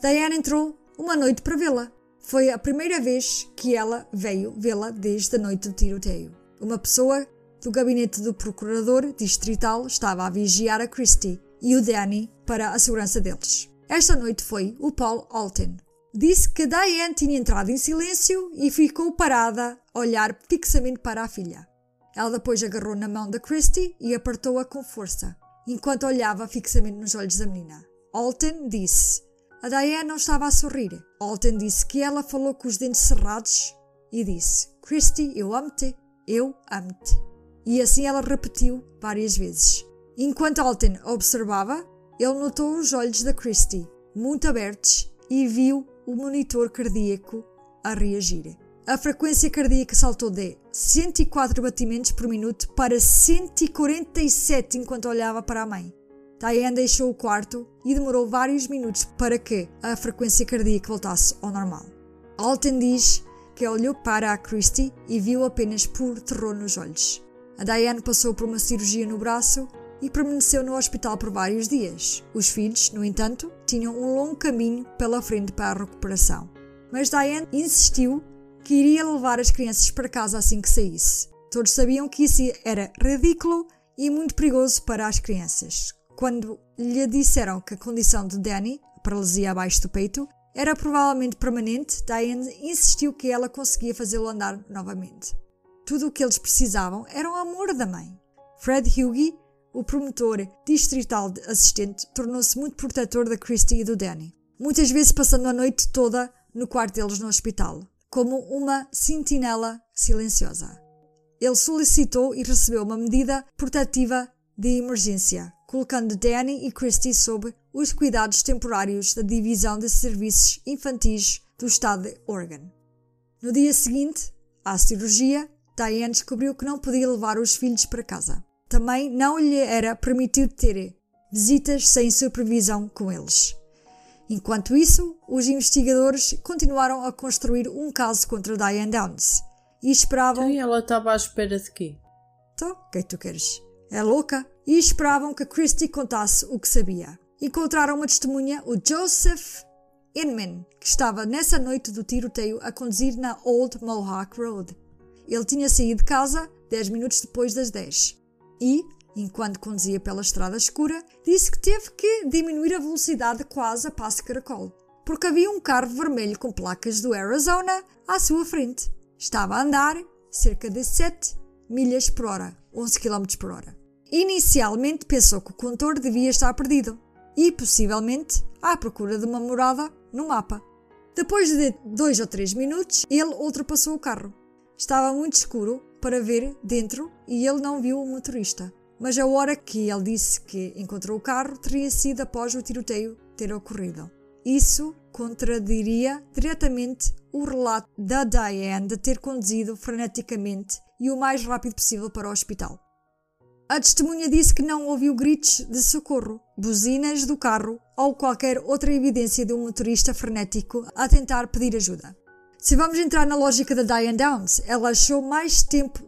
Diana entrou uma noite para vê-la. Foi a primeira vez que ela veio vê-la desde a noite do tiroteio. Uma pessoa do gabinete do procurador distrital estava a vigiar a Christie e o Danny para a segurança deles. Esta noite foi o Paul Alton. Disse que Diane tinha entrado em silêncio e ficou parada a olhar fixamente para a filha. Ela depois agarrou na mão da Christie e apertou-a com força, enquanto olhava fixamente nos olhos da menina. Alton disse: A Diane não estava a sorrir. Alton disse que ela falou com os dentes cerrados e disse: Christie, eu amo-te, eu amo-te e assim ela repetiu várias vezes. Enquanto Alton observava, ele notou os olhos da Christie muito abertos e viu o monitor cardíaco a reagir. A frequência cardíaca saltou de 104 batimentos por minuto para 147 enquanto olhava para a mãe. Diane deixou o quarto e demorou vários minutos para que a frequência cardíaca voltasse ao normal. Alton diz que olhou para a Christie e viu apenas por terror nos olhos. A Diane passou por uma cirurgia no braço e permaneceu no hospital por vários dias. Os filhos, no entanto, tinham um longo caminho pela frente para a recuperação. Mas Diane insistiu que iria levar as crianças para casa assim que saísse. Todos sabiam que isso era ridículo e muito perigoso para as crianças. Quando lhe disseram que a condição de Danny, paralisia abaixo do peito, era provavelmente permanente, Diane insistiu que ela conseguia fazê-lo andar novamente. Tudo o que eles precisavam era o amor da mãe. Fred Hughie, o promotor distrital assistente, tornou-se muito protetor da Christie e do Danny, muitas vezes passando a noite toda no quarto deles no hospital, como uma sentinela silenciosa. Ele solicitou e recebeu uma medida protetiva de emergência, colocando Danny e Christie sob os cuidados temporários da Divisão de Serviços Infantis do Estado de Oregon. No dia seguinte à cirurgia, Diane descobriu que não podia levar os filhos para casa. Também não lhe era permitido ter visitas sem supervisão com eles. Enquanto isso, os investigadores continuaram a construir um caso contra Diane Downs e esperavam. Então, ela estava à espera de quê? Então, o que é que tu queres? É louca? E esperavam que Christie contasse o que sabia. Encontraram uma testemunha, o Joseph Inman, que estava nessa noite do tiroteio a conduzir na Old Mohawk Road. Ele tinha saído de casa 10 minutos depois das 10 e, enquanto conduzia pela estrada escura, disse que teve que diminuir a velocidade quase a passo caracol, porque havia um carro vermelho com placas do Arizona à sua frente. Estava a andar cerca de 7 milhas por hora, 11 km por hora. Inicialmente pensou que o condutor devia estar perdido e, possivelmente, à procura de uma morada no mapa. Depois de dois ou três minutos, ele ultrapassou o carro. Estava muito escuro para ver dentro e ele não viu o motorista. Mas a hora que ele disse que encontrou o carro teria sido após o tiroteio ter ocorrido. Isso contradiria diretamente o relato da Diane de ter conduzido freneticamente e o mais rápido possível para o hospital. A testemunha disse que não ouviu gritos de socorro, buzinas do carro ou qualquer outra evidência de um motorista frenético a tentar pedir ajuda. Se vamos entrar na lógica da Diane Downs, ela achou mais tempo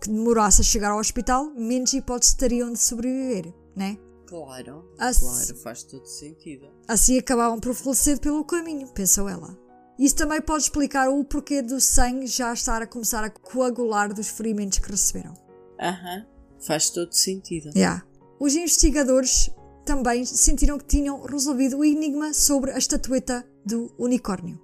que demorasse a chegar ao hospital, menos hipóteses teriam de sobreviver, né? Claro, assim, claro, faz todo sentido. Assim acabavam por falecer pelo caminho, pensou ela. Isso também pode explicar o porquê do sangue já estar a começar a coagular dos ferimentos que receberam. Aham, faz todo sentido. Yeah. Os investigadores também sentiram que tinham resolvido o enigma sobre a estatueta do unicórnio.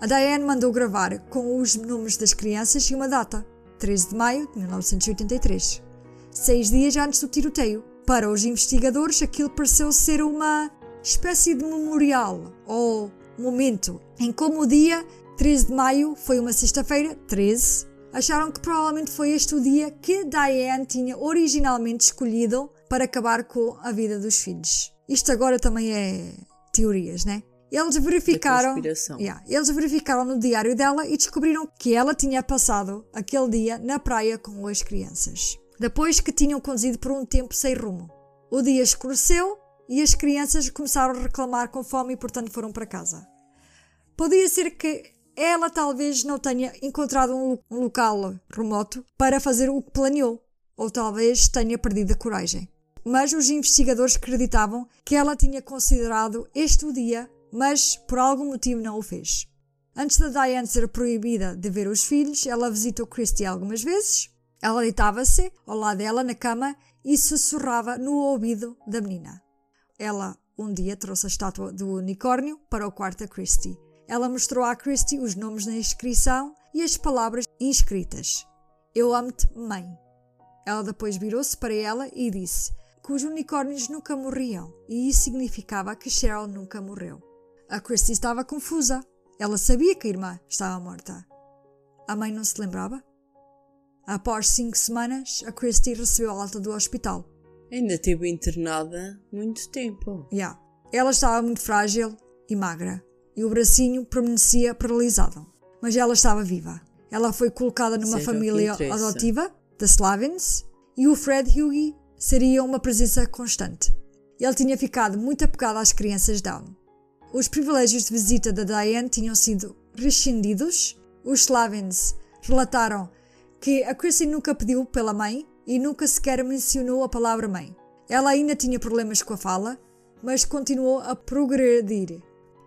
A Diane mandou gravar com os nomes das crianças e uma data, 13 de maio de 1983, seis dias antes do tiroteio. Para os investigadores, aquilo pareceu ser uma espécie de memorial ou momento em como o dia 13 de maio foi uma sexta-feira, 13, acharam que provavelmente foi este o dia que Diane tinha originalmente escolhido para acabar com a vida dos filhos. Isto agora também é teorias, né? Eles verificaram, yeah, eles verificaram no diário dela e descobriram que ela tinha passado aquele dia na praia com as crianças. Depois que tinham conduzido por um tempo sem rumo. O dia escureceu e as crianças começaram a reclamar com fome e, portanto, foram para casa. Podia ser que ela talvez não tenha encontrado um, um local remoto para fazer o que planeou, ou talvez tenha perdido a coragem. Mas os investigadores acreditavam que ela tinha considerado este o dia mas por algum motivo não o fez. Antes da Diane ser proibida de ver os filhos, ela visitou Christie algumas vezes. Ela deitava-se ao lado dela na cama e sussurrava no ouvido da menina. Ela um dia trouxe a estátua do unicórnio para o quarto da Christie. Ela mostrou a Christie os nomes na inscrição e as palavras inscritas. Eu amo-te, mãe. Ela depois virou-se para ela e disse que os unicórnios nunca morriam, e isso significava que Cheryl nunca morreu. A Christie estava confusa. Ela sabia que a irmã estava morta. A mãe não se lembrava? Após cinco semanas, a Christie recebeu alta do hospital. Ainda teve internada muito tempo. Yeah. Ela estava muito frágil e magra, e o bracinho permanecia paralisado. Mas ela estava viva. Ela foi colocada numa Seja família adotiva, da Slavins, e o Fred Hughie seria uma presença constante. Ele tinha ficado muito apegado às crianças Down. Os privilégios de visita da Diane tinham sido rescindidos. Os Slavins relataram que a Chrissy nunca pediu pela mãe e nunca sequer mencionou a palavra mãe. Ela ainda tinha problemas com a fala, mas continuou a progredir.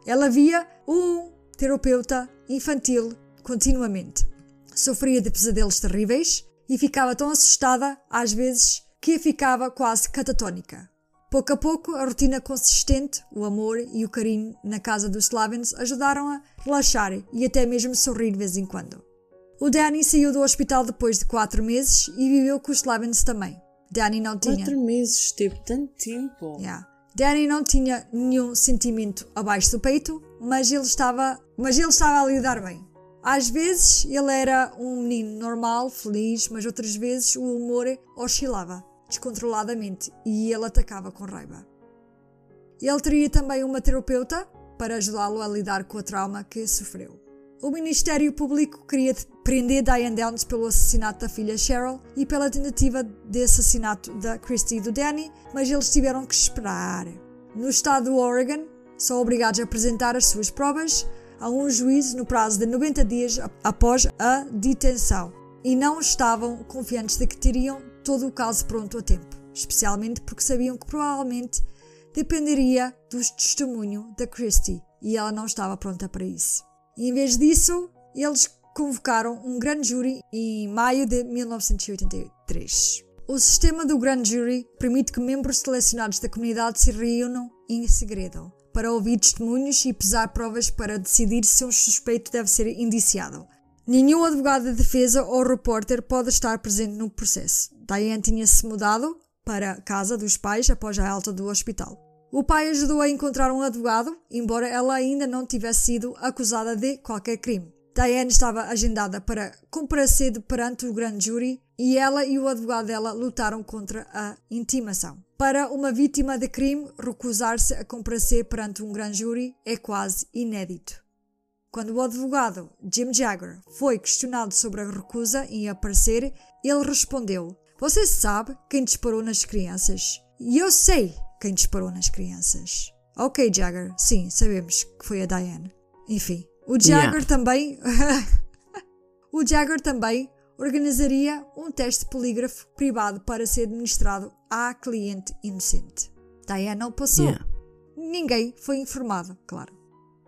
Ela via um terapeuta infantil continuamente. Sofria de pesadelos terríveis e ficava tão assustada, às vezes, que ficava quase catatónica. Pouco a pouco, a rotina consistente, o amor e o carinho na casa dos Slavens ajudaram a relaxar e até mesmo sorrir de vez em quando. O Danny saiu do hospital depois de quatro meses e viveu com os Slavens também. Danny não tinha. Quatro meses, teve tanto tempo. Yeah. Danny não tinha nenhum sentimento abaixo do peito, mas ele estava, mas ele estava a lidar bem. Às vezes ele era um menino normal, feliz, mas outras vezes o humor oscilava descontroladamente e ele atacava com raiva. Ele teria também uma terapeuta para ajudá-lo a lidar com o trauma que sofreu. O Ministério Público queria prender Diane Downs pelo assassinato da filha Cheryl e pela tentativa de assassinato da Christy e do Danny, mas eles tiveram que esperar. No estado do Oregon, são obrigados a apresentar as suas provas a um juiz no prazo de 90 dias após a detenção e não estavam confiantes de que teriam todo o caso pronto a tempo, especialmente porque sabiam que provavelmente dependeria do testemunho da Christie e ela não estava pronta para isso. Em vez disso, eles convocaram um grande júri em maio de 1983. O sistema do grande júri permite que membros selecionados da comunidade se reúnam em segredo para ouvir testemunhos e pesar provas para decidir se um suspeito deve ser indiciado. Nenhum advogado de defesa ou repórter pode estar presente no processo. Diane tinha-se mudado para a casa dos pais após a alta do hospital. O pai ajudou a encontrar um advogado, embora ela ainda não tivesse sido acusada de qualquer crime. Diane estava agendada para comparecer perante o grande júri e ela e o advogado dela lutaram contra a intimação. Para uma vítima de crime, recusar-se a comparecer perante um grande júri é quase inédito. Quando o advogado Jim Jagger foi questionado sobre a recusa em aparecer, ele respondeu: Você sabe quem disparou nas crianças? E eu sei quem disparou nas crianças. Ok, Jagger, sim, sabemos que foi a Diane. Enfim, o Jagger yeah. também. o Jagger também organizaria um teste polígrafo privado para ser administrado à cliente inocente. Diane não passou. Yeah. Ninguém foi informado, claro.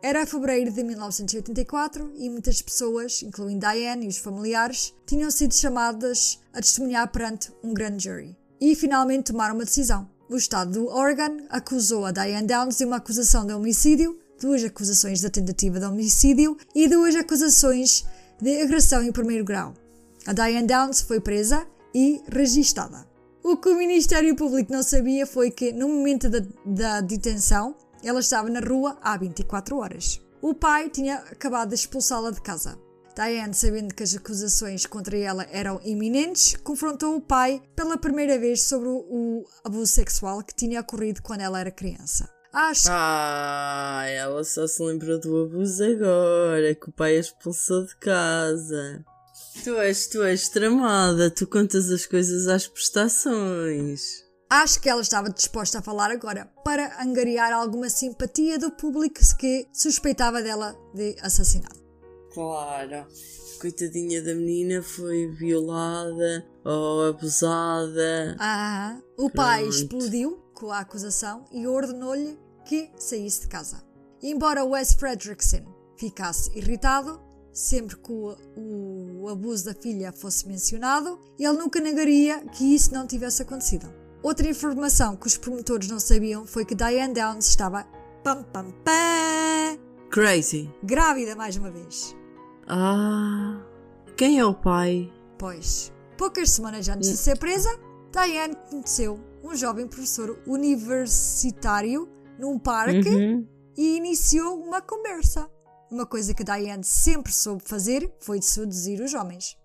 Era fevereiro de 1984 e muitas pessoas, incluindo Diane e os familiares, tinham sido chamadas a testemunhar perante um grand jury. E finalmente tomaram uma decisão. O estado do Oregon acusou a Diane Downs de uma acusação de homicídio, duas acusações de tentativa de homicídio e duas acusações de agressão em primeiro grau. A Diane Downs foi presa e registada. O que o Ministério Público não sabia foi que, no momento da, da detenção, ela estava na rua há 24 horas. O pai tinha acabado de expulsá-la de casa. Diane, sabendo que as acusações contra ela eram iminentes, confrontou o pai pela primeira vez sobre o abuso sexual que tinha ocorrido quando ela era criança. Acho Ah, ela só se lembrou do abuso agora, que o pai a expulsou de casa. Tu és, tu és tramada, tu contas as coisas às prestações. Acho que ela estava disposta a falar agora para angariar alguma simpatia do público que suspeitava dela de assassinato. Claro. Coitadinha da menina foi violada ou abusada. Ah, o pai Pronto. explodiu com a acusação e ordenou-lhe que saísse de casa. Embora Wes Fredrickson ficasse irritado sempre que o, o abuso da filha fosse mencionado, ele nunca negaria que isso não tivesse acontecido. Outra informação que os promotores não sabiam foi que Diane Downs estava pam pam pam Crazy. grávida mais uma vez. Ah. Quem é o pai? Pois, poucas semanas antes de ser presa, Diane conheceu um jovem professor universitário num parque Uhum. e iniciou uma conversa. Uma coisa que Diane sempre soube fazer foi de seduzir os homens.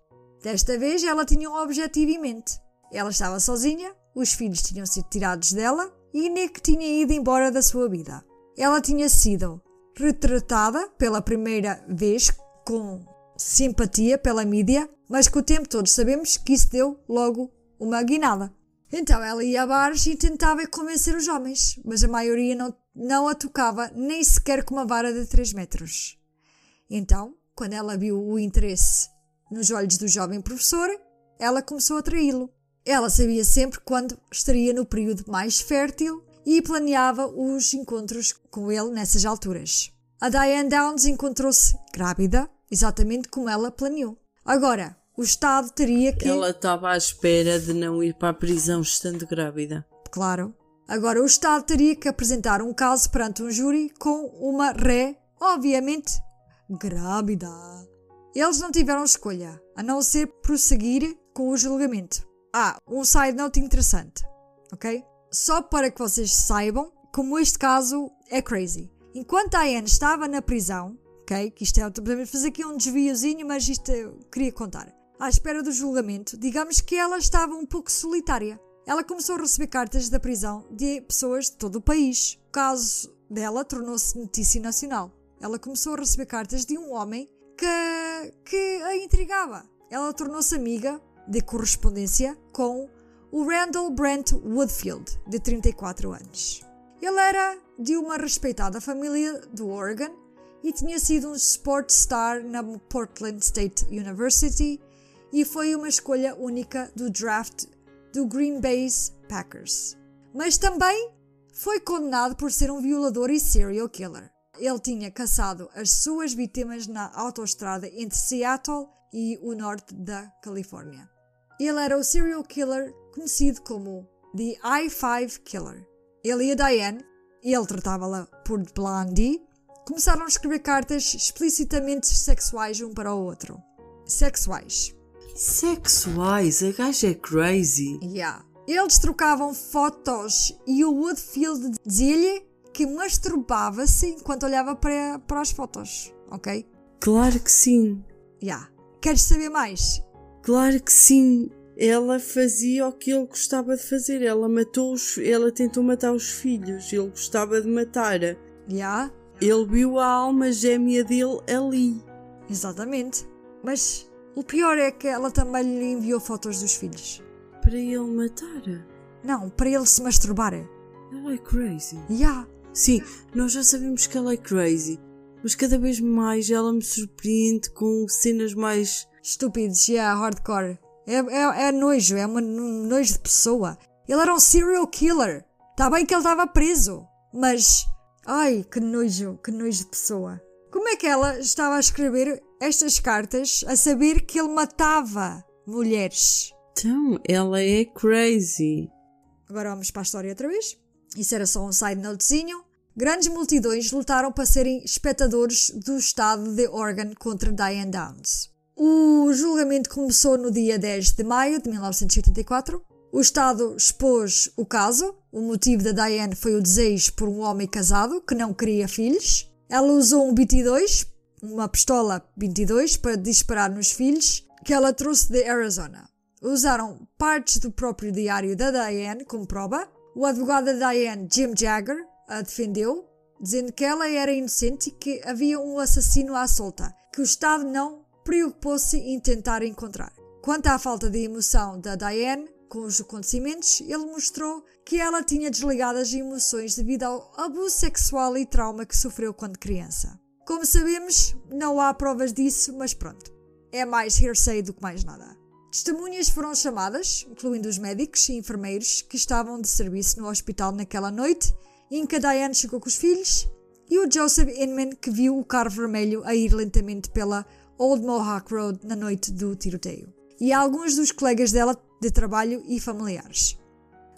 Desta vez ela tinha um objetivo em mente. Ela estava sozinha, os filhos tinham sido tirados dela e Nick tinha ido embora da sua vida. Ela tinha sido retratada pela primeira vez com simpatia pela mídia, mas com o tempo todos sabemos que isso deu logo uma guinada. Então ela ia a bares e tentava convencer os homens, mas a maioria não, não a tocava nem sequer com uma vara de 3 metros. Então, quando ela viu o interesse nos olhos do jovem professor, ela começou a traí-lo. Ela sabia sempre quando estaria no período mais fértil e planeava os encontros com ele nessas alturas. A Diane Downs encontrou-se grávida, exatamente como ela planeou. Agora, o Estado teria que. Ela estava à espera de não ir para a prisão estando grávida. Claro. Agora, o Estado teria que apresentar um caso perante um júri com uma ré, obviamente, grávida. Eles não tiveram escolha, a não ser prosseguir com o julgamento. Ah, um side note interessante, ok? Só para que vocês saibam como este caso é crazy. Enquanto a Anne estava na prisão, ok? Que isto é, podemos fazer aqui um desviozinho, mas isto eu queria contar. À espera do julgamento, digamos que ela estava um pouco solitária. Ela começou a receber cartas da prisão de pessoas de todo o país. O caso dela tornou-se notícia nacional. Ela começou a receber cartas de um homem que, que a intrigava. Ela tornou-se amiga de correspondência com o Randall Brent Woodfield, de 34 anos. Ele era de uma respeitada família do Oregon e tinha sido um sport star na Portland State University e foi uma escolha única do draft do Green Bay Packers. Mas também foi condenado por ser um violador e serial killer. Ele tinha caçado as suas vítimas na autoestrada entre Seattle e o norte da Califórnia. Ele era o serial killer conhecido como The I-5 Killer. Ele e Diane, ele tratava-la por Blondie, começaram a escrever cartas explicitamente sexuais um para o outro. Sexuais. Sexuais, a gaja é crazy. Yeah. Eles trocavam fotos e o Woodfield dizia-lhe que masturbava-se enquanto olhava para, para as fotos, ok? Claro que sim. Yeah. Queres saber mais? Claro que sim. Ela fazia o que ele gostava de fazer. Ela matou os, ela tentou matar os filhos. Ele gostava de matar. Yeah. Ele viu a alma gêmea dele ali. Exatamente. Mas o pior é que ela também lhe enviou fotos dos filhos. Para ele matar. Não, para ele se masturbar. Ela é crazy. Yeah. Sim, nós já sabemos que ela é crazy. Mas cada vez mais ela me surpreende com cenas mais. Estúpidos, yeah, hardcore. É, é, é nojo, é uma, um nojo de pessoa. Ele era um serial killer. Está bem que ele estava preso, mas Ai, que nojo, que nojo de pessoa. Como é que ela estava a escrever estas cartas a saber que ele matava mulheres? Então, ela é crazy. Agora vamos para a história outra vez. Isso era só um side notezinho. Grandes multidões lutaram para serem espectadores do estado de Oregon contra Diane Downs. O julgamento começou no dia 10 de maio de 1984. O Estado expôs o caso. O motivo da Diane foi o desejo por um homem casado que não queria filhos. Ela usou um 22, uma pistola 22, para disparar nos filhos que ela trouxe de Arizona. Usaram partes do próprio diário da Diane como prova. O advogado da Diane, Jim Jagger, a defendeu, dizendo que ela era inocente e que havia um assassino à solta, que o Estado não preocupou-se em tentar encontrar. Quanto à falta de emoção da Diane com os acontecimentos, ele mostrou que ela tinha desligado as emoções devido ao abuso sexual e trauma que sofreu quando criança. Como sabemos, não há provas disso, mas pronto. É mais hearsay do que mais nada. Testemunhas foram chamadas, incluindo os médicos e enfermeiros que estavam de serviço no hospital naquela noite em que a Diane chegou com os filhos, e o Joseph Inman que viu o carro vermelho a ir lentamente pela Old Mohawk Road na noite do tiroteio, e alguns dos colegas dela de trabalho e familiares.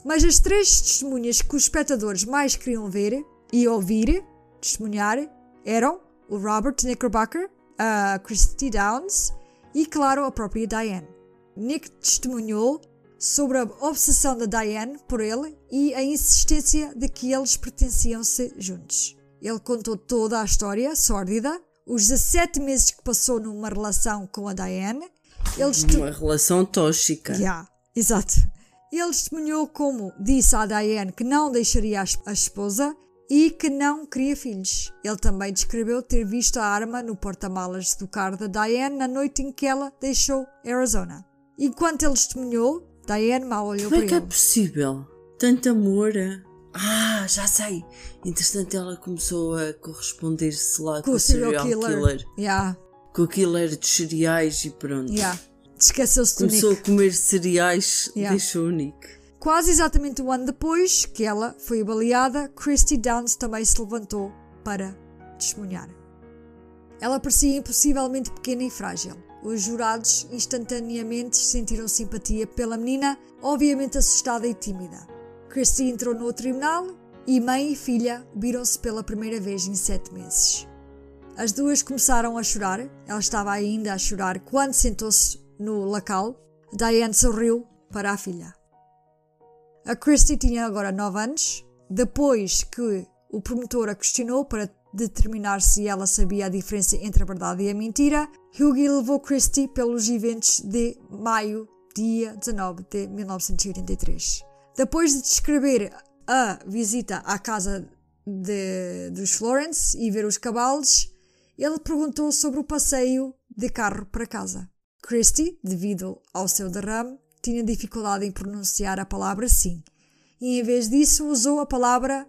Mas as três testemunhas que os espectadores mais queriam ver e ouvir testemunhar eram o Robert Knickerbocker, a Christy Downs e, claro, a própria Diane. Nick testemunhou sobre a obsessão da Diane por ele e a insistência de que eles pertenciam-se juntos. Ele contou toda a história sórdida, os 17 meses que passou numa relação com a Diane. Ele Uma relação tóxica. Yeah, exato. Ele testemunhou como disse à Diane que não deixaria a esposa e que não queria filhos. Ele também descreveu ter visto a arma no porta-malas do carro da Diane na noite em que ela deixou Arizona. Enquanto ele testemunhou, Diane mal olhou Como é para que é ele. possível? Tanto amor. Ah, já sei. Entretanto, ela começou a corresponder-se lá com, o serial killer. Yeah, Com o killer de cereais e pronto. yeah. Esqueceu-se do Começou Nick. a comer cereais, Yeah. deixou o Nick. Quase exatamente um ano depois que ela foi baleada, Christy Downs também se levantou para testemunhar. Ela parecia impossivelmente pequena e frágil. Os jurados instantaneamente sentiram simpatia pela menina, obviamente assustada e tímida. Christy entrou no tribunal e mãe e filha viram-se pela primeira vez em sete meses. As duas começaram a chorar. Ela estava ainda a chorar quando sentou-se no lacal. Diane sorriu para a filha. A Christie tinha agora 9 anos. Depois que o promotor a questionou para determinar se ela sabia a diferença entre a verdade e a mentira, Hughie levou Christie pelos eventos de maio, dia 19 de 1983. Depois de descrever a visita à casa de- dos Florence e ver os cavalos, ele perguntou sobre o passeio de carro para casa. Christie, devido ao seu derrame, tinha dificuldade em pronunciar a palavra sim, e em vez disso usou a palavra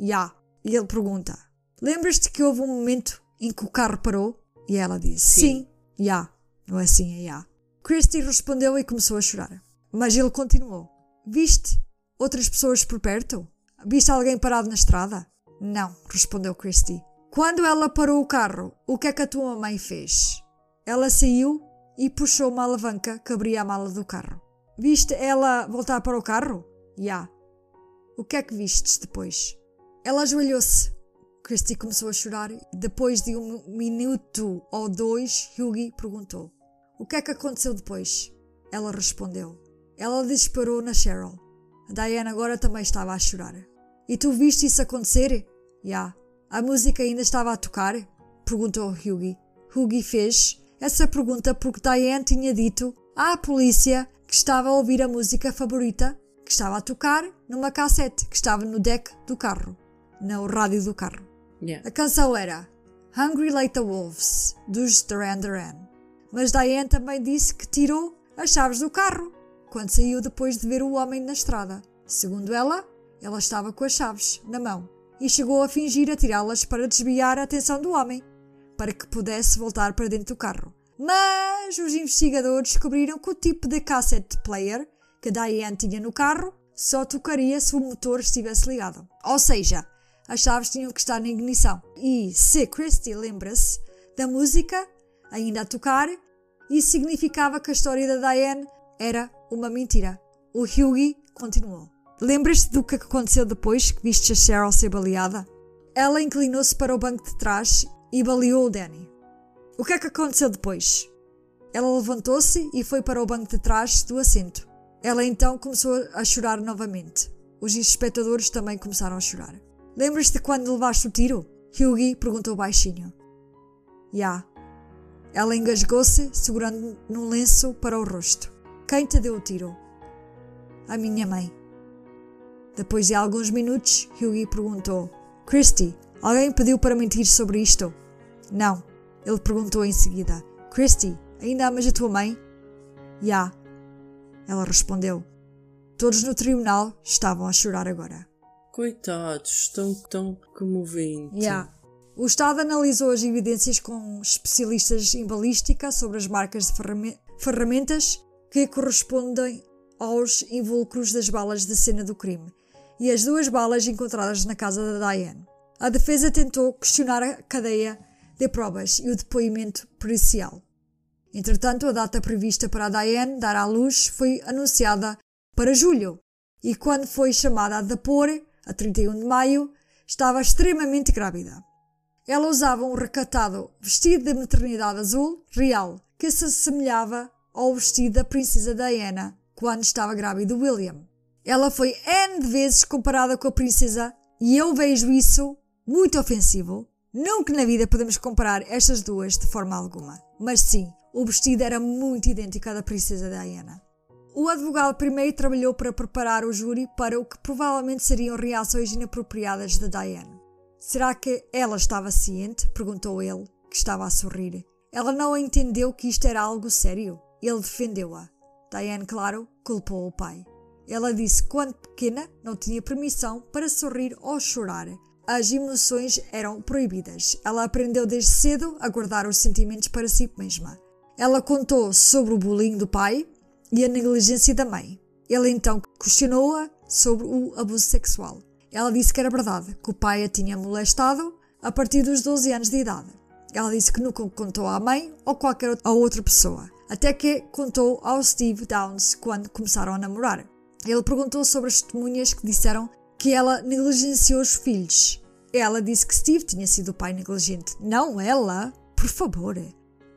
já. E ele pergunta: Lembras-te que houve um momento em que o carro parou? E ela disse: Sim, já. Não é sim, é já. Christie respondeu e começou a chorar. Mas ele continuou: Viste outras pessoas por perto? Viste alguém parado na estrada? Não, respondeu Christie. Quando ela parou o carro, o que é que a tua mãe fez? Ela saiu e puxou uma alavanca que abria a mala do carro. Viste ela voltar para o carro? Já. O que é que vistes depois? Ela ajoelhou-se. Christy começou a chorar. Depois de um minuto ou dois, Hughie perguntou: O que é que aconteceu depois? Ela respondeu: Ela disparou na Cheryl. A Diana agora também estava a chorar. E tu viste isso acontecer? Já. A música ainda estava a tocar? Perguntou Hughie. Hughie fez essa pergunta porque Diane tinha dito à polícia que estava a ouvir a música favorita que estava a tocar numa cassete que estava no deck do carro, no rádio do carro. Yeah. A canção era Hungry Like the Wolves, dos Duran Duran. Mas Diane também disse que tirou as chaves do carro quando saiu depois de ver o homem na estrada. Segundo ela, ela estava com as chaves na mão e chegou a fingir atirá-las para desviar a atenção do homem, para que pudesse voltar para dentro do carro. Mas os investigadores descobriram que o tipo de cassette player que Diane tinha no carro só tocaria se o motor estivesse ligado. Ou seja, as chaves tinham que estar na ignição. E se Christie lembra-se da música ainda a tocar, isso significava que a história da Diane era uma mentira. O Hughie continuou. Lembras-te do que aconteceu depois que viste a Cheryl ser baleada? Ela inclinou-se para o banco de trás e baleou o Danny. O que é que aconteceu depois? Ela levantou-se e foi para o banco de trás do assento. Ela então começou a chorar novamente. Os espectadores também começaram a chorar. Lembras-te quando levaste o tiro? Hughie perguntou baixinho. Já. Yeah. Ela engasgou-se, segurando num lenço para o rosto. Quem te deu o tiro? A minha mãe. Depois de alguns minutos, Hughie perguntou: Christy, alguém pediu para mentir sobre isto? Não. Ele perguntou em seguida: Christy, ainda amas a tua mãe? Já. Ela respondeu. Todos no tribunal estavam a chorar agora. Coitados, tão, tão comovente. Yeah. O Estado analisou as evidências com especialistas em balística sobre as marcas de ferramentas que correspondem aos invólucros das balas da cena do crime e as duas balas encontradas na casa da Diane. A defesa tentou questionar a cadeia de provas e o depoimento pericial. Entretanto, a data prevista para a Diane dar à luz foi anunciada para julho, e quando foi chamada a depor, a 31 de maio, estava extremamente grávida. Ela usava um recatado vestido de maternidade azul real, que se assemelhava ao vestido da princesa Diana quando estava grávida de William. Ela foi N de vezes comparada com a princesa e eu vejo isso muito ofensivo. Nunca na vida podemos comparar estas duas de forma alguma. Mas sim, o vestido era muito idêntico ao da princesa Diana. O advogado primeiro trabalhou para preparar o júri para o que provavelmente seriam reações inapropriadas de Diane. Será que ela estava ciente? perguntou ele, que estava a sorrir. Ela não entendeu que isto era algo sério. Ele defendeu-a. Diane, claro, culpou o pai. Ela disse que, quando pequena, não tinha permissão para sorrir ou chorar. As emoções eram proibidas. Ela aprendeu desde cedo a guardar os sentimentos para si mesma. Ela contou sobre o bullying do pai e a negligência da mãe. Ele então questionou-a sobre o abuso sexual. Ela disse que era verdade, que o pai a tinha molestado a partir dos 12 anos de idade. Ela disse que nunca contou à mãe ou qualquer outra pessoa, até que contou ao Steve Downs quando começaram a namorar. Ele perguntou sobre as testemunhas que disseram que ela negligenciou os filhos. Ela disse que Steve tinha sido o pai negligente. Não ela, por favor.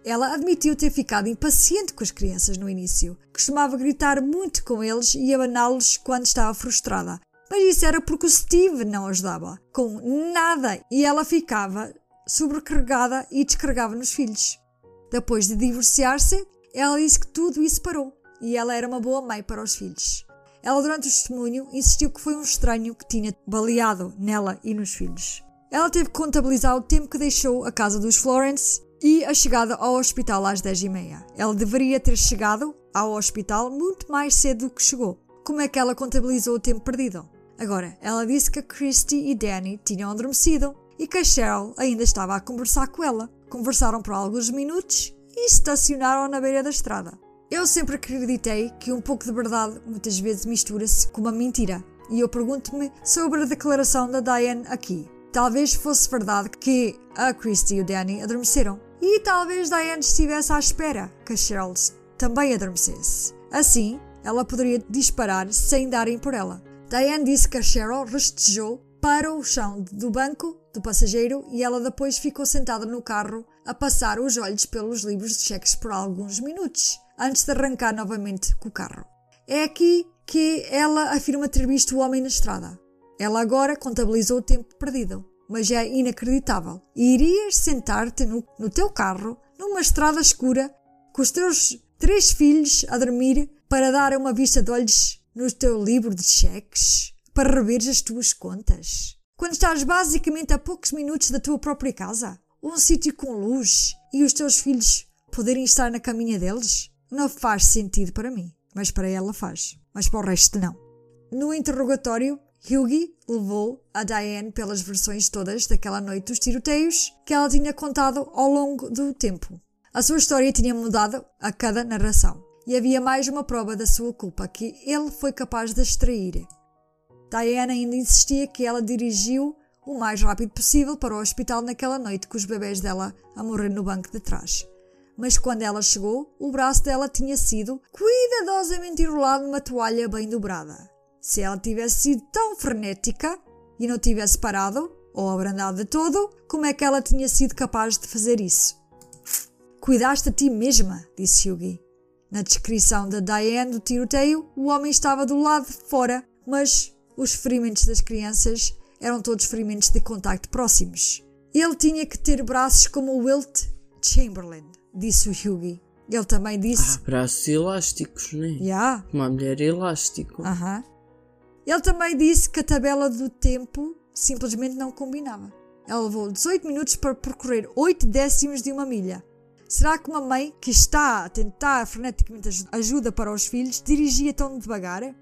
Ela admitiu ter ficado impaciente com as crianças no início. Costumava gritar muito com eles e abaná-los quando estava frustrada. Mas isso era porque o Steve não ajudava com nada e ela ficava sobrecarregada e descarregava nos filhos. Depois de divorciar-se, ela disse que tudo isso parou e ela era uma boa mãe para os filhos. Ela, durante o testemunho, insistiu que foi um estranho que tinha baleado nela e nos filhos. Ela teve que contabilizar o tempo que deixou a casa dos Florence e a chegada ao hospital às 10h30. Ela deveria ter chegado ao hospital muito mais cedo do que chegou. Como é que ela contabilizou o tempo perdido? Agora, ela disse que Christy e Danny tinham adormecido e que a Cheryl ainda estava a conversar com ela. Conversaram por alguns minutos e estacionaram na beira da estrada. Eu sempre acreditei que um pouco de verdade muitas vezes mistura-se com uma mentira. E eu pergunto-me sobre a declaração da Diane aqui. Talvez fosse verdade que a Christy e o Danny adormeceram. E talvez Diane estivesse à espera que a Cheryl também adormecesse. Assim, ela poderia disparar sem darem por ela. Diane disse que a Cheryl rastejou para o chão do banco do passageiro e ela depois ficou sentada no carro a passar os olhos pelos livros de cheques por alguns minutos, antes de arrancar novamente com o carro. É aqui que ela afirma ter visto o homem na estrada. Ela agora contabilizou o tempo perdido, mas é inacreditável. Irias sentar-te no, no teu carro, numa estrada escura, com os teus três filhos a dormir, para dar uma vista de olhos no teu livro de cheques, para rever as tuas contas. Quando estás basicamente a poucos minutos da tua própria casa, um sítio com luz e os teus filhos poderem estar na caminha deles, não faz sentido para mim, mas para ela faz, mas para o resto não. No interrogatório, Hughie levou a Diane pelas versões todas daquela noite dos tiroteios que ela tinha contado ao longo do tempo. A sua história tinha mudado a cada narração e havia mais uma prova da sua culpa que ele foi capaz de extrair. Diana ainda insistia que ela dirigiu o mais rápido possível para o hospital naquela noite com os bebés dela a morrer no banco de trás. Mas quando ela chegou, o braço dela tinha sido cuidadosamente enrolado numa toalha bem dobrada. Se ela tivesse sido tão frenética e não tivesse parado, ou abrandado de todo, como é que ela tinha sido capaz de fazer isso? Cuidaste a ti mesma, disse Hughie. Na descrição da Diane do tiroteio, o homem estava do lado de fora, mas os ferimentos das crianças eram todos ferimentos de contacto próximos. Ele tinha que ter braços como o Wilt Chamberlain, disse o Hughie. Ele também disse. Ah, braços elásticos, né? Yeah. Uma mulher elástico. Aham. Ele também disse que a tabela do tempo simplesmente não combinava. Ela levou 18 minutos para percorrer 8 décimos de uma milha. Será que uma mãe que está a tentar freneticamente aj- ajuda para os filhos dirigia tão devagar?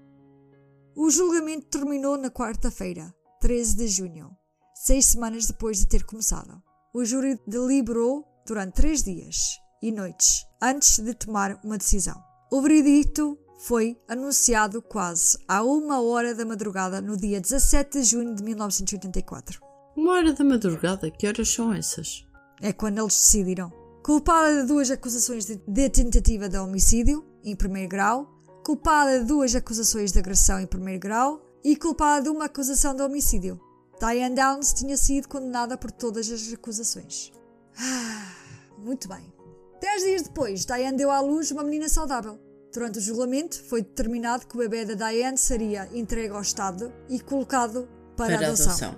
O julgamento terminou na quarta-feira, 13 de junho, seis semanas depois de ter começado. O júri deliberou durante três dias e noites antes de tomar uma decisão. O veredicto foi anunciado quase à uma hora da madrugada no dia 17 de junho de 1984. Uma hora da madrugada, que horas são essas? É quando eles decidiram. Culpada de duas acusações de, de tentativa de homicídio, em primeiro grau, culpada de duas acusações de agressão em primeiro grau e culpada de uma acusação de homicídio. Diane Downs tinha sido condenada por todas as acusações. Ah, muito bem. Dez dias depois, Diane deu à luz uma menina saudável. Durante o julgamento, foi determinado que o bebê da Diane seria entregue ao Estado e colocado para, Para adoção. adoção.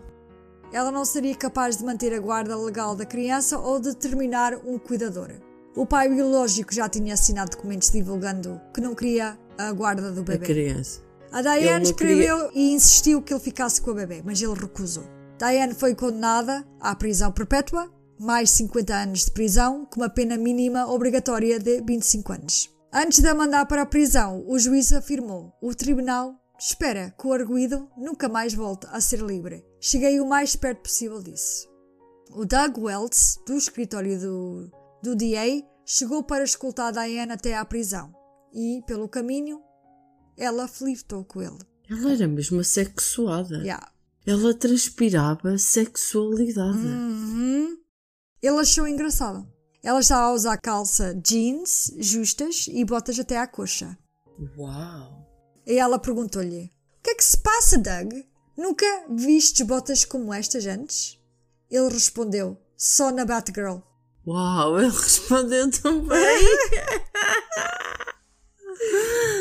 Ela não seria capaz de manter a guarda legal da criança ou de determinar um cuidador. O pai biológico já tinha assinado documentos divulgando que não queria a guarda do A bebê. criança. A Diane escreveu e insistiu que ele ficasse com o bebê, mas ele recusou. Diane foi condenada à prisão perpétua, mais 50 anos de prisão, com uma pena mínima obrigatória de 25 anos. Antes de a mandar para a prisão, o juiz afirmou: o tribunal espera que o arguído nunca mais volte a ser livre. Cheguei o mais perto possível disso. O Doug Wells, do escritório do, do DA, chegou para escoltar Diane até à prisão e, pelo caminho, ela flirtou com ele. Ela era mesmo assexuada. Yeah. Ela transpirava sexualidade. Uhum. Ele achou engraçado. Ela estava a usar calça jeans justas e botas até à coxa. Uau! E ela perguntou-lhe: O que é que se passa, Doug? Nunca vistes botas como estas antes? Ele respondeu: Só na Batgirl. Uau, ele respondeu também.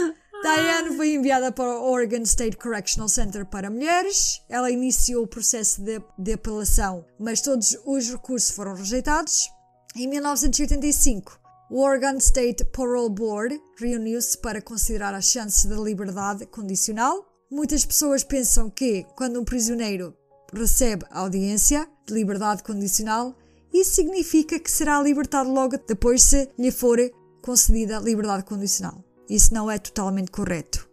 Diane foi enviada para o Oregon State Correctional Center para mulheres. Ela iniciou o processo de, de apelação, mas todos os recursos foram rejeitados. Em 1985, o Oregon State Parole Board reuniu-se para considerar as chances de liberdade condicional. Muitas pessoas pensam que, quando um prisioneiro recebe audiência de liberdade condicional, isso significa que será libertado logo depois se lhe for concedida liberdade condicional. Isso não é totalmente correto.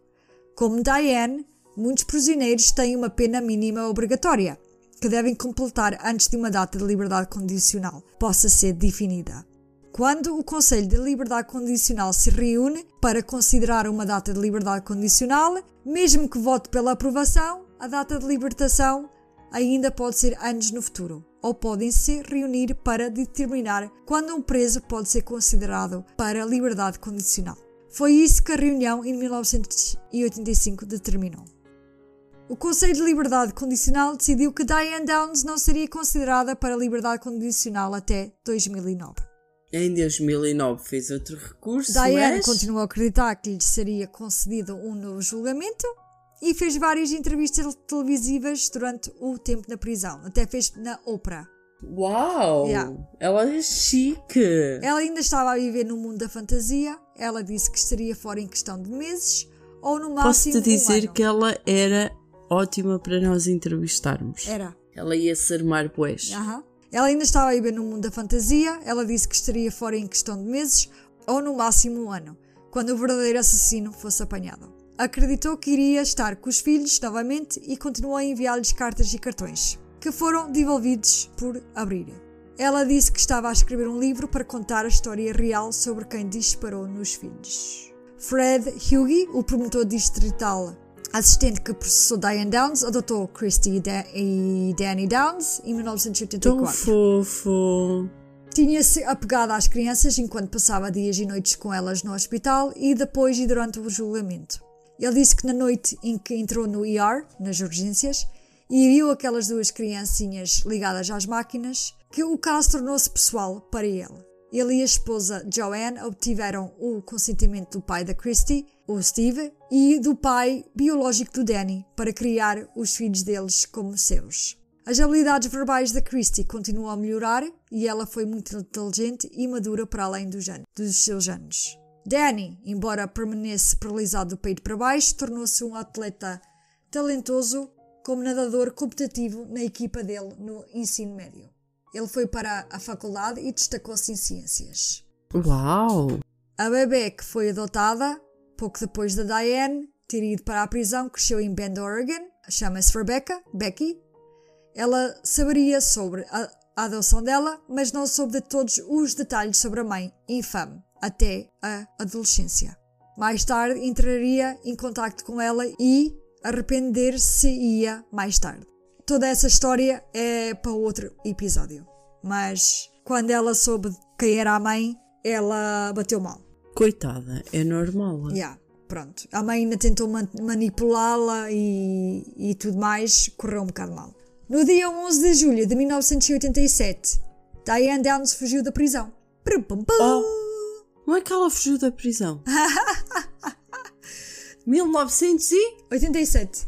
Como Diane, muitos prisioneiros têm uma pena mínima obrigatória, que devem completar antes de uma data de liberdade condicional possa ser definida. Quando o Conselho de Liberdade Condicional se reúne para considerar uma data de liberdade condicional, mesmo que vote pela aprovação, a data de libertação ainda pode ser anos no futuro, ou podem se reunir para determinar quando um preso pode ser considerado para liberdade condicional. Foi isso que a reunião em 1985 determinou. O Conselho de Liberdade Condicional decidiu que Diane Downs não seria considerada para liberdade condicional até 2009. Em 2009 fez outro recurso, Diane mas... continuou a acreditar que lhe seria concedido um novo julgamento e fez várias entrevistas televisivas durante o tempo na prisão. Até fez na Oprah. Uau! Yeah. Ela é chique! Ela ainda estava a viver no mundo da fantasia. Ela disse que estaria fora em questão de meses ou no máximo Posso-te dizer um ano. que ela era ótima para nós entrevistarmos. Era. Ela ia se armar pois. Aham. Ela ainda estava a viver no mundo da fantasia. Ela disse que estaria fora em questão de meses ou no máximo um ano, quando o verdadeiro assassino fosse apanhado. Acreditou que iria estar com os filhos novamente e continuou a enviar-lhes cartas e cartões, que foram devolvidos por abrir. Ela disse que estava a escrever um livro para contar a história real sobre quem disparou nos filhos. Fred Hughie, o promotor distrital assistente que processou Diane Downs adotou Christy e, e Danny Downs em 1984. Tão fofo. Tinha-se apegado às crianças enquanto passava dias e noites com elas no hospital e depois e durante o julgamento. Ele disse que na noite em que entrou no ER, nas urgências, e viu aquelas duas criancinhas ligadas às máquinas, que o caso tornou-se pessoal para ele. Ele e a esposa Joanne obtiveram o consentimento do pai da Christie, o Steve, e do pai biológico do Danny para criar os filhos deles como seus. As habilidades verbais da Christie continuam a melhorar e ela foi muito inteligente e madura para além dos, anos, dos seus anos. Danny, embora permanecesse paralisado do peito para baixo, tornou-se um atleta talentoso como nadador competitivo na equipa dele no ensino médio. Ele foi para a faculdade e destacou-se em ciências. Uau! A bebê que foi adotada pouco depois da Diane ter ido para a prisão cresceu em Bend, Oregon. Chama-se Rebecca, Becky. Ela saberia sobre a a adoção dela, mas não soube de todos os detalhes sobre a mãe, infame, até a adolescência. Mais tarde entraria em contato com ela e arrepender-se-ia mais tarde. Toda essa história é para outro episódio. Mas quando ela soube quem era a mãe, ela bateu mal. Coitada, é normal. Yeah, pronto. A mãe ainda tentou man- manipulá-la e, e tudo mais, correu um bocado mal. No dia 11 de julho de 1987, Diane Downs fugiu da prisão. Prum, pum, pum. Oh. Como é que ela fugiu da prisão? 1900 e? 87.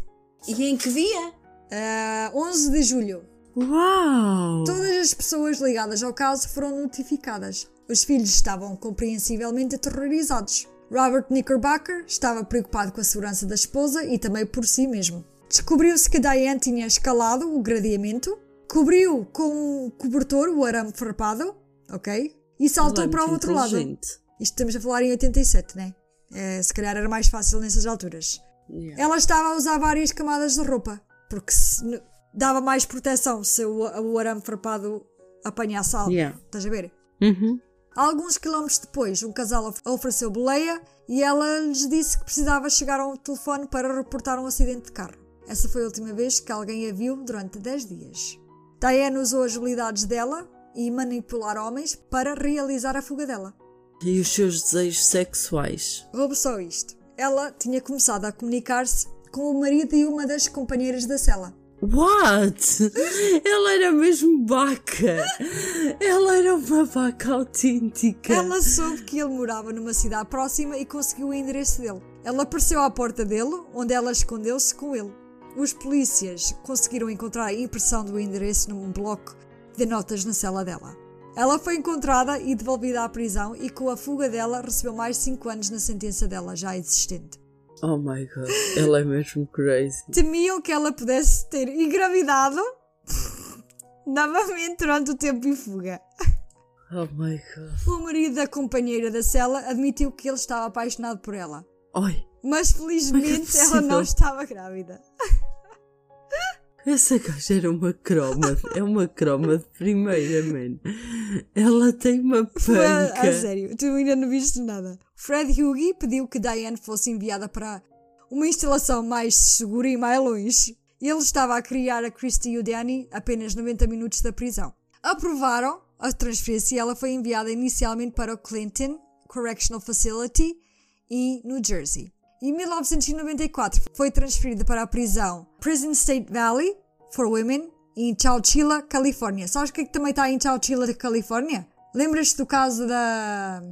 Em que dia? Ah, 11 de julho. Uau! Todas as pessoas ligadas ao caso foram notificadas. Os filhos estavam compreensivelmente aterrorizados. Robert Knickerbocker estava preocupado com a segurança da esposa e também por si mesmo. Descobriu-se que Diane tinha escalado o gradeamento, cobriu com um cobertor o arame farpado, ok? E saltou é para o outro lado. Isto estamos a falar em 87, né? É, se calhar era mais fácil nessas alturas. Yeah. Ela estava a usar várias camadas de roupa, porque se dava mais proteção se o, o arame farpado apanhasse algo. Yeah. Estás a ver? Uhum. Alguns quilómetros depois, um casal of- ofereceu boleia e ela lhes disse que precisava chegar a um telefone para reportar um acidente de carro. Essa foi a última vez que alguém a viu durante 10 dias. Diane usou as habilidades dela e manipular homens para realizar a fuga dela. E os seus desejos sexuais? Houve só isto. Ela tinha começado a comunicar-se com o marido e uma das companheiras da cela. What? Ela era mesmo vaca! Ela era uma vaca autêntica! Ela soube que ele morava numa cidade próxima e conseguiu o endereço dele. Ela apareceu à porta dele, onde ela escondeu-se com ele. Os polícias conseguiram encontrar a impressão do endereço num bloco de notas na cela dela. Ela foi encontrada e devolvida à prisão e com a fuga dela recebeu mais 5 anos na sentença dela já existente. Oh my god, ela é mesmo crazy. Temiam que ela pudesse ter engravidado novamente durante o tempo em fuga. Oh my god. O marido da companheira da cela admitiu que ele estava apaixonado por ela. Oi, Mas felizmente ela não estava grávida. Essa gaja era uma croma. É uma croma de primeira, man. Ela tem uma A, panca. a sério, tu ainda não viste nada. Fred Hughie pediu que Diane fosse enviada para uma instalação mais segura e mais longe. Ele estava a criar a Christy e o Danny apenas 90 minutos da prisão. Aprovaram a transferência e ela foi enviada inicialmente para o Clinton Correctional Facility em New Jersey. Em 1994 foi transferida para a prisão Prison State Valley for Women em Chowchilla, Califórnia. Sabes o que é que também está em Chowchilla, Califórnia? Lembras-te do caso da.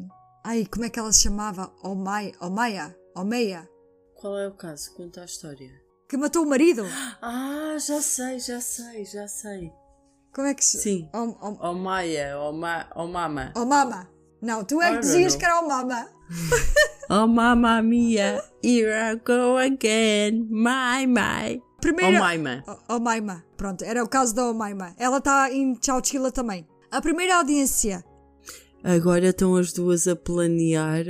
Ai, como é que ela se chamava? Omaya? Omaya? Omeia? Qual é o caso? Conta a história. Que matou o marido? Ah, já sei, já sei, já sei. Como é que se. Sim. Om, om, Oh Maia, oh, ma, oh Mama. Omama. Não, tu é que dizias que era Omama. Oh Mamma Mia, here I go again. My, my. Primeira... Oh Maima. O- Omaima. Pronto, era o caso da Omaima. Ela está em Chowchilla também. A primeira audiência. Agora estão as duas a planear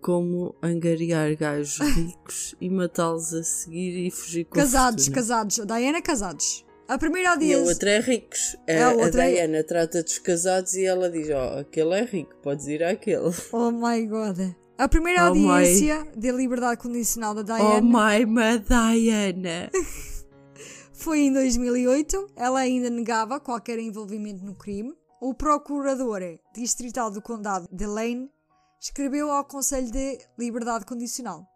como angariar gajos ricos e matá-los a seguir e fugir com a Casados, casados. Diana, casados. A primeira E a audiência. outra é ricos. A, É, a a outra é- Diana trata dos casados e ela diz: Ó, aquele é rico, podes ir àquele. Oh my god. A primeira Oh, my. audiência de liberdade condicional da Oh Diane my, my Diana. foi em 2008. Ela ainda negava qualquer envolvimento no crime. O procurador distrital do condado de Lane escreveu ao Conselho de Liberdade Condicional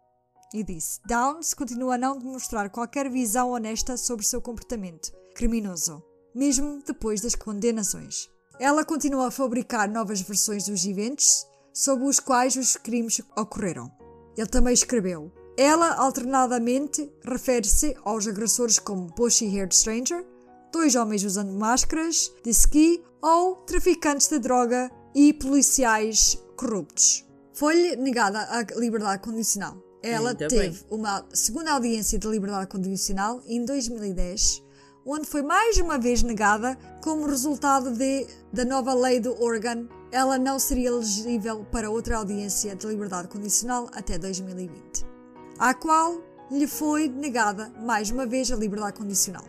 e disse: Downs continua a não demonstrar qualquer visão honesta sobre seu comportamento criminoso, mesmo depois das condenações. Ela continua a fabricar novas versões dos eventos sob os quais os crimes ocorreram. Ele também escreveu: Ela alternadamente refere-se aos agressores como Bushy-Haired Stranger, dois homens usando máscaras de ski ou traficantes de droga e policiais corruptos. Foi-lhe negada a liberdade condicional. Ela Ainda teve uma segunda audiência de liberdade condicional em 2010, onde foi mais uma vez negada como resultado de, da nova lei do Oregon. Ela não seria elegível para outra audiência de liberdade condicional até 2020, à qual lhe foi negada mais uma vez a liberdade condicional.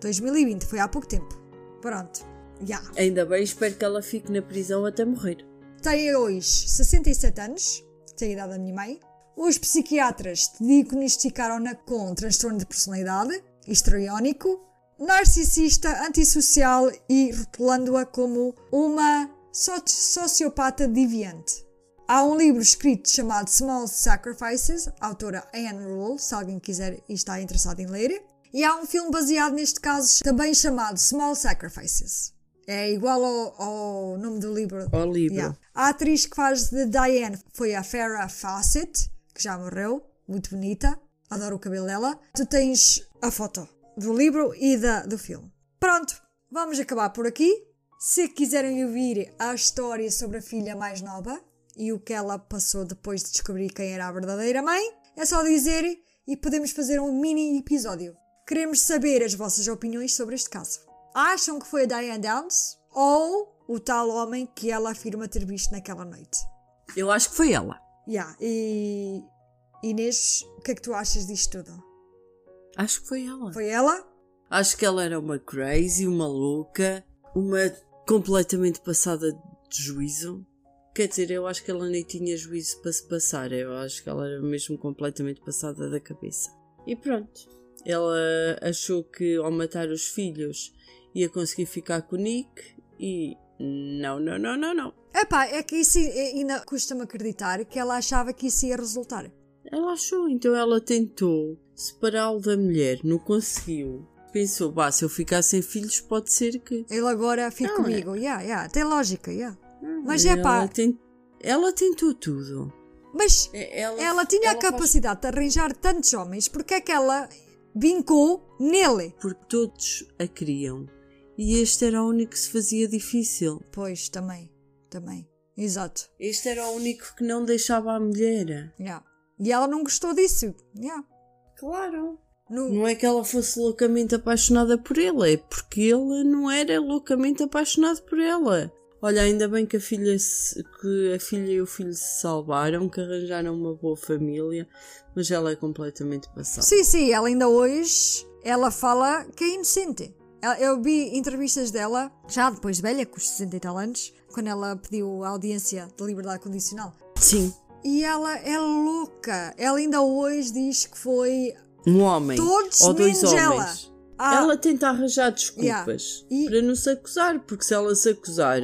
2020 foi há pouco tempo. Pronto, já. Ainda bem, espero que ela fique na prisão até morrer. Tem hoje 67 anos, tem a idade da minha mãe. Os psiquiatras diagnosticaram-na com transtorno de personalidade, histriónico, narcisista, antissocial e rotulando-a como uma so- sociopata deviante. Há um livro escrito chamado Small Sacrifices, autora Anne Rule, se alguém quiser e está interessado em ler. E há um filme baseado neste caso também chamado Small Sacrifices. É igual ao, ao nome do livro. Ao livro. Yeah. A atriz que faz de Diane foi a Farrah Fawcett, que já morreu, muito bonita, adoro o cabelo dela. Tu tens a foto do livro e da, do filme. Pronto, vamos acabar por aqui. Se quiserem ouvir a história sobre a filha mais nova e o que ela passou depois de descobrir quem era a verdadeira mãe, é só dizer e podemos fazer um mini episódio. Queremos saber as vossas opiniões sobre este caso. Acham que foi a Diane Downs ou o tal homem que ela afirma ter visto naquela noite? Eu acho que foi ela. Yeah. E Inês, o que é que tu achas disto tudo? Acho que foi ela. Foi ela? Acho que ela era uma crazy, uma louca, uma completamente passada de juízo. Quer dizer, eu acho que ela nem tinha juízo para se passar. Eu acho que ela era mesmo completamente passada da cabeça. E pronto. Ela achou que ao matar os filhos ia conseguir ficar com o Nick e. Não, não, não, não, não. Epá, é que isso ainda custa-me acreditar que ela achava que isso ia resultar. Ela achou, então ela tentou separá-lo da mulher, não conseguiu. Pensou, bah, se eu ficar sem filhos, pode ser que. Ele agora fica Não, é- comigo. Yeah, yeah, tem lógica, yeah. Mas é pá, ela tentou tudo. mas É- Ela, ela tinha a ela faz- capacidade de arranjar tantos homens, porque é que ela vincou nele? Porque todos a queriam. E este era o único que se fazia difícil. Pois, também, também. Exato. Este era o único que não deixava a mulher. Yeah. E ela não gostou disso. Yeah. Claro. No- Não é que ela fosse loucamente apaixonada por ele, é porque ele não era loucamente apaixonado por ela. Olha, ainda bem que a filha, se- que a filha e o filho se salvaram, que arranjaram uma boa família, mas ela é completamente passada. Sim, sim, ela ainda hoje ela fala que é inocente. Eu vi entrevistas dela, já depois de velha, com os 60 e tal anos, quando ela pediu a audiência de liberdade condicional. Sim, E ela é louca. Ela ainda hoje diz que foi. um homem Todos ou dois menos ela. homens. Ah, Ela tenta arranjar desculpas Yeah. E- para não se acusar, porque se ela se acusar,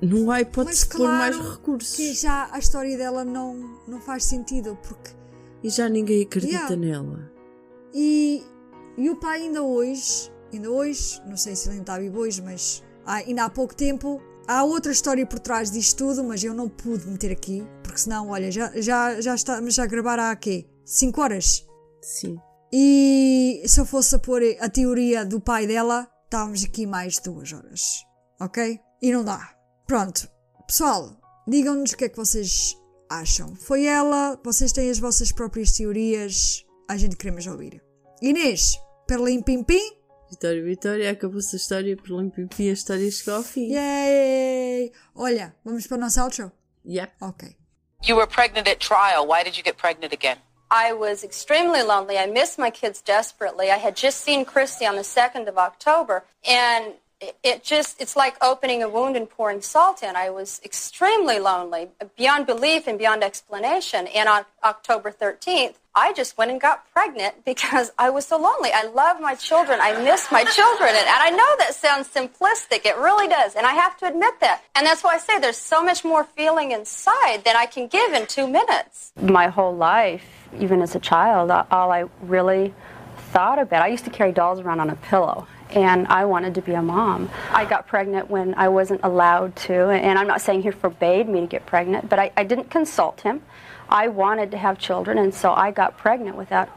não há hipótese de pôr mais recursos. que já a história dela não, não faz sentido, porque. E já ninguém acredita Yeah. nela. E, e o pai ainda hoje, ainda hoje, não sei se ele ainda está vivo hoje, mas ainda há pouco tempo, há outra história por trás disto tudo, mas eu não pude meter aqui, porque senão, olha, já, já, já estamos a gravar há quê? 5 horas? Sim. E se eu fosse a pôr a teoria do pai dela, estávamos aqui mais duas horas. Ok? E não dá. Pronto. Pessoal, digam-nos o que é que vocês acham. Foi ela? Vocês têm as vossas próprias teorias? A gente queremos ouvir. Inês, Perlim Pim Pim? Vitória, Vitória, acabou-se a história, por limpimpi, a história chegou ao fim. Yay! Olha, vamos para o nosso outro? Yep. Ok. You were pregnant at trial. Why did you get pregnant again? I was extremely lonely. I missed my kids desperately. I had just seen Christy on the 2nd of October, and it- just, it's like opening a wound and pouring salt in. I was extremely lonely, beyond belief and beyond explanation. And on October 13th, I just went and got pregnant because I was so lonely. I love my children. I miss my children. And, and I know that sounds simplistic. It really does. And I have to admit that. And that's why I say there's so much more feeling inside than I can give in two minutes. my whole life, even as a child, all I really thought about, I used to carry dolls around on a pillow. And I wanted to be a mom. I got pregnant when I wasn't allowed to, and I'm not saying he forbade me to get pregnant, but I, I didn't consult him. I wanted to have children, and so I got pregnant without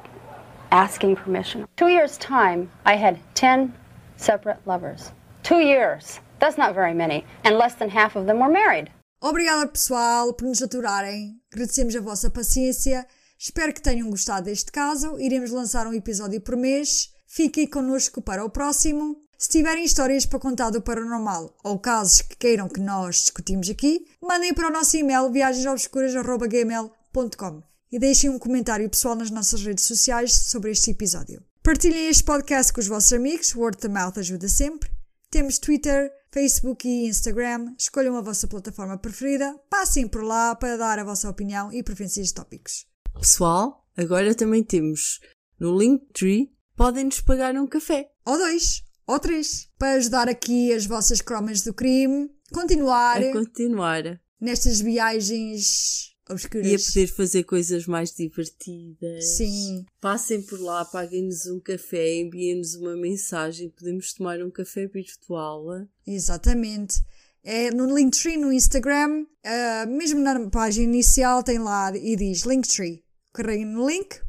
asking permission. Two years' time, I had 10 separate lovers. Two years. That's not very many, and less than half of them were married. Obrigada pessoal por nos aturarem. Agradecemos a vossa paciência. Espero que tenham gostado deste caso. Iremos lançar um episódio por mês. Fiquem connosco para o próximo. Se tiverem histórias para contar do paranormal ou casos que queiram que nós discutimos aqui, mandem para o nosso e-mail viagensobscuras.gmail.com e deixem um comentário pessoal nas nossas redes sociais sobre este episódio. Partilhem este podcast com os vossos amigos, word of mouth ajuda sempre. Temos Twitter, Facebook e Instagram. Escolham a vossa plataforma preferida, passem por lá para dar a vossa opinião e preferências de tópicos. Pessoal, agora também temos no Linktree, podem-nos pagar um café. Ou dois, ou três, para ajudar aqui as vossas cromas do crime, continuar A continuar. nestas viagens obscuras. E a poder fazer coisas mais divertidas. Sim. Passem por lá, paguem-nos um café, enviem-nos uma mensagem, podemos tomar um café virtual. Exatamente. É no Linktree no Instagram, ah, mesmo na página inicial tem lá e diz Linktree. Carreguem no link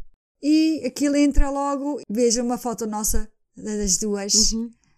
e aquilo entra logo. Vejam uma foto nossa das duas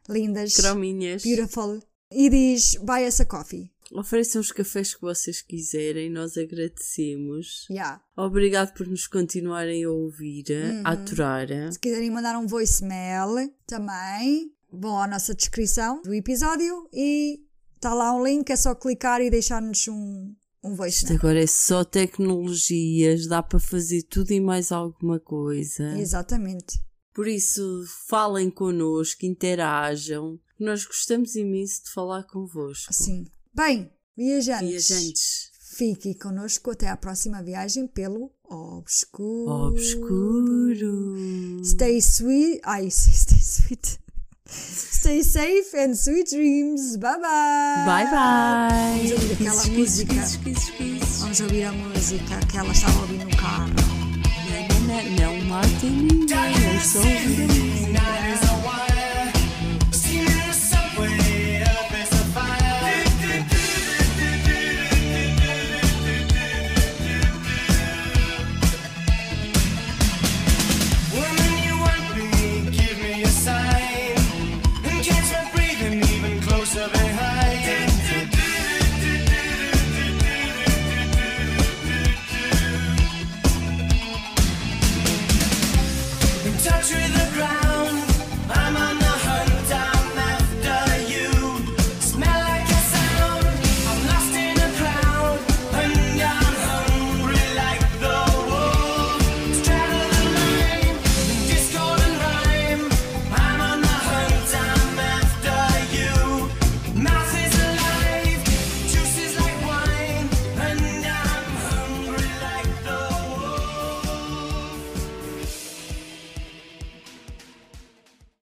lindas, Crominhas. beautiful, e diz Buy us a coffee. Ofereçam os cafés que vocês quiserem, nós agradecemos. Yeah. Obrigado por nos continuarem a ouvir, a aturar. Se quiserem mandar um voicemail também, vão à nossa descrição do episódio e está lá um link, é só clicar e deixar-nos um, um Isto voicemail. agora é só tecnologias, dá para fazer tudo e mais alguma coisa. Exatamente. Por isso, falem connosco, interajam. Nós gostamos imenso de falar convosco. Sim. Bem, viajantes. Viajantes. Fique connosco até à próxima viagem pelo obscuro. Obscuro. Stay sweet. Ai, stay sweet. Stay safe and sweet dreams. Bye bye. Bye bye. Vamos ouvir aquela Kisses, música. kisses, kisses, kisses. Vamos ouvir a música que ela estava a ouvir no carro. Não, não, não matem ninguém, ouvir a